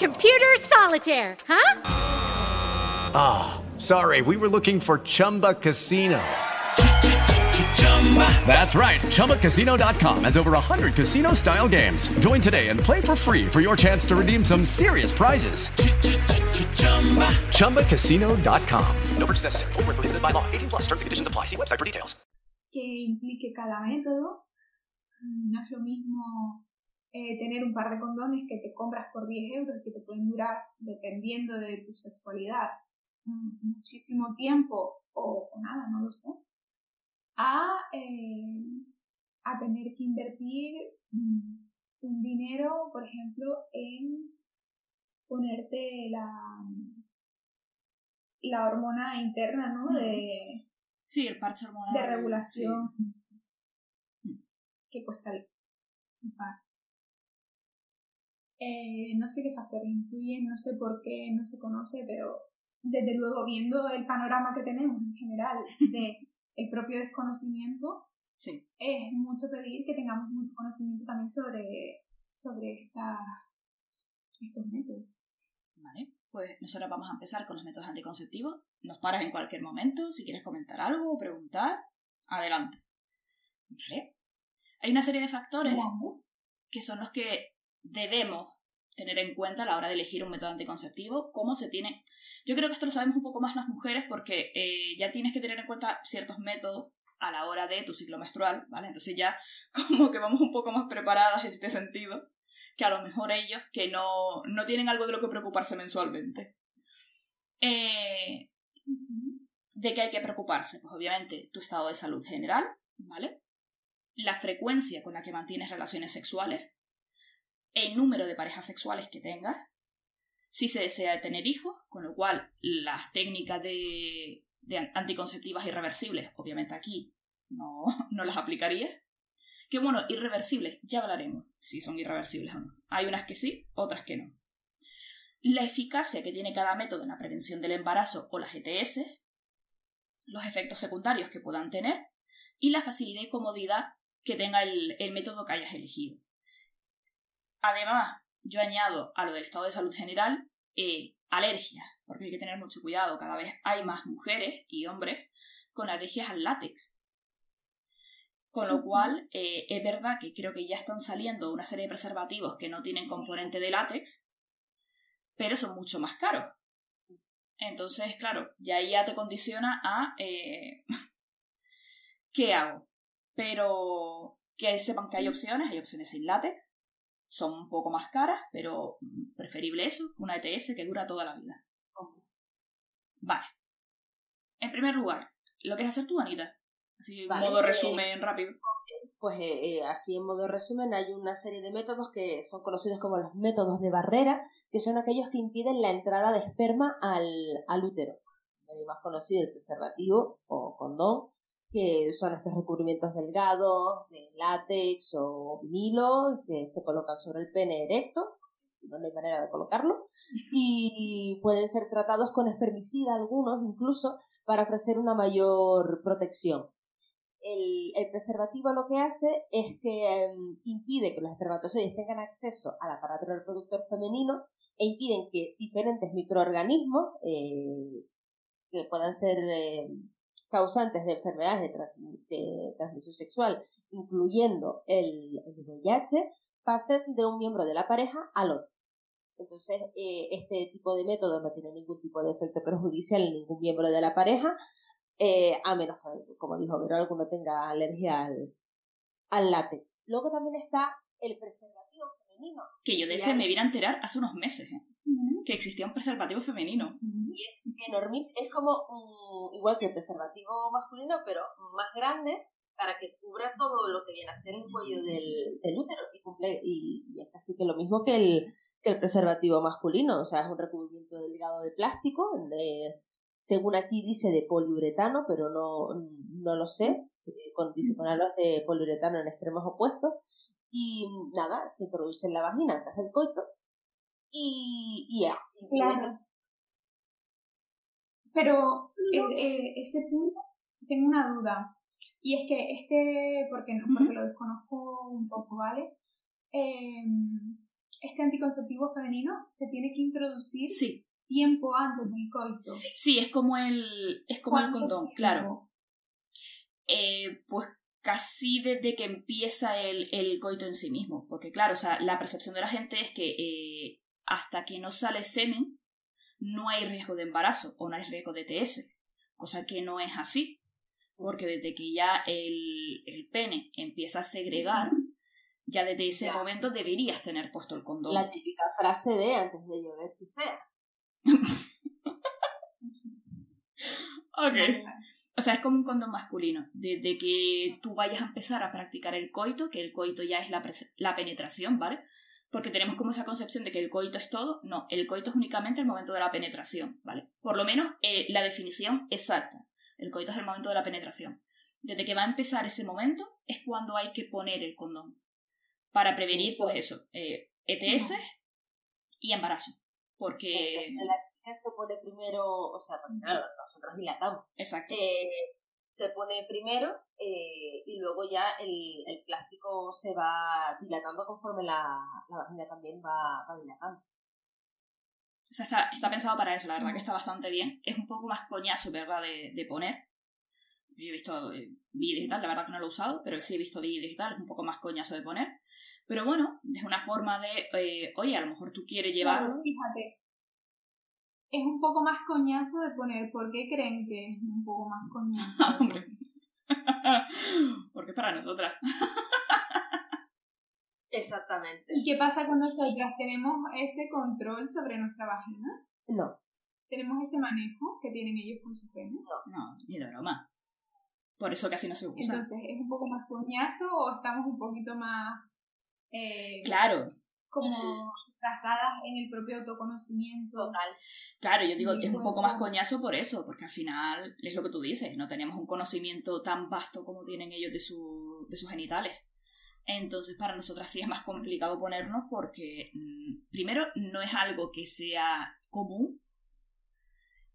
Speaker 8: Computer solitaire, huh?
Speaker 7: Ah, sorry, we were looking for Chumba Casino. That's right. ChumbaCasino.com has over 100 casino style games. Join today and play for free for your chance to redeem some serious prizes. ChumbaCasino.com.
Speaker 1: No purchase necessary. Void where prohibited by law. 18 plus terms and conditions apply. See website for details.
Speaker 4: que implique cada método. Mm, No es lo mismo eh, tener un par de condones que te compras por 10 euros y que te pueden durar, dependiendo de tu sexualidad, muchísimo tiempo o, o nada, no lo sé, a, eh, a tener que invertir mm, un dinero, por ejemplo, en ponerte la, la hormona interna, ¿no? De,
Speaker 3: Sí, el parche hormonal.
Speaker 4: de regulación que cuesta el par. Eh, no sé qué factores influyen, no sé por qué no se conoce, pero desde luego viendo el panorama que tenemos en general de el propio desconocimiento,
Speaker 3: Sí.
Speaker 4: es mucho pedir que tengamos mucho conocimiento también sobre, sobre esta, estos métodos.
Speaker 3: Vale, pues nosotros vamos a empezar con los métodos anticonceptivos. Nos paras en cualquier momento, si quieres comentar algo o preguntar, adelante. Vale. Hay una serie de factores que son los que debemos tener en cuenta a la hora de elegir un método anticonceptivo, cómo se tiene... Yo creo que esto lo sabemos un poco más las mujeres porque eh, ya tienes que tener en cuenta ciertos métodos a la hora de tu ciclo menstrual, ¿vale? Entonces ya como que vamos un poco más preparadas en este sentido que a lo mejor ellos que no, no tienen algo de lo que preocuparse mensualmente. Eh, ¿De qué hay que preocuparse? Pues obviamente tu estado de salud general, ¿vale? La frecuencia con la que mantienes relaciones sexuales, el número de parejas sexuales que tengas, si se desea tener hijos, con lo cual las técnicas de, de an- anticonceptivas irreversibles, obviamente aquí no, no las aplicaría. Que bueno, irreversibles, ya hablaremos si son irreversibles o no. Hay unas que sí, otras que no. La eficacia que tiene cada método en la prevención del embarazo o las ETS, los efectos secundarios que puedan tener y la facilidad y comodidad que tenga el, el método que hayas elegido. Además, yo añado a lo del estado de salud general eh, alergias, porque hay que tener mucho cuidado. Cada vez hay más mujeres y hombres con alergias al látex. Con lo cual, eh, es verdad que creo que ya están saliendo una serie de preservativos que no tienen componente de látex, pero son mucho más caros. Entonces, claro, ya ahí ya te condiciona a eh, ¿qué hago? Pero que sepan que hay opciones, hay opciones sin látex, son un poco más caras, pero preferible eso que una ETS que dura toda la vida. Vale. En primer lugar, ¿lo quieres hacer tú, Anita? Así,
Speaker 5: Vale,
Speaker 3: modo
Speaker 5: eh,
Speaker 3: resumen rápido.
Speaker 5: Pues eh, eh, así en modo resumen hay una serie de métodos que son conocidos como los métodos de barrera, que son aquellos que impiden la entrada de esperma al, al útero. El más conocido el preservativo o condón, que son estos recubrimientos delgados de látex o vinilo que se colocan sobre el pene erecto, si no, no hay manera de colocarlo, y pueden ser tratados con espermicida algunos incluso para ofrecer una mayor protección. El, el preservativo lo que hace es que em, impide que los espermatozoides tengan acceso al aparato reproductor femenino e impiden que diferentes microorganismos eh, que puedan ser eh, causantes de enfermedades de, tra- de transmisión sexual, incluyendo el, VIH, pasen de un miembro de la pareja al otro. Entonces, eh, este tipo de método no tiene ningún tipo de efecto perjudicial en ningún miembro de la pareja, eh, a menos que, como dijo Vero, alguno tenga alergia al, al látex. Luego también está el preservativo femenino.
Speaker 3: Que yo de ese me vine a enterar hace unos meses, ¿eh? Que existía un preservativo femenino.
Speaker 5: Y es enormis, es como mm, igual que el preservativo masculino, pero más grande para que cubra todo lo que viene a ser el cuello del, del útero y cumple y, y es casi que lo mismo que el, que el preservativo masculino, o sea, es un recubrimiento delgado de plástico, de, según aquí dice de poliuretano, pero no, no lo sé, se- con, dice con de poliuretano en extremos opuestos, y nada, se introduce en la vagina antes del coito, y, y ya.
Speaker 4: Claro. Pero eh, eh, ese punto, tengo una duda. Y es que este, porque, no, porque lo desconozco un poco, ¿vale? Eh, este anticonceptivo femenino se tiene que introducir
Speaker 3: Sí.
Speaker 4: tiempo antes del coito.
Speaker 3: Sí, es como el, es como el
Speaker 4: ¿Cuánto
Speaker 3: condón,
Speaker 4: tiempo?
Speaker 3: claro. Eh, pues casi desde que empieza el, el coito en sí mismo. Porque claro, o sea, la percepción de la gente es que eh, hasta que no sale semen, no hay riesgo de embarazo o no hay riesgo de TS. Cosa que no es así. Porque desde que ya el, el pene empieza a segregar, ya desde ese
Speaker 5: Ya.
Speaker 3: momento deberías tener puesto el condón.
Speaker 5: La típica frase de antes de llover chispea.
Speaker 3: Ok. O sea, es como un condón masculino. Desde que tú vayas a empezar a practicar el coito, que el coito ya es la, la penetración, ¿vale? Porque tenemos como esa concepción de que el coito es todo. No, el coito es únicamente el momento de la penetración, ¿vale? Por lo menos eh, la definición exacta. El coito es el momento de la penetración. Desde que va a empezar ese momento es cuando hay que poner el condón. Para prevenir, pues eso, eh, ETS y embarazo. Porque...
Speaker 5: Se pone primero, o sea, porque claro, nosotros dilatamos.
Speaker 3: Exacto.
Speaker 5: Eh, se pone primero eh, y luego ya el, el plástico se va dilatando conforme la, la vagina también va, va dilatando.
Speaker 3: O sea, está, está pensado para eso, la verdad que está bastante bien. Es un poco más coñazo, ¿verdad?, de, de poner. Yo he visto eh, vídeos y tal, la verdad que no lo he usado, pero sí he visto vídeos y tal, es un poco más coñazo de poner. Pero bueno, es una forma de, eh, oye, a lo mejor tú quieres llevar...
Speaker 4: Claro, fíjate. Es un poco más coñazo de poner. ¿Por qué creen que es un poco más coñazo?
Speaker 3: Hombre. Porque es para nosotras.
Speaker 5: Exactamente.
Speaker 4: ¿Y qué pasa cuando nosotras tenemos ese control sobre nuestra vagina?
Speaker 5: No.
Speaker 4: ¿Tenemos ese manejo que tienen ellos con su pene?
Speaker 3: No, ni de broma. Por eso casi no se usa.
Speaker 4: Entonces, ¿es un poco más coñazo o estamos un poquito más... eh,
Speaker 3: Claro,
Speaker 4: como casadas en el propio autoconocimiento?
Speaker 5: Total.
Speaker 3: Claro, yo digo,
Speaker 4: Sí,
Speaker 3: es un poco más coñazo por eso, porque al final es lo que tú dices, no tenemos un conocimiento tan vasto como tienen ellos de, su, de sus genitales. Entonces, para nosotras sí es más complicado ponernos porque, mm, primero, no es algo que sea común.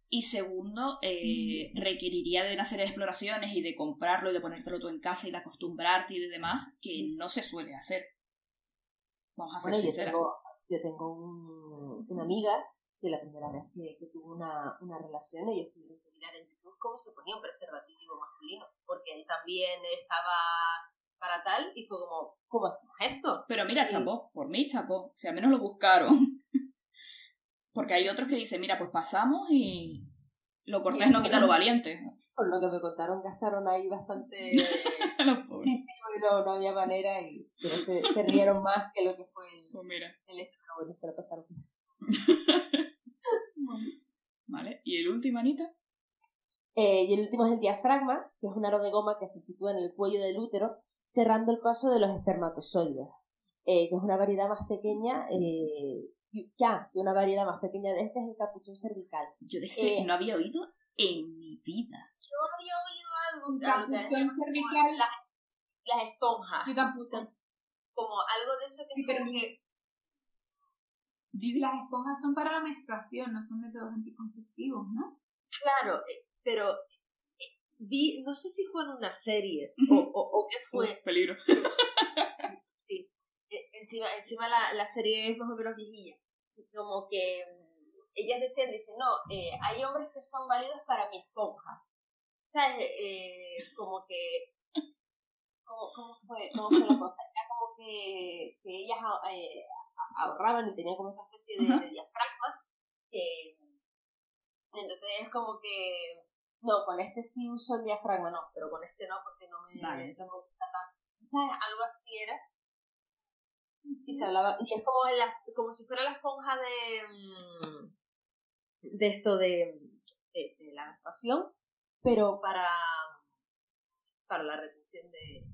Speaker 3: Y segundo, eh, requeriría de una serie de exploraciones y de comprarlo y de ponértelo tú en casa y de acostumbrarte y de demás, que no se suele hacer. Vamos a ser
Speaker 5: Bueno, yo tengo, yo tengo un- una amiga que la primera vez que, que tuvo una, una relación, ellos tuvieron que mirar en YouTube cómo se ponía un preservativo masculino, porque él también estaba para tal y fue como, ¿cómo hacemos esto?
Speaker 3: Pero mira,
Speaker 5: Y-
Speaker 3: chapó, por mí chapó. Si al menos lo buscaron. Porque hay otros que dicen, mira, pues pasamos y lo cortés no quita lo valiente.
Speaker 5: Por lo que me contaron, gastaron ahí bastante...
Speaker 3: Los pobres.
Speaker 5: sí, sí, no, no había manera, y, pero se, se rieron más que lo que fue el,
Speaker 3: Pues mira.
Speaker 5: el bueno, se lo pasaron.
Speaker 3: Vale, ¿y el último, Anita?
Speaker 5: Eh, y el último es el diafragma, que es un aro de goma que se sitúa en el cuello del útero, cerrando el paso de los espermatozoides, eh, que es una variedad más pequeña, eh, y- ya, que una variedad más pequeña de este es el capuchón cervical.
Speaker 3: Yo de este
Speaker 5: Eh,
Speaker 3: no había oído en mi vida.
Speaker 5: Yo había oído algo,
Speaker 4: Un
Speaker 5: claro, que
Speaker 4: capuchón cervical.
Speaker 5: Las, las esponjas,
Speaker 4: Yo tampoco.
Speaker 5: como algo de eso que
Speaker 4: Sí,
Speaker 5: es
Speaker 4: pero
Speaker 5: como que...
Speaker 4: Las esponjas son para la menstruación, no son métodos anticonceptivos, ¿no?
Speaker 5: Claro, eh, pero eh, vi, no sé si fue en una serie o, o, o qué fue,
Speaker 3: Uf, peligro.
Speaker 5: sí. Eh, Encima, encima la, la serie es más o menos viejilla. Como que mm, ellas decían, dicen, no, eh, hay hombres que son válidos para mi esponja. ¿Sabes? Eh, como que... ¿Cómo, cómo, fue, ¿Cómo fue la cosa? Era como que, que ellas eh, ahorraban y tenían como esa especie de, diafragma que... Entonces es como que... No, con este sí uso el diafragma, no, pero con este no, porque no me,
Speaker 3: Vale.
Speaker 5: no me gusta tanto. ¿Sabes? Algo así era. Y se hablaba, y es como, la, como si fuera la esponja de, mm, de esto de, de, de la menstruación, pero para, para la retención de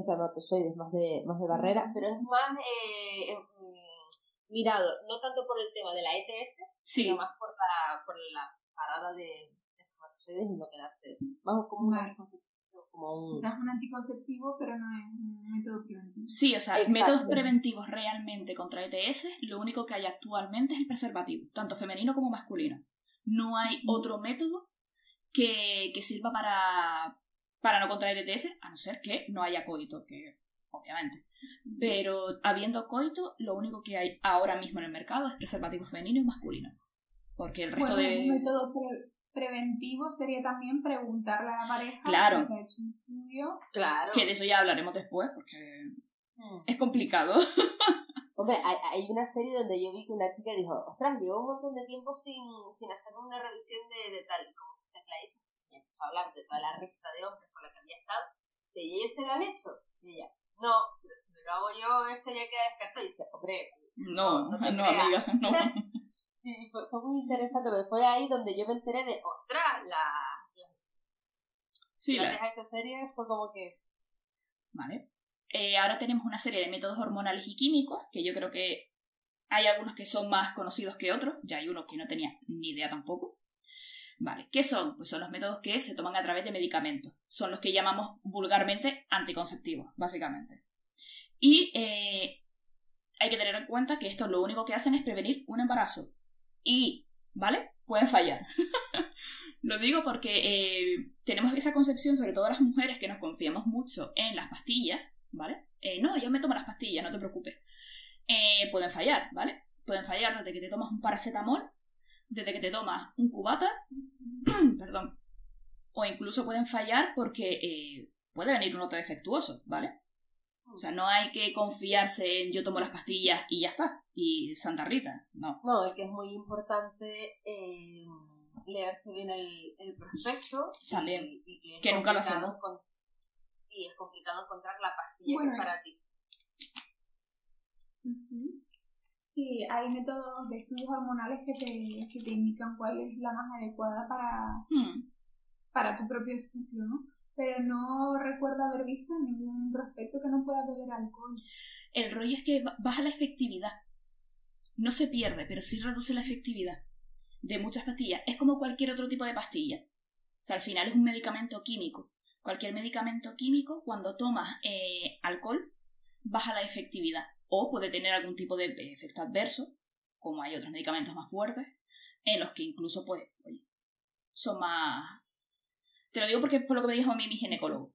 Speaker 5: espermatozoides, más de, más de barrera, pero es más eh, em, mirado, no tanto por el tema de la ETS,
Speaker 3: Sí,
Speaker 5: sino más por la, por la parada de, de espermatozoides y no quedarse, más como un
Speaker 4: Vale.
Speaker 5: anticonceptivo, como un...
Speaker 4: O sea, es un anticonceptivo, pero no es un método preventivo.
Speaker 3: sí, o sea,
Speaker 5: Exacto.
Speaker 3: métodos preventivos realmente contra ETS, lo único que hay actualmente es el preservativo, tanto femenino como masculino. No hay otro método que, que sirva para, para no contraer ETS, a no ser que no haya coito, que obviamente. Pero habiendo coito, lo único que hay ahora mismo en el mercado es preservativo femenino y masculino. Porque el resto
Speaker 4: Bueno,
Speaker 3: de...
Speaker 4: un método pre- preventivo sería también preguntarle a la pareja
Speaker 3: Claro.
Speaker 4: si se ha hecho un estudio.
Speaker 5: Claro.
Speaker 3: Que de eso ya hablaremos después, porque es complicado.
Speaker 5: Hombre, hay, hay una serie donde yo vi que una chica dijo, ostras, llevo un montón de tiempo sin, sin hacer una revisión de, de tal. Y como se la hizo, pues me empezó a hablar de toda la lista de hombres con la que había estado. Si ellos se lo han hecho. Y ella, no, pero si me lo hago yo, eso ya queda descartado. Y dice, hombre,
Speaker 3: No, no,
Speaker 5: creas.
Speaker 3: amiga, no.
Speaker 5: Y fue, fue muy interesante, porque fue ahí donde yo me enteré de, ostras, la, la-
Speaker 3: Sí, la-
Speaker 5: gracias a esa serie fue como que,
Speaker 3: Vale. Eh, ahora tenemos una serie de métodos hormonales y químicos, que yo creo que hay algunos que son más conocidos que otros, ya hay unos que no tenía ni idea tampoco. Vale, ¿qué son? Pues son los métodos que se toman a través de medicamentos. Son los que llamamos vulgarmente anticonceptivos, básicamente. Y eh, hay que tener en cuenta que estos lo único que hacen es prevenir un embarazo. Y, ¿vale? Pueden fallar. Lo digo porque eh, tenemos esa concepción, sobre todo las mujeres, que nos confiamos mucho en las pastillas, ¿vale? Eh, no, yo me tomo las pastillas, no te preocupes. Eh, pueden fallar, ¿vale? Pueden fallar desde que te tomas un paracetamol, desde que te tomas un cubata, perdón, o incluso pueden fallar porque eh, puede venir un otro defectuoso, ¿vale? O sea, no hay que confiarse en yo tomo las pastillas y ya está, y Santa Rita, no.
Speaker 5: no, es que es muy importante eh, leerse bien el, el prospecto.
Speaker 3: También,
Speaker 5: Y, que,
Speaker 3: nunca lo hacemos.
Speaker 5: Y es complicado encontrar la pastilla
Speaker 4: Bueno,
Speaker 5: que es para ti.
Speaker 4: Sí, hay métodos de estudios hormonales que te, que te indican cuál es la más adecuada para,
Speaker 3: Hmm.
Speaker 4: para tu propio ciclo, ¿no? Pero no recuerdo haber visto ningún prospecto que no puedas beber alcohol.
Speaker 3: El rollo es que ba- baja la efectividad. No se pierde, pero sí reduce la efectividad de muchas pastillas. Es como cualquier otro tipo de pastilla. O sea, al final es un medicamento químico. Cualquier medicamento químico, cuando tomas eh, alcohol, baja la efectividad. O puede tener algún tipo de efecto adverso, como hay otros medicamentos más fuertes, en los que incluso, pues, oye, son más... Te lo digo porque fue lo que me dijo a mí mi ginecólogo.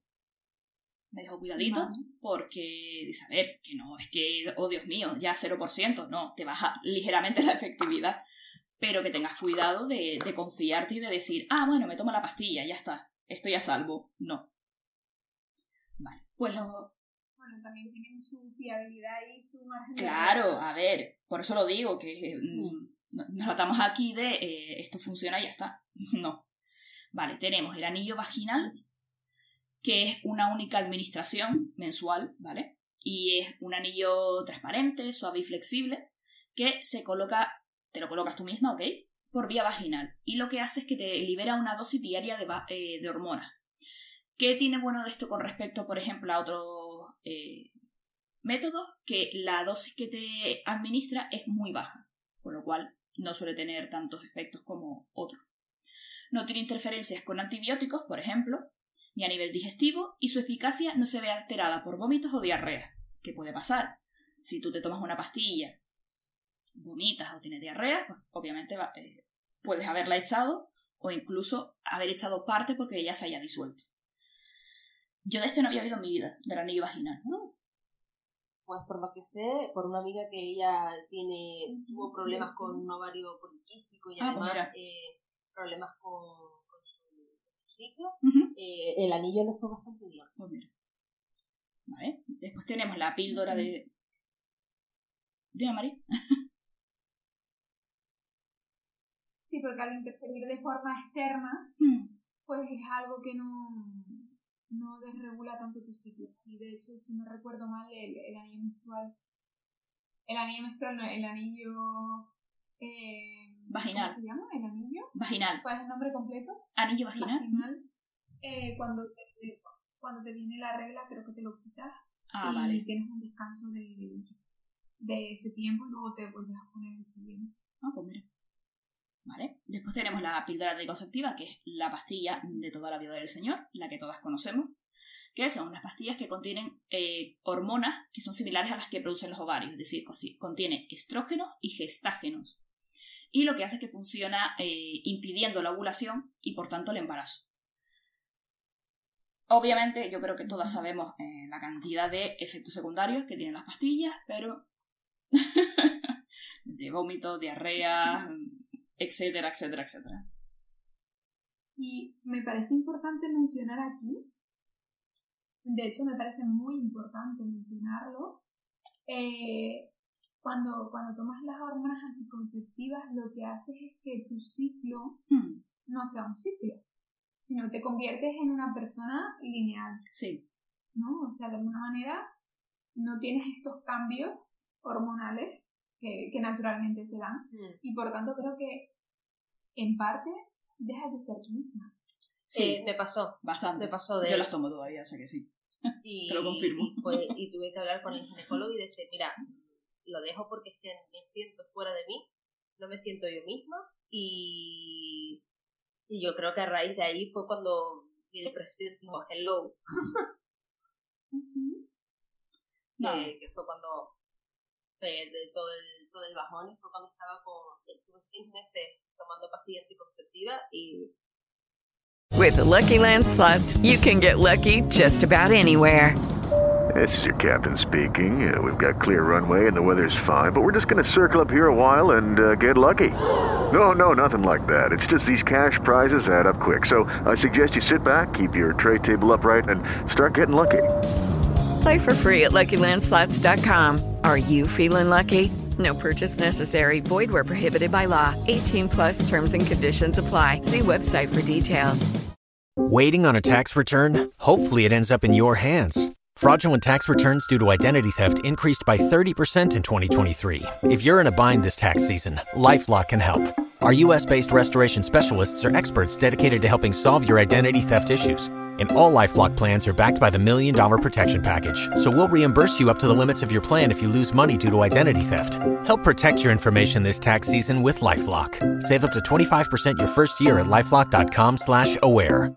Speaker 3: Me dijo, cuidadito, porque dice, a ver, que no, es que, oh Dios mío, ya 0%, no, te baja ligeramente la efectividad, pero que tengas cuidado de, de confiarte y de decir, ah, bueno, me tomo la pastilla, ya está, estoy a salvo. No. Vale, pues lo,
Speaker 4: Bueno, también tienen su fiabilidad y su margen
Speaker 3: Claro, a ver, por eso lo digo, que mm, no- nos tratamos aquí de eh, esto funciona y ya está. No. Vale, tenemos el anillo vaginal, que es una única administración mensual, ¿vale? Y es un anillo transparente, suave y flexible, que se coloca, te lo colocas tú misma, ¿ok? Por vía vaginal. Y lo que hace es que te libera una dosis diaria de, eh, hormonas. ¿Qué tiene bueno de esto con respecto, por ejemplo, a otros eh, métodos? Que la dosis que te administra es muy baja, con lo cual no suele tener tantos efectos como otros. No tiene interferencias con antibióticos, por ejemplo, ni a nivel digestivo, y su eficacia no se ve alterada por vómitos o diarrea. ¿Qué puede pasar? Si tú te tomas una pastilla, vomitas o tienes diarrea, pues obviamente va- eh, puedes haberla echado o incluso haber echado parte porque ella se haya disuelto. Yo de este no había oído en mi vida, del anillo vaginal.
Speaker 5: No. Pues por lo que sé, por una amiga que ella tiene tuvo problemas con un ovario poliquístico y
Speaker 3: Ah, pues
Speaker 5: además eh, problemas con, con su, su ciclo, eh, el anillo le fue bastante bien.
Speaker 3: Pues mira. Vale. Después tenemos la píldora de. Dime, Mari.
Speaker 4: Sí, porque al interferir de forma externa,
Speaker 3: Hmm.
Speaker 4: pues es algo que no, no desregula tanto tu ciclo. Y de hecho, si no recuerdo mal, el, el anillo menstrual, el anillo menstrual, no, el anillo eh,
Speaker 3: Vaginal.
Speaker 4: ¿Cómo se llama? ¿El anillo?
Speaker 3: Vaginal.
Speaker 4: ¿Cuál es el nombre completo?
Speaker 3: Anillo vaginal.
Speaker 4: eh, cuando, te, cuando te viene la regla, creo que te lo quitas
Speaker 3: Ah,
Speaker 4: y
Speaker 3: vale.
Speaker 4: tienes un descanso de, de ese tiempo y luego te vuelves a poner el siguiente.
Speaker 3: Ah, pues mira. Vale. Después tenemos la píldora anticonceptiva, que es la pastilla de toda la vida del señor, la que todas conocemos, que son unas pastillas que contienen eh, hormonas que son similares a las que producen los ovarios, es decir, conti- contiene estrógenos y gestágenos. Y lo que hace es que funciona eh, impidiendo la ovulación y por tanto el embarazo. Obviamente, yo creo que todas sabemos eh, la cantidad de efectos secundarios que tienen las pastillas, pero de vómito, diarrea, etcétera, etcétera, etcétera.
Speaker 4: Y me parece importante mencionar aquí, de hecho me parece muy importante mencionarlo, eh, cuando, cuando tomas las hormonas anticonceptivas lo que haces es que tu ciclo
Speaker 3: Hmm.
Speaker 4: no sea un ciclo, sino te conviertes en una persona lineal.
Speaker 3: Sí.
Speaker 4: ¿No? O sea, de alguna manera no tienes estos cambios hormonales que, que naturalmente se dan y por tanto creo que en parte dejas de ser tú misma.
Speaker 3: Sí,
Speaker 5: Eh, me pasó.
Speaker 3: Bastante.
Speaker 5: Me pasó de
Speaker 3: Yo las tomo todavía, o sea que sí.
Speaker 5: y,
Speaker 3: Te lo confirmo.
Speaker 5: Y, pues, y tuve que hablar con el ginecólogo y decir, mira, lo dejo porque es que me siento fuera de mí, no me siento yo misma y, y yo creo que a raíz de ahí fue cuando mi depresión dijo hello. que, que fue cuando de, de todo el todo el bajón y fue cuando estaba con estuve seis meses tomando pastilla anticonceptiva y
Speaker 9: With the Lucky Land slots, you can get lucky just about anywhere.
Speaker 10: This is your captain speaking. Uh, we've got clear runway and the weather's fine, but we're just going to circle up here a while and uh, get lucky. No, no, nothing like that. It's just these cash prizes add up quick. So I suggest you sit back, keep your tray table upright, and start getting lucky.
Speaker 9: Play for free at LuckyLandSlots.com. Are you feeling lucky? No purchase necessary. Void where prohibited by law. 18 plus terms and conditions apply. See website for details.
Speaker 14: Waiting on a tax return? Hopefully, it ends up in your hands. Fraudulent tax returns due to identity theft increased by 30% in 2023. If you're in a bind this tax season, LifeLock can help. Our U.S. based restoration specialists are experts dedicated to helping solve your identity theft issues. And all LifeLock plans are backed by the Million Dollar Protection Package. So we'll reimburse you up to the limits of your plan if you lose money due to identity theft. Help protect your information this tax season with LifeLock. Save up to 25% your first year at LifeLock.com slash aware.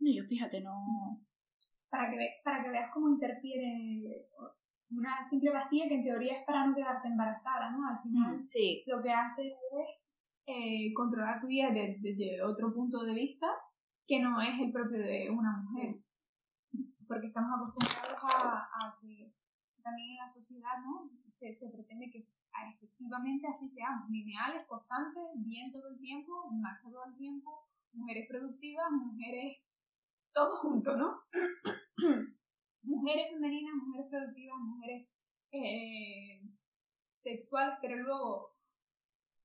Speaker 3: No, yo fíjate, no.
Speaker 4: Para que, ve- para que veas cómo interfiere una simple pastilla que en teoría es para no quedarte embarazada, ¿no? Al final
Speaker 5: sí.
Speaker 4: lo que hace es eh, controlar tu vida de- desde otro punto de vista que no es el propio de una mujer. Porque estamos acostumbrados a, que también en la sociedad, ¿no? Se, se pretende que efectivamente así seamos, lineales, constantes, bien todo el tiempo, marcha todo el tiempo, mujeres productivas, mujeres, todo junto, ¿no? mujeres femeninas, mujeres productivas, mujeres eh, sexuales, pero luego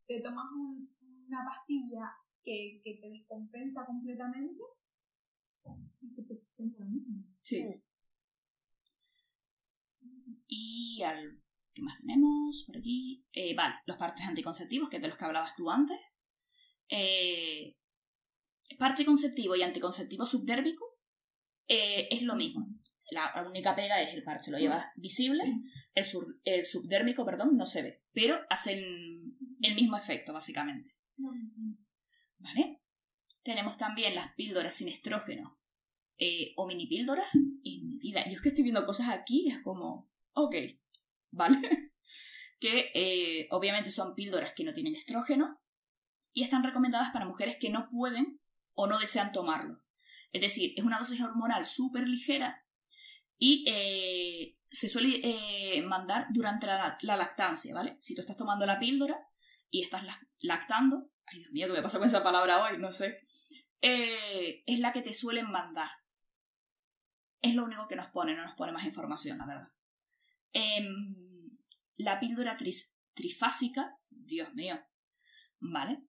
Speaker 4: te tomas un- una pastilla que, que te descompensa completamente y se te lo mismo.
Speaker 3: Sí. Y al. ¿Qué más tenemos por aquí? Eh, vale, los parches anticonceptivos, que es de los que hablabas tú antes. Eh, parche conceptivo y anticonceptivo subdérmico eh, es lo mismo. La, la única pega es el parche, lo llevas visible, el, sur- el subdérmico, perdón, no se ve, pero hacen el mismo efecto, básicamente. ¿Vale? Tenemos también las píldoras sin estrógeno eh, o mini píldoras. Y yo es que estoy viendo cosas aquí es como, ok, ¿vale? que eh, obviamente son píldoras que no tienen estrógeno y están recomendadas para mujeres que no pueden o no desean tomarlo. Es decir, es una dosis hormonal súper ligera y eh, se suele mandar durante la, la lactancia, ¿vale? Si tú estás tomando la píldora y estás lac- lactando, ay Dios mío, ¿qué me pasa con esa palabra hoy? No sé. Eh, es la que te suelen mandar. Es lo único que nos pone, no nos pone más información, la verdad. Em, la píldora trifásica, Dios mío, ¿vale?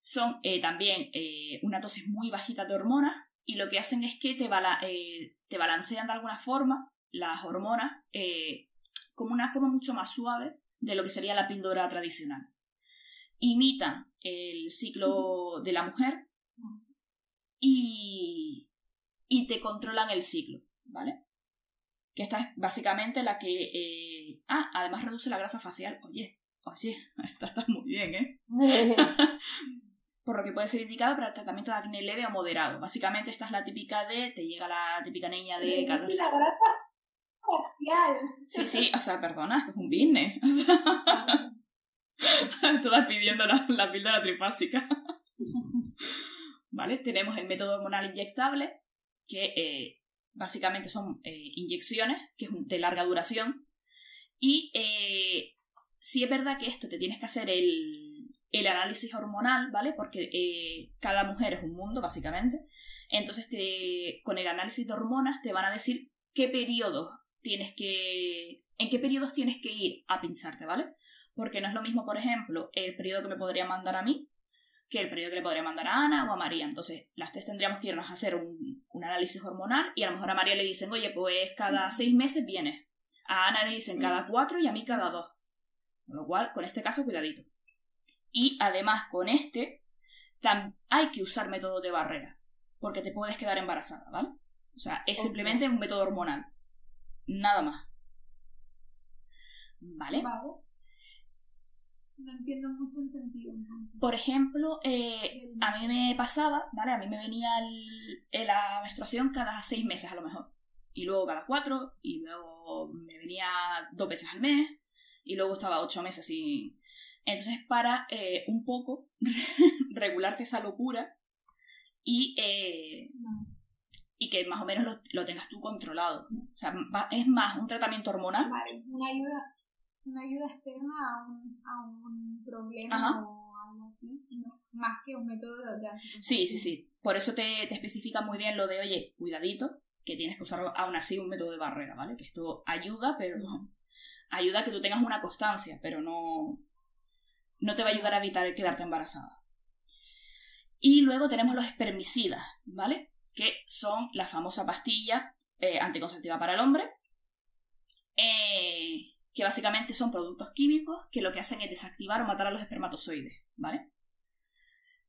Speaker 3: Son eh, también eh, una dosis muy bajita de hormonas y lo que hacen es que te, te balancean de alguna forma las hormonas como una forma mucho más suave de lo que sería la píldora tradicional. Imitan el ciclo de la mujer y, y te controlan el ciclo, ¿vale? Que esta es básicamente la que... eh, Ah, además reduce la grasa facial. Oye, oye, esta está muy bien, ¿eh? Por lo que puede ser indicado para el tratamiento de acné leve o moderado. Básicamente esta es la típica de... Te llega la típica niña de...
Speaker 4: Reduce
Speaker 3: 14
Speaker 4: la grasa facial.
Speaker 3: Sí, sí, o sea, perdona, esto es un business. O sea, todas pidiendo la, la píldora trifásica. ¿Vale? Tenemos el método hormonal inyectable, que eh, básicamente son eh, inyecciones, que es de larga duración. Y eh, sí es verdad que esto te tienes que hacer el, el análisis hormonal, ¿vale? Porque eh, cada mujer es un mundo, básicamente. Entonces, te, con el análisis de hormonas te van a decir qué periodos tienes que. en qué periodos tienes que ir a pincharte, ¿vale? Porque no es lo mismo, por ejemplo, el periodo que me podría mandar a mí que el periodo que le podría mandar a Ana o a María. Entonces, las tres tendríamos que irnos a hacer un, un análisis hormonal y a lo mejor a María le dicen, oye, pues cada seis meses vienes. A Ana le dicen cada cuatro y a mí cada dos. Con lo cual, con este caso, cuidadito. Y además, con este, hay que usar método de barrera, porque te puedes quedar embarazada, ¿vale? O sea, es simplemente un método hormonal. Nada más. ¿Vale?
Speaker 4: Vale. No entiendo mucho el sentido, entonces.
Speaker 3: Por ejemplo, eh, a mí me pasaba, ¿vale? A mí me venía el- el- la menstruación cada seis meses a lo mejor. Y luego cada cuatro, y luego me venía dos veces al mes, y luego estaba ocho meses sin... Entonces, para eh, un poco regularte esa locura y, eh, y que más o menos lo, lo tengas tú controlado. O sea, va- es más un tratamiento hormonal.
Speaker 4: Vale, una ayuda, una ayuda externa a un, a un problema
Speaker 3: Ajá.
Speaker 4: o algo así, no, más que un método de.
Speaker 3: Sí, sí, sí. Por eso te, te especifica muy bien lo de, oye, cuidadito, que tienes que usar aún así un método de barrera, ¿vale? Que esto ayuda, pero ayuda a que tú tengas una constancia, pero no, no te va a ayudar a evitar quedarte embarazada. Y luego tenemos los espermicidas, ¿vale? Que son la famosa pastilla eh, anticonceptiva para el hombre, eh, que básicamente son productos químicos que lo que hacen es desactivar o matar a los espermatozoides, ¿vale?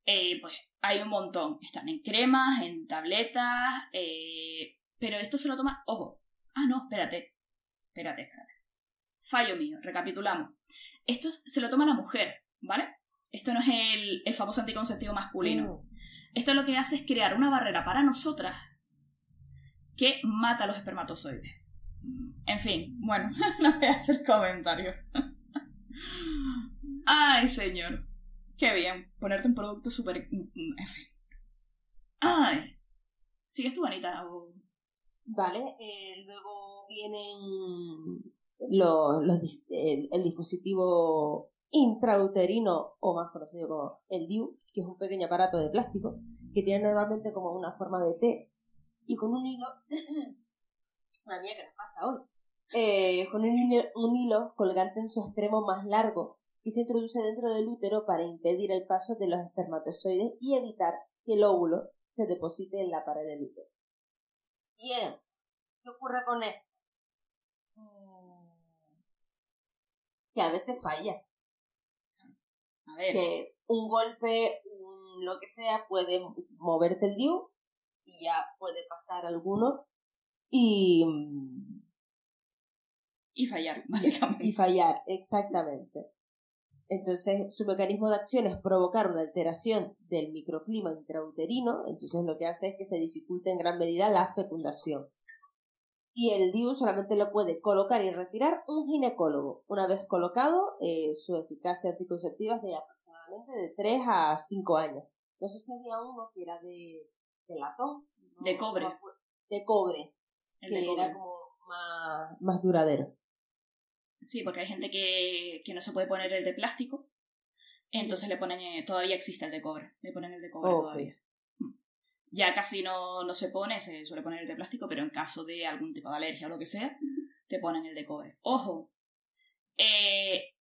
Speaker 3: Eh, pues hay un montón. Están en cremas, en tabletas, eh, pero esto se lo toma... Ojo. Ah, no, espérate. Espérate, espérate. Fallo mío, recapitulamos. Esto se lo toma la mujer, ¿vale? Esto no es el, el famoso anticonceptivo masculino. Esto lo que hace es crear una barrera para nosotras que mata a los espermatozoides. En fin, bueno, no voy a hacer comentarios. Ay, señor. Qué bien. Ponerte un producto súper... En. Ay. ¿Sigues tú, Anita? O...
Speaker 5: Vale, eh, luego vienen los, el, el dispositivo intrauterino o más conocido como el DIU, que es un pequeño aparato de plástico que tiene normalmente como una forma de T y con un hilo, una mía que nos pasa hoy, Eh, con un hilo, un hilo colgante en su extremo más largo y se introduce dentro del útero para impedir el paso de los espermatozoides y evitar que el óvulo se deposite en la pared del útero. Bien, ¿qué ocurre con esto? Mm, que a veces falla.
Speaker 3: A ver.
Speaker 5: Que un golpe, un lo que sea, puede moverte el DIU y ya puede pasar alguno y, mm,
Speaker 3: Y fallar, básicamente.
Speaker 5: y fallar, exactamente. Entonces, su mecanismo de acción es provocar una alteración del microclima intrauterino, entonces lo que hace es que se dificulte en gran medida la fecundación. Y el DIU solamente lo puede colocar y retirar un ginecólogo. Una vez colocado, eh, su eficacia anticonceptiva es de aproximadamente de 3 a 5 años. No sé si había uno que era de, de latón. no-
Speaker 3: De cobre.
Speaker 5: de cobre.
Speaker 3: El
Speaker 5: que
Speaker 3: de
Speaker 5: era
Speaker 3: cobre.
Speaker 5: como más, más duradero.
Speaker 3: Sí, porque hay gente que, que no se puede poner el de plástico. Entonces le ponen, eh, todavía existe el de cobre. Le ponen el de cobre todavía. Mm. Ya casi no, no se pone, se suele poner el de plástico, pero en caso de algún tipo de alergia o lo que sea, te ponen el de cobre. Ojo, eh,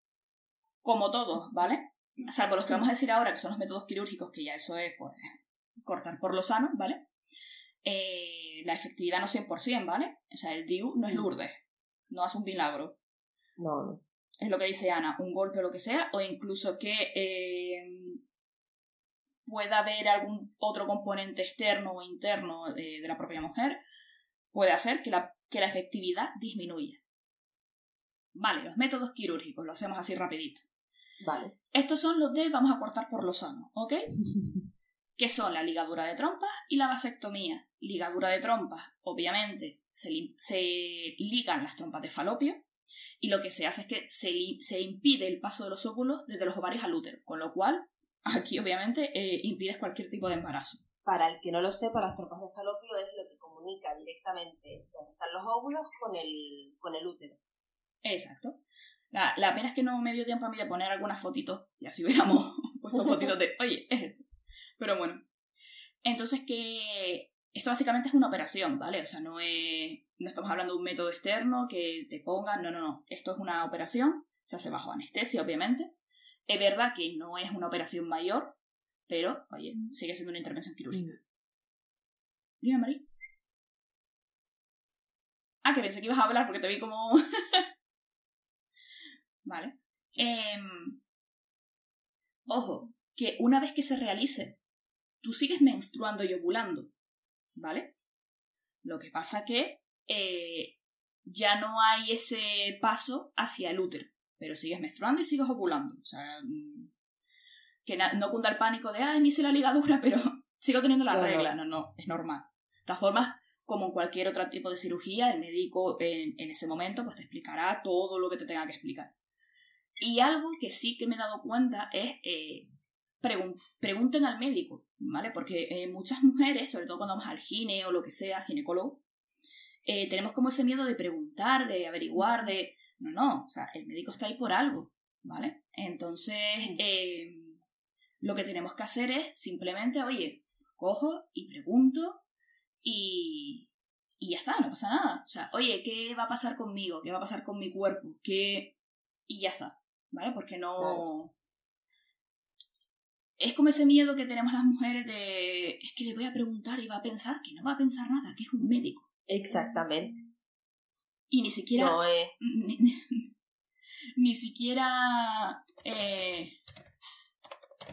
Speaker 3: como todos, ¿vale? Salvo los que vamos a decir ahora, que son los métodos quirúrgicos, que ya eso es, pues, cortar por lo sano, ¿vale? Eh, la efectividad no 100%, ¿vale? O sea, el DIU no es Lourdes, no hace un milagro
Speaker 5: No, no.
Speaker 3: es lo que dice Ana, un golpe o lo que sea, o incluso que eh, pueda haber algún otro componente externo o interno de, de la propia mujer, puede hacer que la, que la efectividad disminuya. Vale, los métodos quirúrgicos, lo hacemos así rapidito.
Speaker 5: Vale.
Speaker 3: Estos son los de vamos a cortar por lo sano, ¿ok? que son la ligadura de trompas y la vasectomía. Ligadura de trompas, obviamente, se, se ligan las trompas de falopio y lo que se hace es que se, se impide el paso de los óvulos desde los ovarios al útero, con lo cual aquí obviamente eh, impides cualquier tipo de embarazo,
Speaker 5: Para el que no lo sepa, las trompas de falopio es lo que comunica directamente donde están los óvulos con el, con el útero.
Speaker 3: Exacto. La, la pena es que no me dio tiempo a mí de poner algunas fotitos y así hubiéramos puesto fotitos de, oye, es esto. Pero bueno. Entonces que esto básicamente es una operación, ¿vale? O sea, no es, no estamos hablando de un método externo que te pongan, no, no, no. Esto es una operación, se hace bajo anestesia, obviamente. Es verdad que no es una operación mayor, pero, oye, sigue siendo una intervención quirúrgica. Dime, María. Ah, que pensé que ibas a hablar porque te vi como... vale. Em, ojo, que una vez que se realice, tú sigues menstruando y ovulando, ¿vale? Lo que pasa que eh, ya no hay ese paso hacia el útero, pero sigues menstruando y sigues ovulando. O sea, mm, que no cunda el pánico de, ay, ni hice la ligadura, pero sigo teniendo la regla. No, no, es normal. De todas formas, como en cualquier otro tipo de cirugía, el médico en, en ese momento pues te explicará todo lo que te tenga que explicar. Y algo que sí que me he dado cuenta es eh, pregun- pregunten al médico, ¿vale? Porque eh, muchas mujeres, sobre todo cuando vamos al gine o lo que sea, ginecólogo, eh, tenemos como ese miedo de preguntar, de averiguar, de... No, no, o sea, el médico está ahí por algo, ¿vale? Entonces, eh, lo que tenemos que hacer es simplemente, oye, cojo y pregunto y, y ya está, no pasa nada. O sea, oye, ¿qué va a pasar conmigo? ¿Qué va a pasar con mi cuerpo? ¿Qué... Y ya está, ¿vale? Porque no...
Speaker 5: Claro.
Speaker 3: Es como ese miedo que tenemos las mujeres de... Es que le voy a preguntar y va a pensar que no va a pensar nada, que es un médico.
Speaker 5: Exactamente.
Speaker 3: Y ni siquiera...
Speaker 5: No es...
Speaker 3: Ni, ni- ni siquiera... Eh,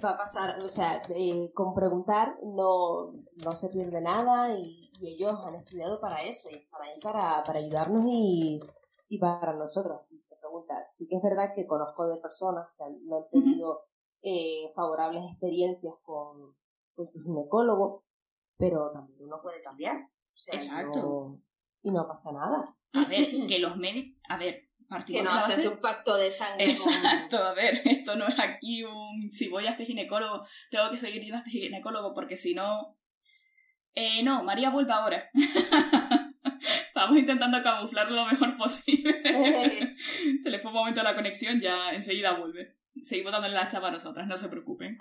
Speaker 5: va a pasar, o sea, eh, con preguntar no, no se pierde nada y, y ellos han estudiado para eso y están ahí para, para ayudarnos y, y para nosotros. Y se pregunta, sí que es verdad que conozco de personas que han- no han tenido eh, favorables experiencias con, con su ginecólogo, pero también uno puede cambiar. O sea,
Speaker 3: Exacto.
Speaker 5: no- y no pasa nada.
Speaker 3: a ver, que los médicos... A ver, partimos
Speaker 5: Que no haces un pacto de sangre con-
Speaker 3: Exacto, a ver, esto no es aquí un... Si voy a este ginecólogo, tengo que seguir yendo a este ginecólogo porque si no... Eh, no, María vuelve ahora. Estamos intentando camuflarlo lo mejor posible. Se le fue un momento la conexión, ya enseguida vuelve. Seguimos dándole la chapa a nosotras, no se preocupen.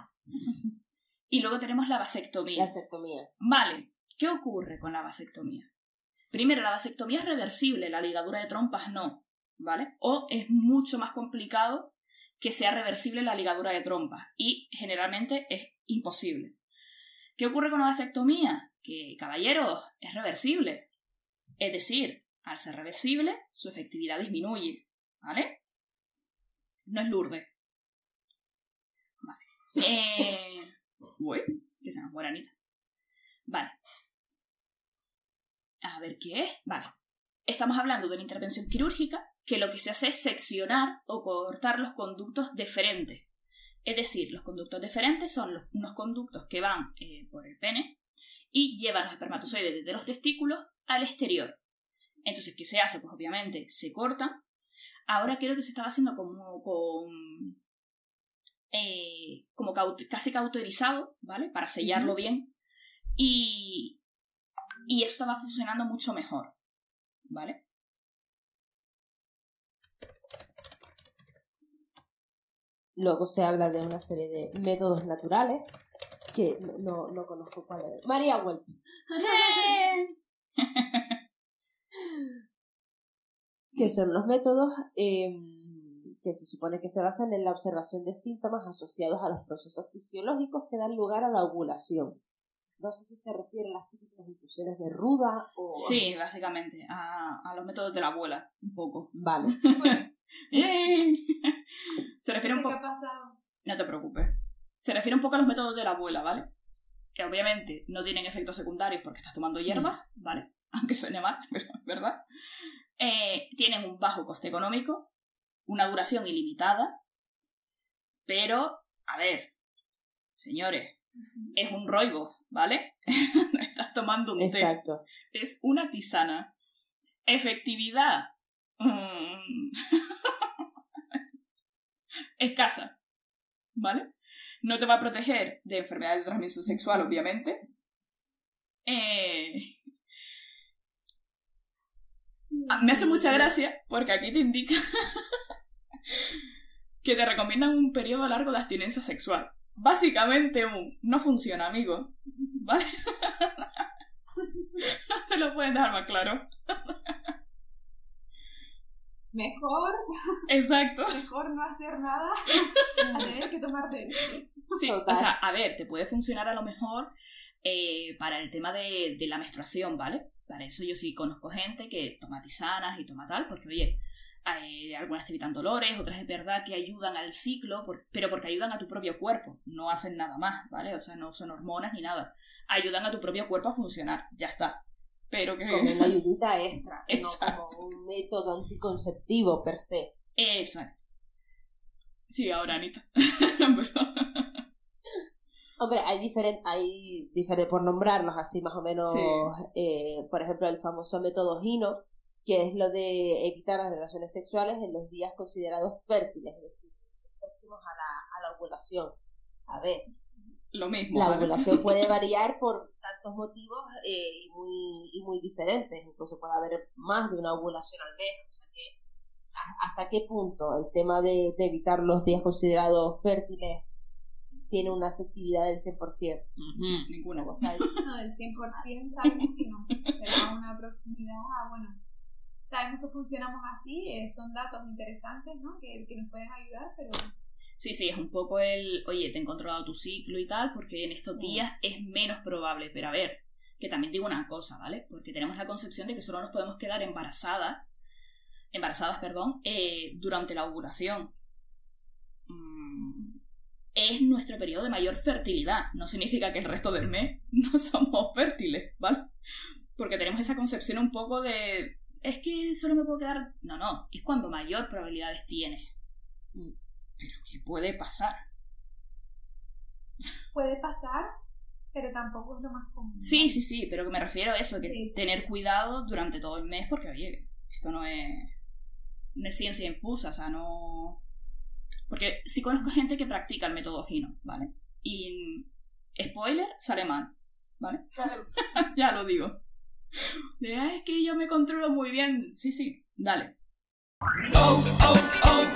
Speaker 3: Y luego tenemos la vasectomía.
Speaker 5: La vasectomía.
Speaker 3: Vale, ¿qué ocurre con la vasectomía? Primero, la vasectomía es reversible, la ligadura de trompas no, ¿vale? O es mucho más complicado que sea reversible la ligadura de trompas y generalmente es imposible. ¿Qué ocurre con la vasectomía? Que, caballeros, es reversible. Es decir, al ser reversible, su efectividad disminuye, ¿vale? No es Lourdes. Eh... Uy, que se nos muere Anita. Vale. A ver qué es. Vale. Estamos hablando de una intervención quirúrgica que lo que se hace es seccionar o cortar los conductos deferentes. Es decir, los conductos deferentes son los- unos conductos que van eh, por el pene y llevan los espermatozoides desde los testículos al exterior. Entonces, ¿qué se hace? Pues obviamente se cortan. Ahora creo que se estaba haciendo como con. Eh, como caut- casi cauterizado, ¿vale? Para sellarlo bien. Y. Y eso estaba funcionando mucho mejor, ¿vale?
Speaker 5: Luego se habla de una serie de métodos naturales que no, no conozco cuál es. María ha vuelto. que son los métodos eh, que se supone que se basan en la observación de síntomas asociados a los procesos fisiológicos que dan lugar a la ovulación. No sé si se refiere a las típicas infusiones de ruda o...
Speaker 3: Sí, básicamente, a, a los métodos de la abuela, un poco.
Speaker 5: Vale.
Speaker 3: Se refiere un
Speaker 4: ¿Qué
Speaker 3: poco...
Speaker 4: ha pasado?
Speaker 3: No te preocupes. Se refiere un poco a los métodos de la abuela, ¿vale? Que obviamente no tienen efectos secundarios porque estás tomando hierbas, ¿vale? Aunque suene mal, pero es verdad. Eh, tienen un bajo coste económico, una duración ilimitada, pero, a ver, señores, es un roibo, ¿vale? Estás tomando un té.
Speaker 5: Exacto.
Speaker 3: Es una tisana. Efectividad. mm, escasa. ¿Vale? No te va a proteger de enfermedades de transmisión sexual, obviamente. Eh, ah, me hace mucha gracia porque aquí te indica que te recomiendan un periodo largo de abstinencia sexual. Básicamente un no funciona, amigo. ¿Vale? no te lo pueden dejar más claro.
Speaker 4: Mejor.
Speaker 3: Exacto.
Speaker 4: Mejor no hacer nada a tener que tomarte
Speaker 3: Sí, o sea, a ver, te puede funcionar a lo mejor eh, para el tema de, de, la menstruación, ¿vale? Para eso yo sí conozco gente que toma tisanas y toma tal, porque oye, hay, algunas te evitan dolores, otras es verdad que ayudan al ciclo, pero porque ayudan a tu propio cuerpo, no hacen nada más, ¿vale? O sea, no son hormonas ni nada. Ayudan a tu propio cuerpo a funcionar, ya está. Pero que...
Speaker 5: Como una ayudita extra, no como un método anticonceptivo per se.
Speaker 3: Exacto. Sí, ahora Anita.
Speaker 5: Hombre, hay diferentes, hay diferentes, por nombrarlos así más o menos, eh, por ejemplo, el famoso método Gino, que es lo de evitar las relaciones sexuales en los días considerados fértiles, es decir, próximos a la, a la ovulación. A ver,
Speaker 3: lo mismo.
Speaker 5: La ovulación puede variar por tantos motivos eh, y, muy, y muy diferentes. Incluso puede haber más de una ovulación al mes. O sea que, ¿hasta qué punto el tema de, de evitar los días considerados fértiles tiene una efectividad del 100%?
Speaker 3: Ninguna.
Speaker 4: No, del 100% sabemos que no. Será una proximidad a, bueno, sabemos que funcionamos así, eh, son datos interesantes, ¿no? Que, que nos pueden ayudar, pero
Speaker 3: Sí, sí, es un poco el, oye, te he controlado tu ciclo y tal, porque en estos días es menos probable. Pero a ver, que también digo una cosa, ¿vale? Porque tenemos la concepción de que solo nos podemos quedar embarazadas, embarazadas, perdón, eh, durante la ovulación. Mm, es nuestro periodo de mayor fertilidad. No significa que el resto del mes no somos fértiles, ¿vale? Porque tenemos esa concepción un poco de, es que solo me puedo quedar... No, no, es cuando mayor probabilidades tienes. Mm. Pero ¿qué puede pasar?
Speaker 4: Puede pasar, pero tampoco es lo más común.
Speaker 3: Sí, sí, sí, pero que me refiero a eso, que tener cuidado durante todo el mes, porque oye, esto no es, no es ciencia infusa, o sea, no... Porque sí conozco gente que practica el método Gino, ¿vale? Y spoiler, sale mal, ¿vale? ya lo digo. De, es que yo me controlo muy bien. Sí, sí, dale. Oh, oh,
Speaker 15: oh,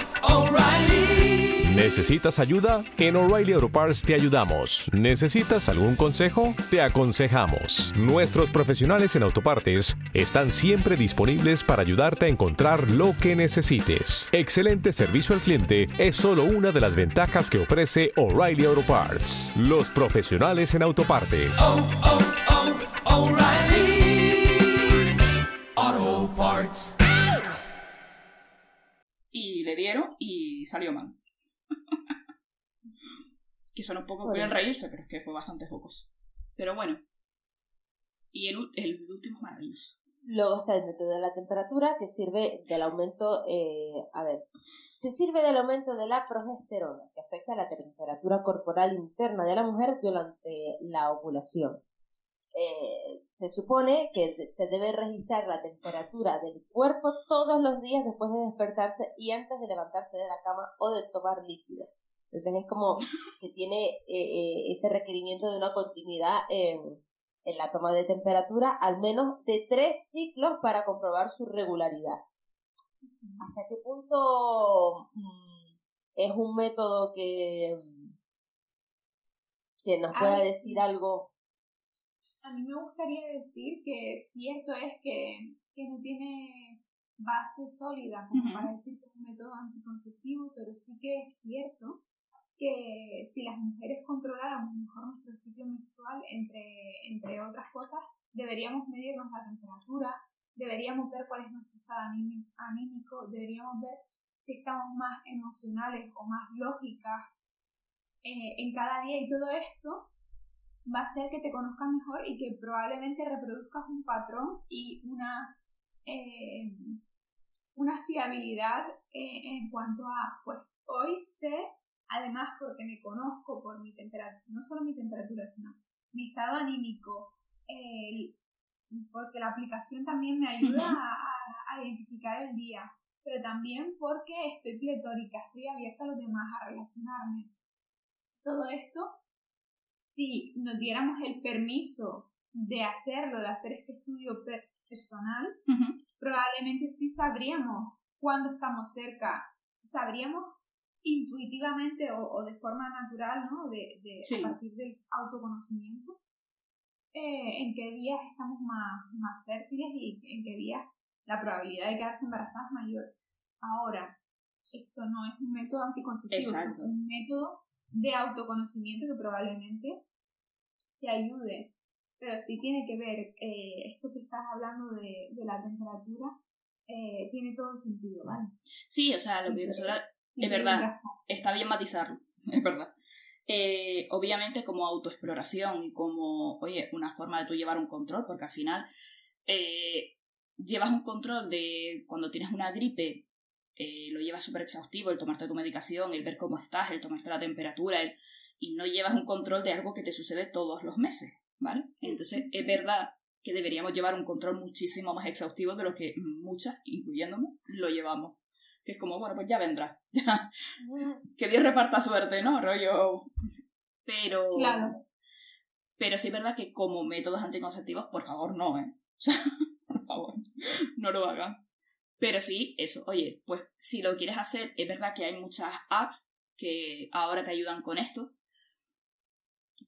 Speaker 15: ¿Necesitas ayuda? En O'Reilly Auto Parts te ayudamos. ¿Necesitas algún consejo? Te aconsejamos. Nuestros profesionales en autopartes están siempre disponibles para ayudarte a encontrar lo que necesites. Excelente servicio al cliente es solo una de las ventajas que ofrece O'Reilly Auto Parts. Los profesionales en autopartes.
Speaker 3: Parts y le dieron y salió mal. que suena un poco, pueden reírse, pero es que fue bastante focos. Pero bueno. Y el, el último es maravilloso.
Speaker 5: Luego está el método de la temperatura, que sirve del aumento, eh, a ver, se sirve del aumento de la progesterona, que afecta a la temperatura corporal interna de la mujer durante la ovulación. Eh, se supone que se debe registrar la temperatura del cuerpo todos los días después de despertarse y antes de levantarse de la cama o de tomar líquido. Entonces es como que tiene eh, eh, ese requerimiento de una continuidad en, en, la toma de temperatura al menos de tres ciclos para comprobar su regularidad. ¿Hasta qué punto mm, es un método que, que nos pueda decir algo
Speaker 4: a mí me gustaría decir que cierto es que, que no tiene base sólida como para decir que es un método anticonceptivo, pero sí que es cierto que si las mujeres controláramos mejor nuestro ciclo menstrual, entre, entre otras cosas, deberíamos medirnos la temperatura, deberíamos ver cuál es nuestro estado anímico, deberíamos ver si estamos más emocionales o más lógicas eh, en cada día y todo esto va a ser que te conozcas mejor y que probablemente reproduzcas un patrón y una, eh, una fiabilidad eh, en cuanto a, pues hoy sé, además porque me conozco por mi temperatura, no solo mi temperatura, sino mi estado anímico, porque la aplicación también me ayuda a, a identificar el día, pero también porque estoy pletórica, estoy abierta a los demás, a relacionarme. Todo esto si nos diéramos el permiso de hacerlo, de hacer este estudio personal, probablemente sí sabríamos cuándo estamos cerca, sabríamos intuitivamente o, de forma natural, ¿no? De, a partir del autoconocimiento, eh, en qué días estamos más, más fértiles y en qué días la probabilidad de quedarse embarazada es mayor. Ahora, esto no es un método anticonceptivo, es un método de autoconocimiento que probablemente te ayude. Pero sí tiene que ver, eh, esto que estás hablando de, de la temperatura, eh, tiene todo el sentido, ¿vale?
Speaker 3: Sí, o sea, lo que es verdad, está bien matizarlo, es verdad. Eh, obviamente como autoexploración y como, oye, una forma de tú llevar un control, porque al final llevas un control de cuando tienes una gripe, eh, lo llevas súper exhaustivo, el tomarte tu medicación, el ver cómo estás, el tomarte la temperatura, y no llevas un control de algo que te sucede todos los meses, ¿vale? Entonces es verdad que deberíamos llevar un control muchísimo más exhaustivo de lo que muchas, incluyéndome, lo llevamos. Que es como, bueno, pues ya vendrá. que Dios reparta suerte, ¿no? Rollo. Pero.
Speaker 4: Claro.
Speaker 3: Pero sí es verdad que como métodos anticonceptivos, por favor, no, ¿eh? O sea, por favor, no lo hagan. Pero sí, eso, oye, pues si lo quieres hacer, es verdad que hay muchas apps que ahora te ayudan con esto.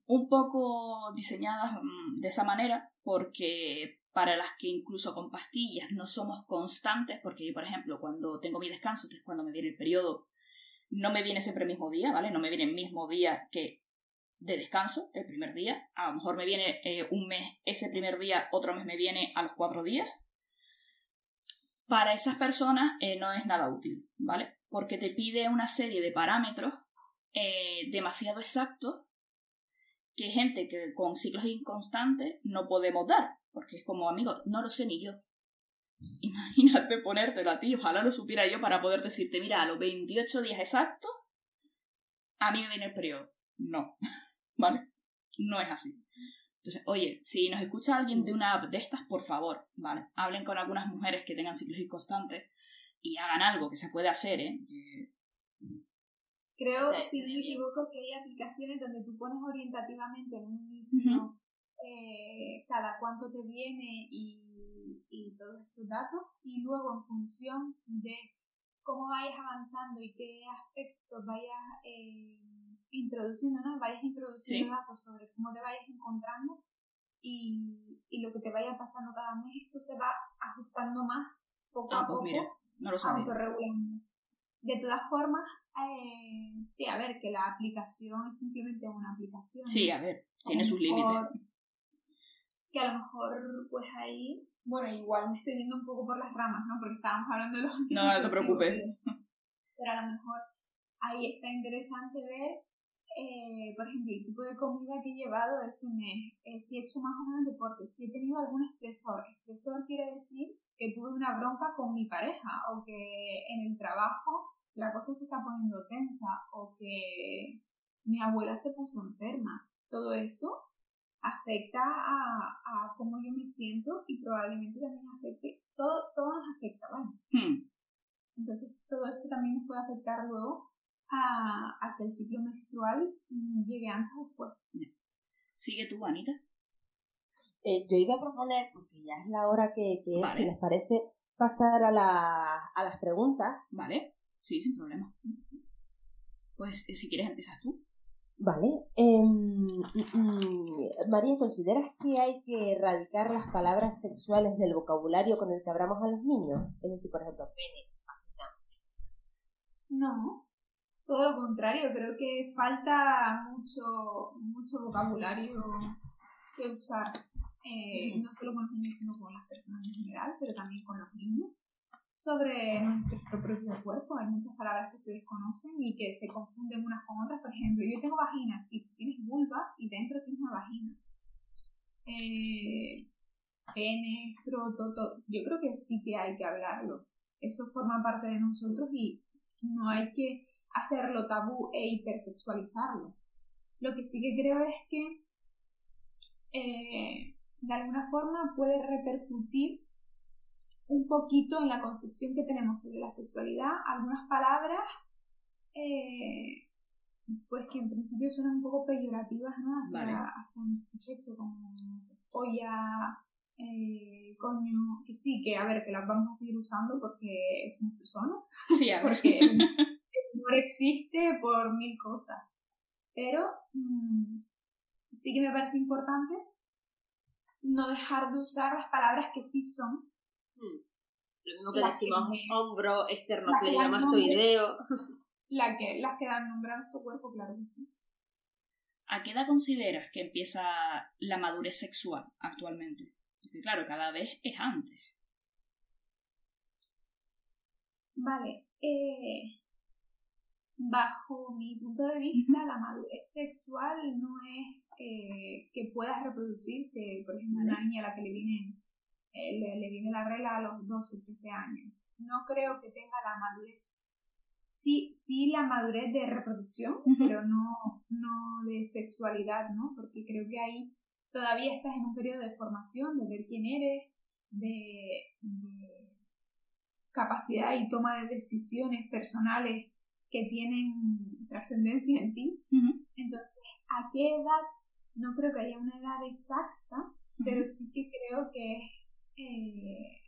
Speaker 3: Un poco diseñadas mm, de esa manera, porque para las que incluso con pastillas no somos constantes, porque yo, por ejemplo, cuando tengo mi descanso, que es cuando me viene el periodo, no me viene siempre el mismo día, ¿vale? No me viene el mismo día que de descanso, el primer día. A lo mejor me viene eh, un mes ese primer día, otro mes me viene a los cuatro días. Para esas personas eh, no es nada útil, ¿vale? Porque te pide una serie de parámetros eh, demasiado exactos que gente que con ciclos inconstantes no podemos dar, porque es como, amigo, no lo sé ni yo. Imagínate ponértelo a ti, ojalá lo supiera yo para poder decirte, mira, a los 28 días exactos, a mí me viene el periodo. No, ¿vale? No es así. Entonces, oye, si nos escucha alguien de una app de estas, por favor, ¿vale? Hablen con algunas mujeres que tengan ciclos inconstantes y hagan algo que se puede hacer, ¿eh?
Speaker 4: Creo, si no me equivoco, que hay aplicaciones donde tú pones orientativamente en un inicio eh, cada cuánto te viene y, y, todos estos datos, y luego en función de cómo vayas avanzando y qué aspectos vayas eh, introduciendo, ¿no? Vayas introduciendo datos sobre cómo te vayas encontrando y, y, lo que te vaya pasando cada mes, esto se va ajustando más poco
Speaker 3: ah,
Speaker 4: a
Speaker 3: pues
Speaker 4: poco,
Speaker 3: mira, no lo
Speaker 4: autorregulando. De todas formas, eh, sí, a ver, que la aplicación es simplemente una aplicación.
Speaker 3: Sí, a ver, tiene sus límites.
Speaker 4: Que a lo mejor, pues ahí, bueno, igual me estoy viendo un poco por las ramas, ¿no? Porque estábamos hablando de los...
Speaker 3: No, no te preocupes.
Speaker 4: Pero a lo mejor ahí está interesante ver, eh, por ejemplo, el tipo de comida que he llevado ese mes, eh, si he hecho más o menos deporte, si he tenido algún estresor. Estresor quiere decir que tuve una bronca con mi pareja o que en el trabajo la cosa se está poniendo tensa o que mi abuela se puso enferma. Todo eso afecta a, a cómo yo me siento y probablemente también afecte, todo, todo nos afecta, ¿vale?
Speaker 3: Hmm.
Speaker 4: Entonces todo esto también nos puede afectar luego a, a que el ciclo menstrual llegue antes o después.
Speaker 3: ¿Sigue tú, Anita?
Speaker 5: Eh, yo iba a proponer, porque ya es la hora que, que es, si les parece, pasar a, la, a las preguntas.
Speaker 3: Vale. Sí, sin problema. Pues eh, si quieres empiezas tú.
Speaker 5: Vale. Em, mm, María, ¿consideras que hay que erradicar las palabras sexuales del vocabulario con el que hablamos a los niños? Es decir, por ejemplo, pene,
Speaker 4: No, todo lo contrario, creo que falta mucho, mucho vocabulario que usar, eh, no solo con los niños, sino con las personas en general, pero también con los niños sobre nuestro propio cuerpo. Hay muchas palabras que se desconocen y que se confunden unas con otras. Por ejemplo, yo tengo vagina, sí, tienes vulva y dentro tienes una vagina. Eh, pene, todo. Yo creo que sí que hay que hablarlo. Eso forma parte de nosotros y no hay que hacerlo tabú e hipersexualizarlo. Lo que sí que creo es que eh, de alguna forma puede repercutir un poquito en la concepción que tenemos sobre la sexualidad. Algunas palabras, eh, pues que en principio suenan un poco peyorativas, ¿no? Hacia,
Speaker 3: Vale.
Speaker 4: hacia nuestro sexo, como polla, eh, coño, que sí, que a ver, que las vamos a seguir usando porque somos personas.
Speaker 3: Sí, a ver.
Speaker 4: porque existe por mil cosas. Pero mm, sí que me parece importante no dejar de usar las palabras que sí son.
Speaker 5: Lo mismo que
Speaker 4: Las
Speaker 5: decimos
Speaker 4: que-
Speaker 5: hombro, esternocleidomastoideo.
Speaker 4: La que, las que dan nombre a nuestro cuerpo, claro que sí.
Speaker 3: ¿A qué edad consideras que empieza la madurez sexual actualmente? Porque claro, cada vez es antes.
Speaker 4: Vale, eh, bajo mi punto de vista, la madurez sexual no es eh, que puedas reproducirte, por ejemplo, una niña a la que le viene, eh, le, le viene la regla a los 12 o 13 años. No creo que tenga la madurez. Sí, sí la madurez de reproducción, pero no, no de sexualidad, ¿no? Porque creo que ahí todavía estás en un periodo de formación, de ver quién eres, de, de capacidad y toma de decisiones personales que tienen trascendencia en ti. Entonces, ¿a qué edad? No creo que haya una edad exacta, pero sí que creo que es eh,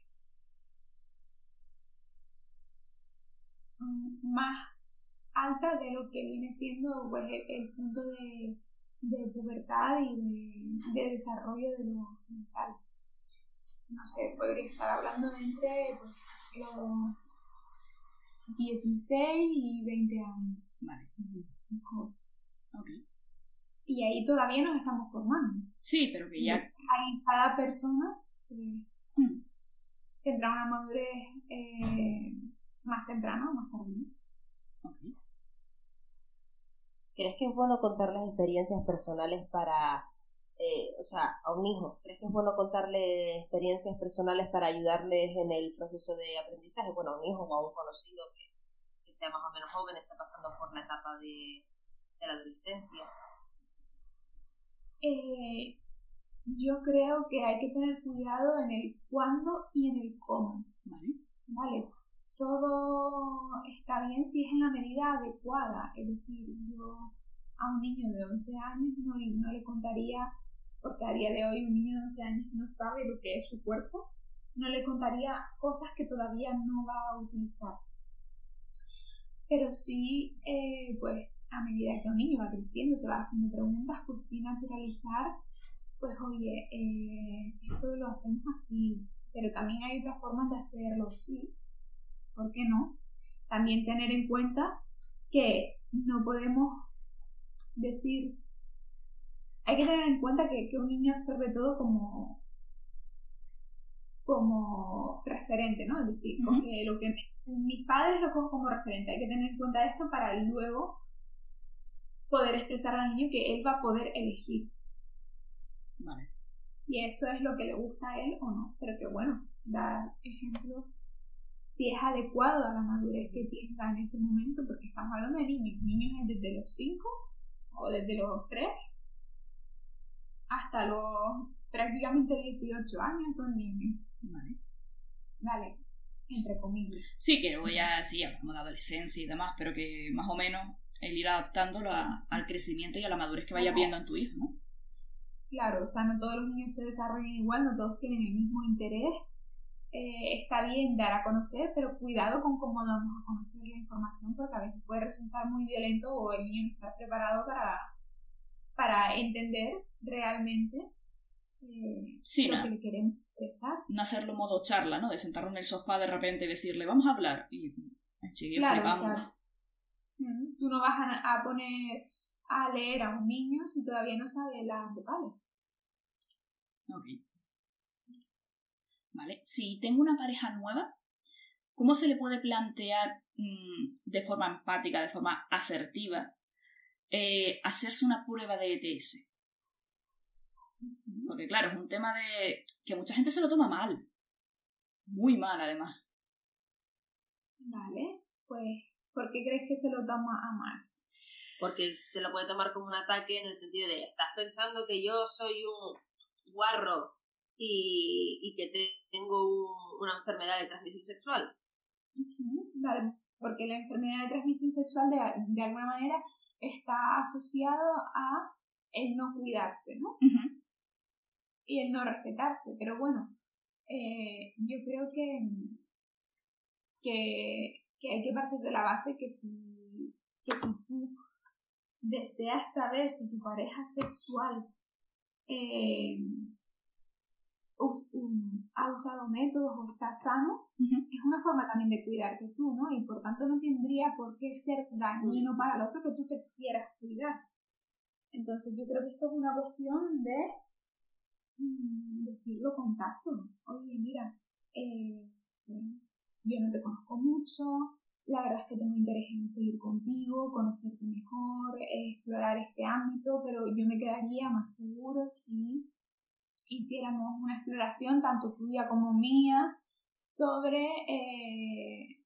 Speaker 4: mm, más alta de lo que viene siendo pues, el, el punto de, de pubertad y de, de desarrollo de lo mental. No sé, podría estar hablando de entre pues, los 16 y 20 años.
Speaker 3: Vale.
Speaker 4: Mejor.
Speaker 3: Ok.
Speaker 4: Y ahí todavía nos estamos formando.
Speaker 3: Sí, pero que ya...
Speaker 4: Ahí cada persona eh, tendrá una madurez eh, más temprana o más tardía.
Speaker 5: ¿Crees que es bueno contarles experiencias personales para, eh, o sea, a un hijo? ¿Crees que es bueno contarle experiencias personales para ayudarles en el proceso de aprendizaje? Bueno, a un hijo o a un conocido que, sea más o menos joven, está pasando por la etapa de, la adolescencia.
Speaker 4: Eh, yo creo que hay que tener cuidado en el cuándo y en el cómo. Vale. Todo está bien si es en la medida adecuada. Es decir, yo a un niño de 11 años no, no le contaría, porque a día de hoy un niño de 11 años no sabe lo que es su cuerpo, no le contaría cosas que todavía no va a utilizar. Pero sí, eh, pues a medida que un niño va creciendo, se va haciendo preguntas, pues sí naturalizar, pues oye, eh, esto lo hacemos así, pero también hay otras formas de hacerlo, sí, ¿por qué no? También tener en cuenta que no podemos decir, hay que tener en cuenta que, que un niño absorbe todo como como referente, ¿no? Es decir, coge lo que me- mis padres lo cojo como referente. Hay que tener en cuenta esto para luego poder expresar al niño que él va a poder elegir.
Speaker 3: Vale.
Speaker 4: Y eso es lo que le gusta a él o no. Pero que bueno, dar ejemplo si es adecuado a la madurez que tenga en ese momento, porque estamos hablando de niños. Niños es desde los 5 o desde los 3 hasta los prácticamente 18 años son niños.
Speaker 3: Vale.
Speaker 4: Vale, entre comillas.
Speaker 3: Sí, que luego ya sí, hablamos de adolescencia y demás, pero que más o menos el ir adaptándolo a- al crecimiento y a la madurez que vayas viendo en tu hijo, ¿no?
Speaker 4: Claro, o sea, no todos los niños se desarrollan igual, no todos tienen el mismo interés. Eh, está bien dar a conocer, pero cuidado con cómo damos a conocer la información, porque a veces puede resultar muy violento o el niño no está preparado para, para entender realmente eh,
Speaker 3: Sí,
Speaker 4: lo
Speaker 3: no.
Speaker 4: que le queremos expresar.
Speaker 3: No hacerlo modo charla, ¿no? De sentarlo en el sofá de repente y decirle, vamos a hablar. Y sigue
Speaker 4: Claro, o sea, mm, tú no vas a, a poner a leer a un niño si todavía no sabe las vocales.
Speaker 3: Ok. Vale. Si tengo una pareja nueva, ¿cómo se le puede plantear mm, de forma empática, de forma asertiva, eh, hacerse una prueba de ETS? Porque claro, es un tema de que mucha gente se lo toma mal. Muy mal, además.
Speaker 4: Vale, pues, ¿por qué crees que se lo toma a mal?
Speaker 5: Porque se lo puede tomar como un ataque en el sentido de, estás pensando que yo soy un guarro y, y que te- tengo un- una enfermedad de transmisión sexual.
Speaker 4: Vale, porque la enfermedad de transmisión sexual de, de alguna manera está asociado a el no cuidarse, ¿no? Y el no respetarse. Pero bueno, eh, yo creo que, que, que, hay que partir de la base que si, que si tú deseas saber si tu pareja sexual eh, ha usado métodos o está sano, es una forma también de cuidarte tú, ¿no? Y por tanto no tendría por qué ser dañino para el otro que tú te quieras cuidar. Entonces yo creo que esto es una cuestión de mm, decirlo con tacto. Oye, mira, eh, yo no te conozco mucho, la verdad es que tengo interés en seguir contigo, conocerte mejor, explorar este ámbito, pero yo me quedaría más seguro si hiciéramos una exploración, tanto tuya como mía, sobre, eh,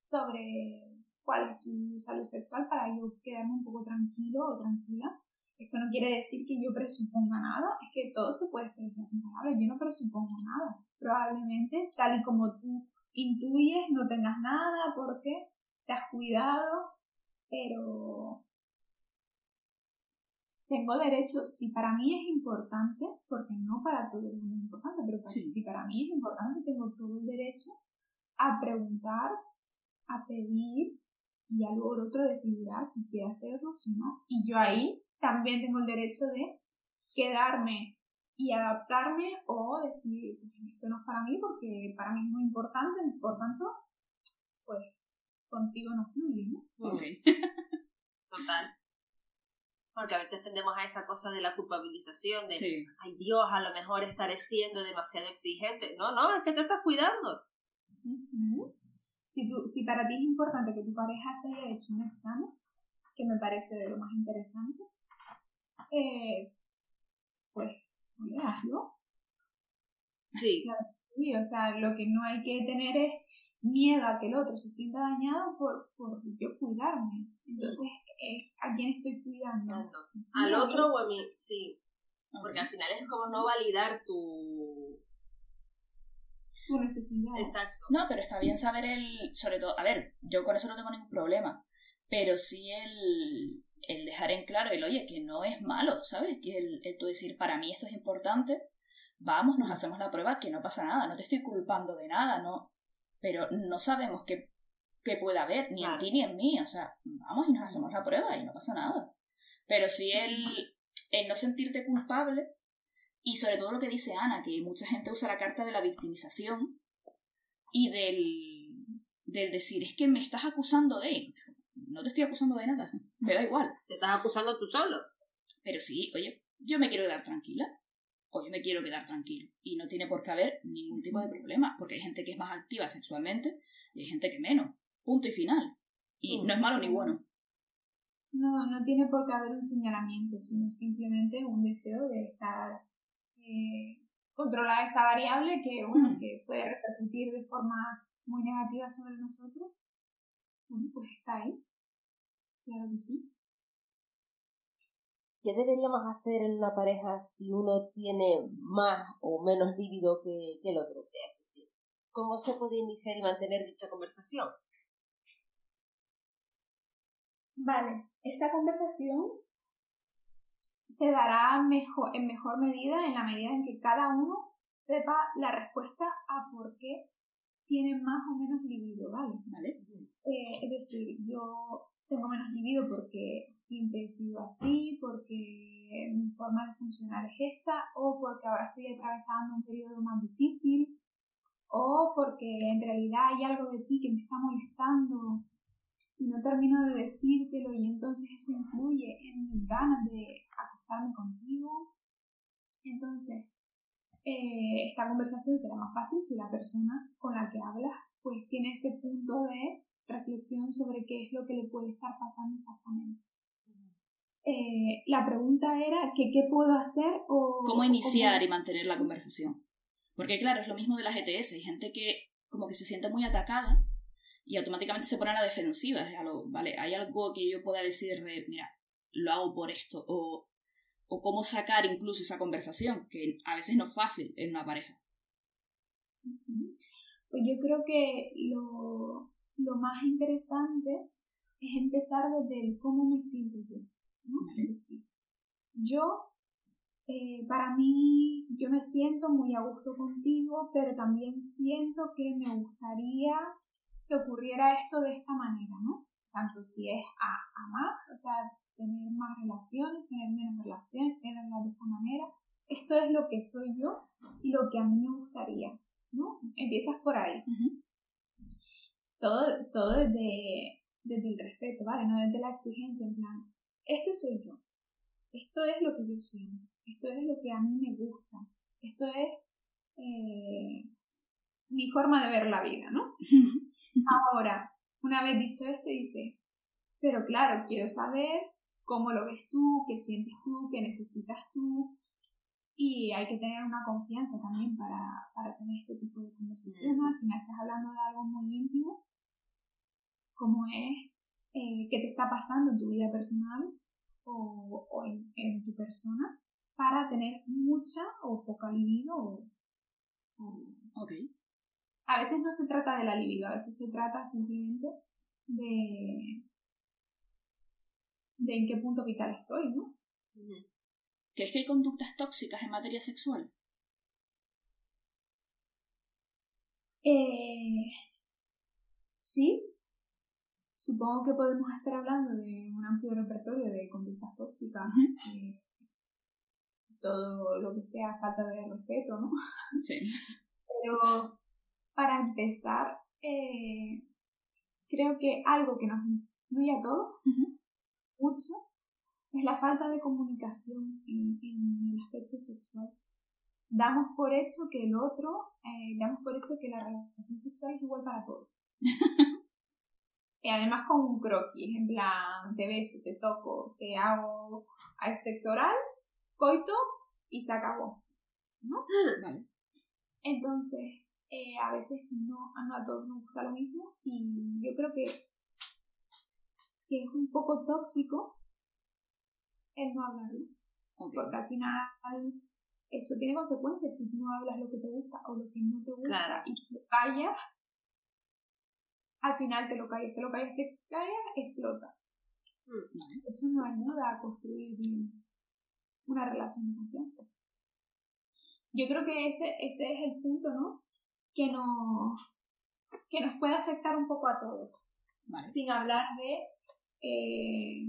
Speaker 4: sobre cuál es tu salud sexual para yo quedarme un poco tranquilo o tranquila. Esto no quiere decir que yo presuponga nada, es que todo se puede palabras, yo no presupongo nada. Probablemente, tal y como tú intuyes, no tengas nada porque te has cuidado, pero tengo derecho, si para mí es importante, porque no para todo el mundo es importante, pero si para mí es importante, tengo todo el derecho a preguntar, a pedir y a luego el otro decidirá si quiere hacerlo o si no. Y yo ahí también tengo el derecho de quedarme y adaptarme o decir, esto no es para mí porque para mí es muy importante, por tanto, pues contigo no fluye, ¿no?
Speaker 5: Total. Porque a veces tendemos a esa cosa de la culpabilización, de, ay Dios, a lo mejor estaré siendo demasiado exigente. No, no, es que te estás cuidando.
Speaker 4: si, tú, si para ti es importante que tu pareja se haya hecho un examen, que me parece de lo más interesante, eh, pues, oye, hazlo.
Speaker 5: Sí.
Speaker 4: sí, o sea, lo que no hay que tener es miedo a que el otro se sienta dañado por, por yo cuidarme. Entonces, eh, ¿a quién estoy cuidando?
Speaker 5: ¿Al otro o a mí? Sí. Porque al final es como no validar tu...
Speaker 4: Tu necesidad.
Speaker 5: Exacto.
Speaker 3: No, pero está bien saber el... Sobre todo, a ver, yo con eso no tengo ningún problema. Pero sí el, el dejar en claro el, oye, que no es malo, ¿sabes? Que el, el tú decir, para mí esto es importante, vamos, nos hacemos la prueba, que no pasa nada, no te estoy culpando de nada, no, pero no sabemos qué, qué puede haber, ni en ti ni en mí, o sea, vamos y nos hacemos la prueba y no pasa nada. Pero sí el, el no sentirte culpable y sobre todo lo que dice Ana, que mucha gente usa la carta de la victimización y del, del decir, es que me estás acusando de... No te estoy acusando de nada, me da igual.
Speaker 5: Te estás acusando tú solo.
Speaker 3: Pero sí, oye, yo me quiero quedar tranquila o yo me quiero quedar tranquilo. Y no tiene por qué haber ningún tipo de problema, porque hay gente que es más activa sexualmente y hay gente que menos. Punto y final. Y no es malo ni bueno.
Speaker 4: No, no tiene por qué haber un señalamiento, sino simplemente un deseo de estar eh, controlar esta variable que, bueno, que puede repercutir de forma muy negativa sobre nosotros. Bueno, pues está ahí. Claro que sí.
Speaker 5: ¿Qué deberíamos hacer en una pareja si uno tiene más o menos líbido que, el otro? O sea, es decir, ¿cómo se puede iniciar y mantener dicha conversación?
Speaker 4: Vale, esta conversación se dará mejor, en mejor medida en la medida en que cada uno sepa la respuesta a por qué tiene más o menos libido, ¿vale?
Speaker 3: ¿Vale?
Speaker 4: Eh, es decir, yo tengo menos libido porque siempre he sido así, porque mi forma de funcionar es esta, o porque ahora estoy atravesando un periodo más difícil, o porque en realidad hay algo de ti que me está molestando y no termino de decírtelo y entonces eso influye en mis ganas de acostarme contigo. Entonces, eh, esta conversación será más fácil si la persona con la que hablas pues tiene ese punto de reflexión sobre qué es lo que le puede estar pasando exactamente. Eh, la pregunta era que qué puedo hacer o...
Speaker 3: ¿Cómo iniciar y mantener la conversación? Porque claro, es lo mismo de las ETS. Hay gente que como que se siente muy atacada y automáticamente se pone a la defensiva. ¿vale? Hay algo que yo pueda decir de, mira, lo hago por esto. O, o cómo sacar incluso esa conversación, que a veces no es fácil en una pareja.
Speaker 4: Pues yo creo que lo, lo más interesante es empezar desde el cómo me siento yo. ¿no? Es decir, yo, eh, para mí, yo me siento muy a gusto contigo, pero también siento que me gustaría que ocurriera esto de esta manera, ¿no? Tanto si es a, a más, o sea, tener más relaciones, tener menos relaciones, tenerlas de esta manera. Esto es lo que soy yo y lo que a mí me gustaría, ¿no? Empiezas por ahí. Todo, todo desde, desde el respeto, ¿vale? No desde la exigencia, en plan, este soy yo, esto es lo que yo siento, esto es lo que a mí me gusta, esto es eh, mi forma de ver la vida, ¿no? Ahora, una vez dicho esto, dice, pero claro, quiero saber cómo lo ves tú, qué sientes tú, qué necesitas tú. Y hay que tener una confianza también para, para tener este tipo de conversaciones. Al final estás hablando de algo muy íntimo, como es eh, qué te está pasando en tu vida personal o, o en, en, tu persona, para tener mucha o poca libido. O, o... A veces no se trata de la libido, a veces se trata simplemente de, de en qué punto vital estoy, ¿no?
Speaker 3: ¿Crees que hay conductas tóxicas en materia sexual?
Speaker 4: Eh, sí. Supongo que podemos estar hablando de un amplio repertorio de conductas tóxicas. eh, todo lo que sea falta de respeto, ¿no?
Speaker 3: Sí.
Speaker 4: Pero para empezar, eh, creo que algo que nos incluye a todos mucho es la falta de comunicación en, en, el aspecto sexual. Damos por hecho que el otro, eh, damos por hecho que la relación sexual es igual para todos. y además con un croquis, en plan, te beso, te toco, te hago al sexo oral, coito y se acabó. ¿No?
Speaker 3: Vale.
Speaker 4: Entonces, eh, a veces no, no a todos nos gusta lo mismo y yo creo que que es un poco tóxico el no hablarlo. Okay. Porque al final eso tiene consecuencias si no hablas lo que te gusta o lo que no te gusta
Speaker 3: claro.
Speaker 4: y te callas. Al final te lo callas, te lo callas, te callas, explota.
Speaker 3: Mm.
Speaker 4: Eso no ayuda a construir bien una relación de confianza. Yo creo que ese, ese es el punto, ¿no? Que nos, que nos puede afectar un poco a todos.
Speaker 3: Vale.
Speaker 4: Sin hablar de eh,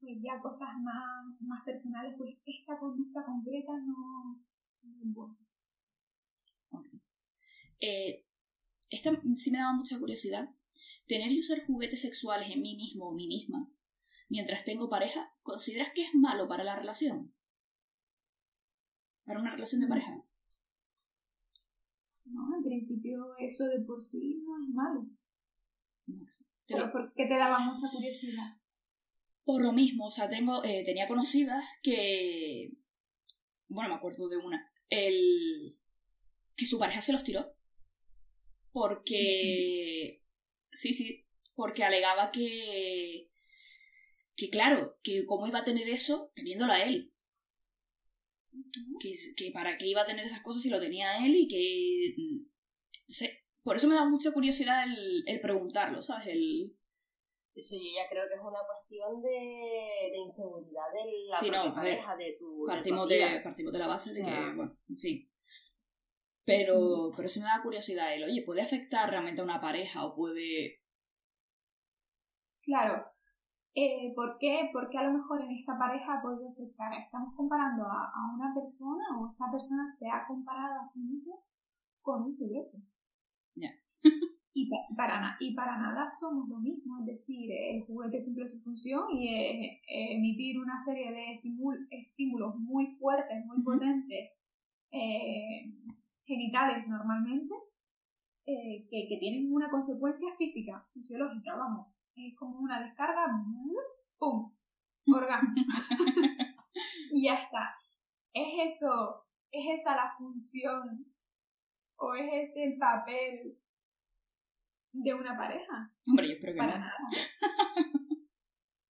Speaker 4: pues ya cosas más, más personales, pues esta conducta concreta no, no es buena.
Speaker 3: Okay. Eh, esta sí me daba mucha curiosidad. Tener y usar juguetes sexuales en mí mismo o mí misma mientras tengo pareja, ¿consideras que es malo para la relación? Para una relación de pareja.
Speaker 4: No, en principio eso de por sí no es malo.
Speaker 3: No.
Speaker 4: ¿Pero por qué te daba mucha curiosidad?
Speaker 3: Por lo mismo, o sea, tengo, eh, tenía conocidas que... Bueno, me acuerdo de una. El... Que su pareja se los tiró. Porque... Sí, sí. Porque alegaba que... Que claro, que cómo iba a tener eso teniéndolo a él. Que, que para qué iba a tener esas cosas si lo tenía él y que... Sé, por eso me da mucha curiosidad el, el preguntarlo, ¿sabes? El...
Speaker 5: Eso yo ya creo que es una cuestión de, de inseguridad de la
Speaker 3: sí,
Speaker 5: propia
Speaker 3: no,
Speaker 5: pareja, de tu
Speaker 3: partimos
Speaker 5: de, tu
Speaker 3: de, partimos de la base de que, bueno, en fin. Pero, pero sí me da curiosidad el, oye, ¿puede afectar realmente a una pareja o puede...?
Speaker 4: Claro. Eh, ¿Por qué? Porque a lo mejor en esta pareja ha podido afectar. Estamos comparando a, a una persona o esa persona se ha comparado a sí misma con un juguete. Y, pa para na y para nada somos lo mismo, es decir, el juguete cumple su función y es emitir una serie de estímul estímulos muy fuertes, muy uh -huh. potentes, eh, genitales normalmente, eh, que, que, tienen una consecuencia física, fisiológica, vamos, es como una descarga, ¡pum! Orgasmo. y ya está. ¿Es eso, es esa la función o es ese el papel de una pareja.
Speaker 3: Hombre, yo espero que
Speaker 4: Para
Speaker 3: no.
Speaker 4: nada.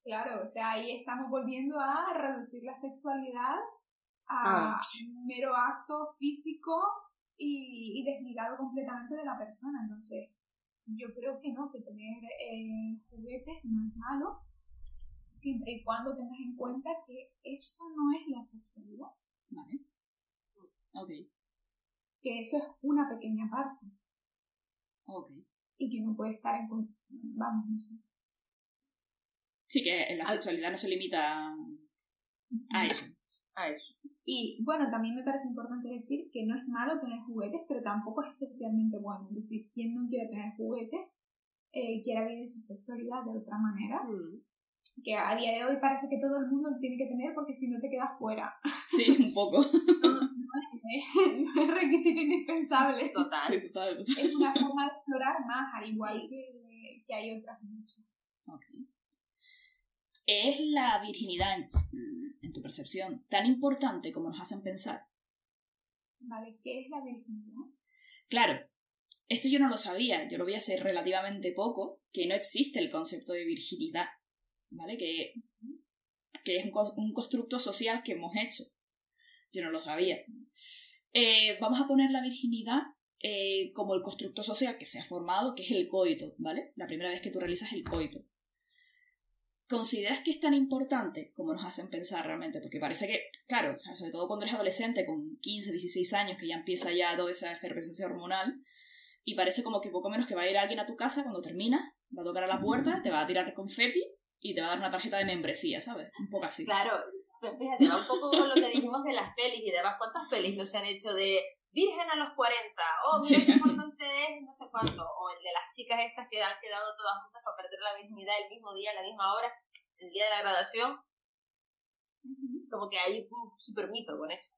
Speaker 4: claro, o sea, ahí estamos volviendo a reducir la sexualidad a
Speaker 3: Ah.
Speaker 4: un mero acto físico y, y desligado completamente de la persona. Entonces, yo creo que no, que tener eh, juguetes no es malo, siempre y cuando tengas en cuenta que eso no es la sexualidad.
Speaker 3: Vale. Ok.
Speaker 4: Que eso es una pequeña parte.
Speaker 3: Ok.
Speaker 4: Y que no puede estar en. Vamos, no sé.
Speaker 3: Sí, que la sexualidad no se limita a eso.
Speaker 5: A eso.
Speaker 4: Y bueno, también me parece importante decir que no es malo tener juguetes, pero tampoco es especialmente bueno. Es decir, quien no quiere tener juguetes, eh, quiera vivir su sexualidad de otra manera. Que a día de hoy parece que todo el mundo lo tiene que tener porque si no te quedas fuera.
Speaker 3: Sí, un poco.
Speaker 4: No, no es, no es requisito indispensable.
Speaker 5: Total.
Speaker 3: Sí, total.
Speaker 4: Es una forma de explorar más, al igual que, que hay otras muchas.
Speaker 3: Ok. ¿Es la virginidad, en, tu percepción, tan importante como nos hacen pensar?
Speaker 4: ¿Vale? ¿Qué es la virginidad?
Speaker 3: Claro, esto yo no lo sabía, yo lo vi hace relativamente poco, que no existe el concepto de virginidad, ¿vale? Que, que es un, un constructo social que hemos hecho. Yo no lo sabía. Eh, vamos a poner la virginidad eh, como el constructo social que se ha formado, que es el coito, ¿vale? La primera vez que tú realizas el coito. ¿Consideras que es tan importante como nos hacen pensar realmente? Porque parece que, claro, o sea, sobre todo cuando eres adolescente, con 15, 16 años, que ya empieza ya toda esa efervescencia hormonal, y parece como que poco menos que va a ir alguien a tu casa cuando termina, va a tocar a la puerta, te va a tirar confeti y te va a dar una tarjeta de membresía, ¿sabes? Un poco así.
Speaker 5: Claro, pues fíjate, va un poco con lo que dijimos de las pelis y demás. ¿Cuántas pelis no se han hecho de Virgen a los 40? Oh, mira qué importante es, no sé cuánto. O el de las chicas estas que han quedado todas juntas para perder la virginidad el mismo día, a la misma hora, el día de la graduación. Como que hay un super mito con eso.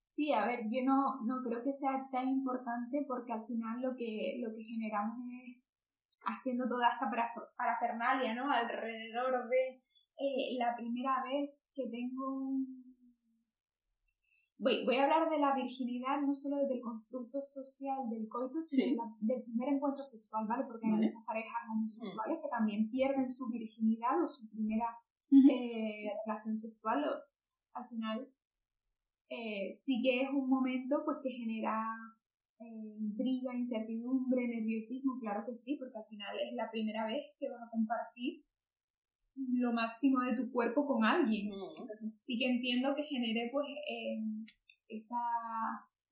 Speaker 4: Sí, a ver, yo no, no creo que sea tan importante porque al final lo que, lo que generamos es haciendo toda esta para- parafernalia, ¿no? Alrededor de eh, la primera vez que tengo un- Voy, voy a hablar de la virginidad no solo desde el constructo social del coito, sino
Speaker 3: Sí.
Speaker 4: la- del primer encuentro sexual, ¿vale? Porque hay
Speaker 3: Vale.
Speaker 4: muchas parejas homosexuales que también pierden su virginidad o su primera eh, relación sexual. o- al final, eh, sí que es un momento pues que genera eh, intriga, incertidumbre, nerviosismo, claro que sí, porque al final es la primera vez que vas a compartir lo máximo de tu cuerpo con alguien. Entonces sí que entiendo que genere pues eh, esa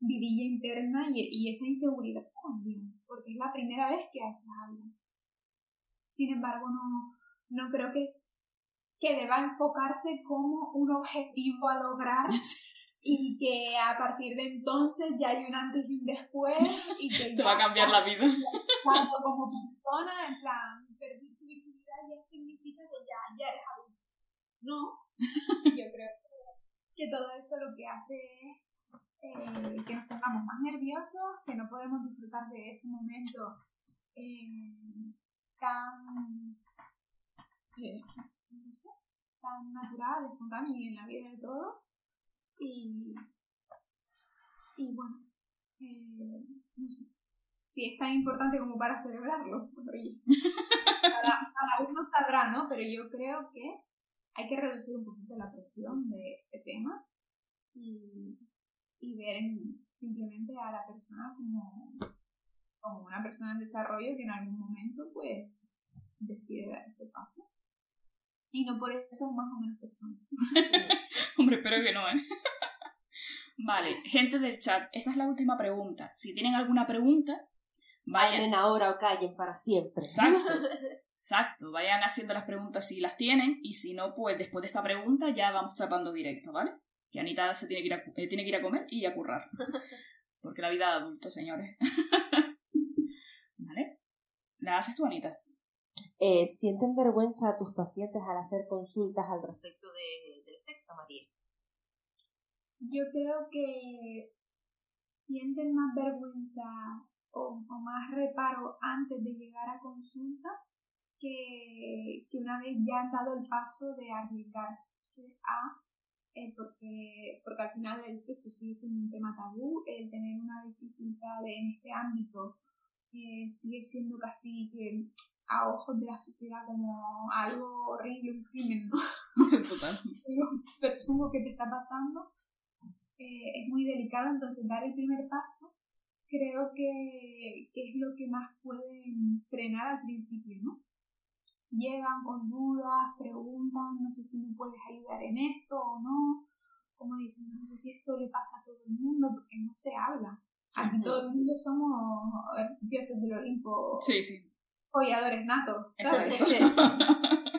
Speaker 4: vidilla interna y, y esa inseguridad también, porque es la primera vez que haces algo. Sin embargo, no, no creo que, es- que deba enfocarse como un objetivo a lograr y que a partir de entonces ya hay un antes y un después y que
Speaker 3: Te va a cambiar la vida.
Speaker 4: cuando como persona, en plan, perdí tu virginidad ya significa que ya, eres. No, yo creo que, todo eso lo que hace es eh, que nos pongamos más nerviosos, que no podemos disfrutar de ese momento eh, tan, eh, no sé, tan natural, espontáneo y en la vida de todos. Y, y bueno, eh, no sé, si es tan importante como para celebrarlo, oye, cada uno sabrá, ¿no? Pero yo creo que hay que reducir un poquito la presión de este tema y, y ver en- simplemente a la persona como, como una persona en desarrollo que en algún momento pues decide dar ese paso. Y no por eso es más o menos persona.
Speaker 3: Hombre, espero que no, ¿eh? Vale, gente del chat, esta es la última pregunta. Si tienen alguna pregunta, vayan.
Speaker 5: Hablen ahora o callen para siempre.
Speaker 3: Exacto. Exacto, vayan haciendo las preguntas si las tienen y si no, pues después de esta pregunta ya vamos chapando directo, ¿vale? Que Anita se tiene que ir a, eh, tiene que ir a comer y a currar. Porque la vida de adulto, señores. ¿Vale? ¿La haces tú, Anita?
Speaker 5: Eh, ¿Sienten vergüenza tus pacientes al hacer consultas al respecto de- del sexo, María?
Speaker 4: Yo creo que sienten más vergüenza o, o más reparo antes de llegar a consulta que, que una vez ya han dado el paso de arriesgarse a, eh, porque, porque al final el sexo sigue siendo un tema tabú, el tener una dificultad en este ámbito eh, sigue siendo casi que a ojos de la sociedad como algo horrible, un crimen, ¿no?
Speaker 3: Total.
Speaker 4: algo súper chungo que te está pasando, eh, es muy delicado, entonces dar el primer paso creo que, que, es lo que más pueden frenar al principio, ¿no? Llegan con dudas, preguntan, no sé si me puedes ayudar en esto o no, como dicen, no sé si esto le pasa a todo el mundo, porque no se habla. Aquí todo el mundo somos dioses del Olimpo,
Speaker 3: sí, sí.
Speaker 4: folladores natos, ¿sabes?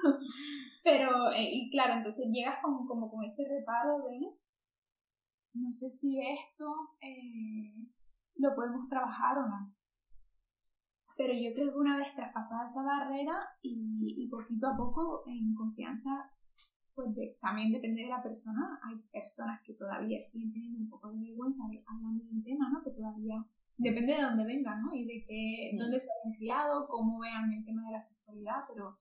Speaker 4: Pero, eh, y claro, entonces llegas como, como con ese reparo de, no sé si esto eh, lo podemos trabajar o no. Pero yo creo que una vez traspasada esa barrera y, y poquito a poco en confianza, pues también depende de la persona. Hay personas que todavía siguen teniendo un poco de vergüenza hablando del tema, ¿no? Que todavía depende de dónde vengan, ¿no? Y de que, dónde se han criado, cómo vean el tema de la sexualidad, pero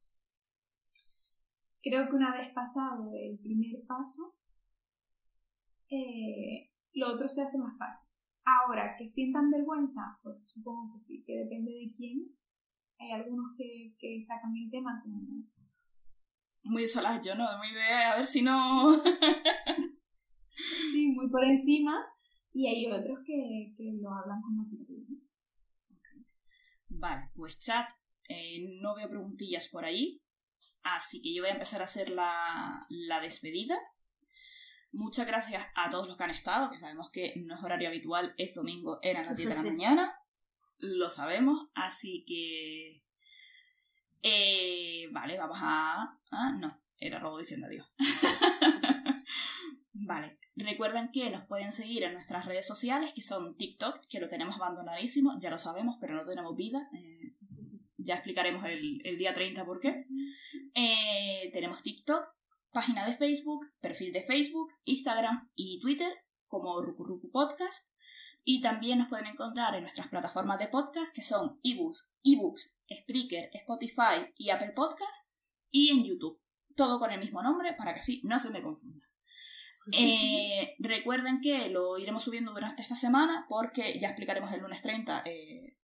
Speaker 4: creo que una vez pasado el primer paso, eh, lo otro se hace más fácil. Ahora, que sientan vergüenza, pues supongo que sí, que depende de quién. Hay algunos que, que sacan el tema como...
Speaker 3: Muy solas, yo no muy idea, a ver si no...
Speaker 4: sí, muy por encima. Y hay otros que, que lo hablan con naturalidad.
Speaker 3: Vale, pues chat, eh, no veo preguntillas por ahí. Así que yo voy a empezar a hacer la, la despedida. Muchas gracias a todos los que han estado, que sabemos que no es horario habitual, es domingo, era las 10 de la mañana. Lo sabemos, así que... Eh, vale, vamos a... Ah, no, era robo diciendo adiós. vale, recuerden que nos pueden seguir en nuestras redes sociales, que son TikTok, que lo tenemos abandonadísimo, ya lo sabemos, pero no tenemos vida. Eh, ya explicaremos el, el, día 30 por qué. Eh, tenemos TikTok, página de Facebook, perfil de Facebook, Instagram y Twitter como Rukuruku Podcast. Y también nos pueden encontrar en nuestras plataformas de podcast que son ebooks, ebooks, Spreaker, Spotify y Apple Podcast y en YouTube. Todo con el mismo nombre para que así no se me confunda. Eh, recuerden que lo iremos subiendo durante esta semana porque ya explicaremos el lunes 30 eh,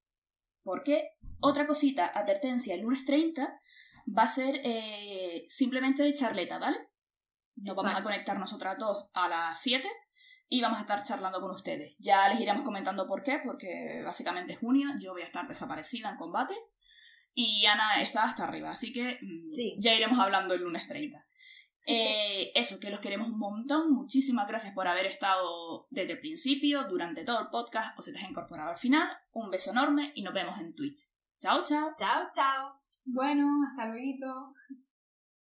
Speaker 3: por qué. Otra cosita, advertencia, el lunes 30 va a ser eh, simplemente de charleta, ¿vale? Nos vamos a conectar nosotras dos a las 7 y vamos a estar charlando con ustedes. Ya les iremos comentando por qué, porque básicamente es junio, yo voy a estar desaparecida en combate y Ana está hasta arriba, así que mm, ya iremos hablando el lunes 30. Eh, eso, que los queremos un montón. Muchísimas gracias por haber estado desde el principio, durante todo el podcast o se te has incorporado al final. Un beso enorme y nos vemos en Twitch. Chao, chao.
Speaker 5: Chao, chao.
Speaker 4: Bueno, hasta luego.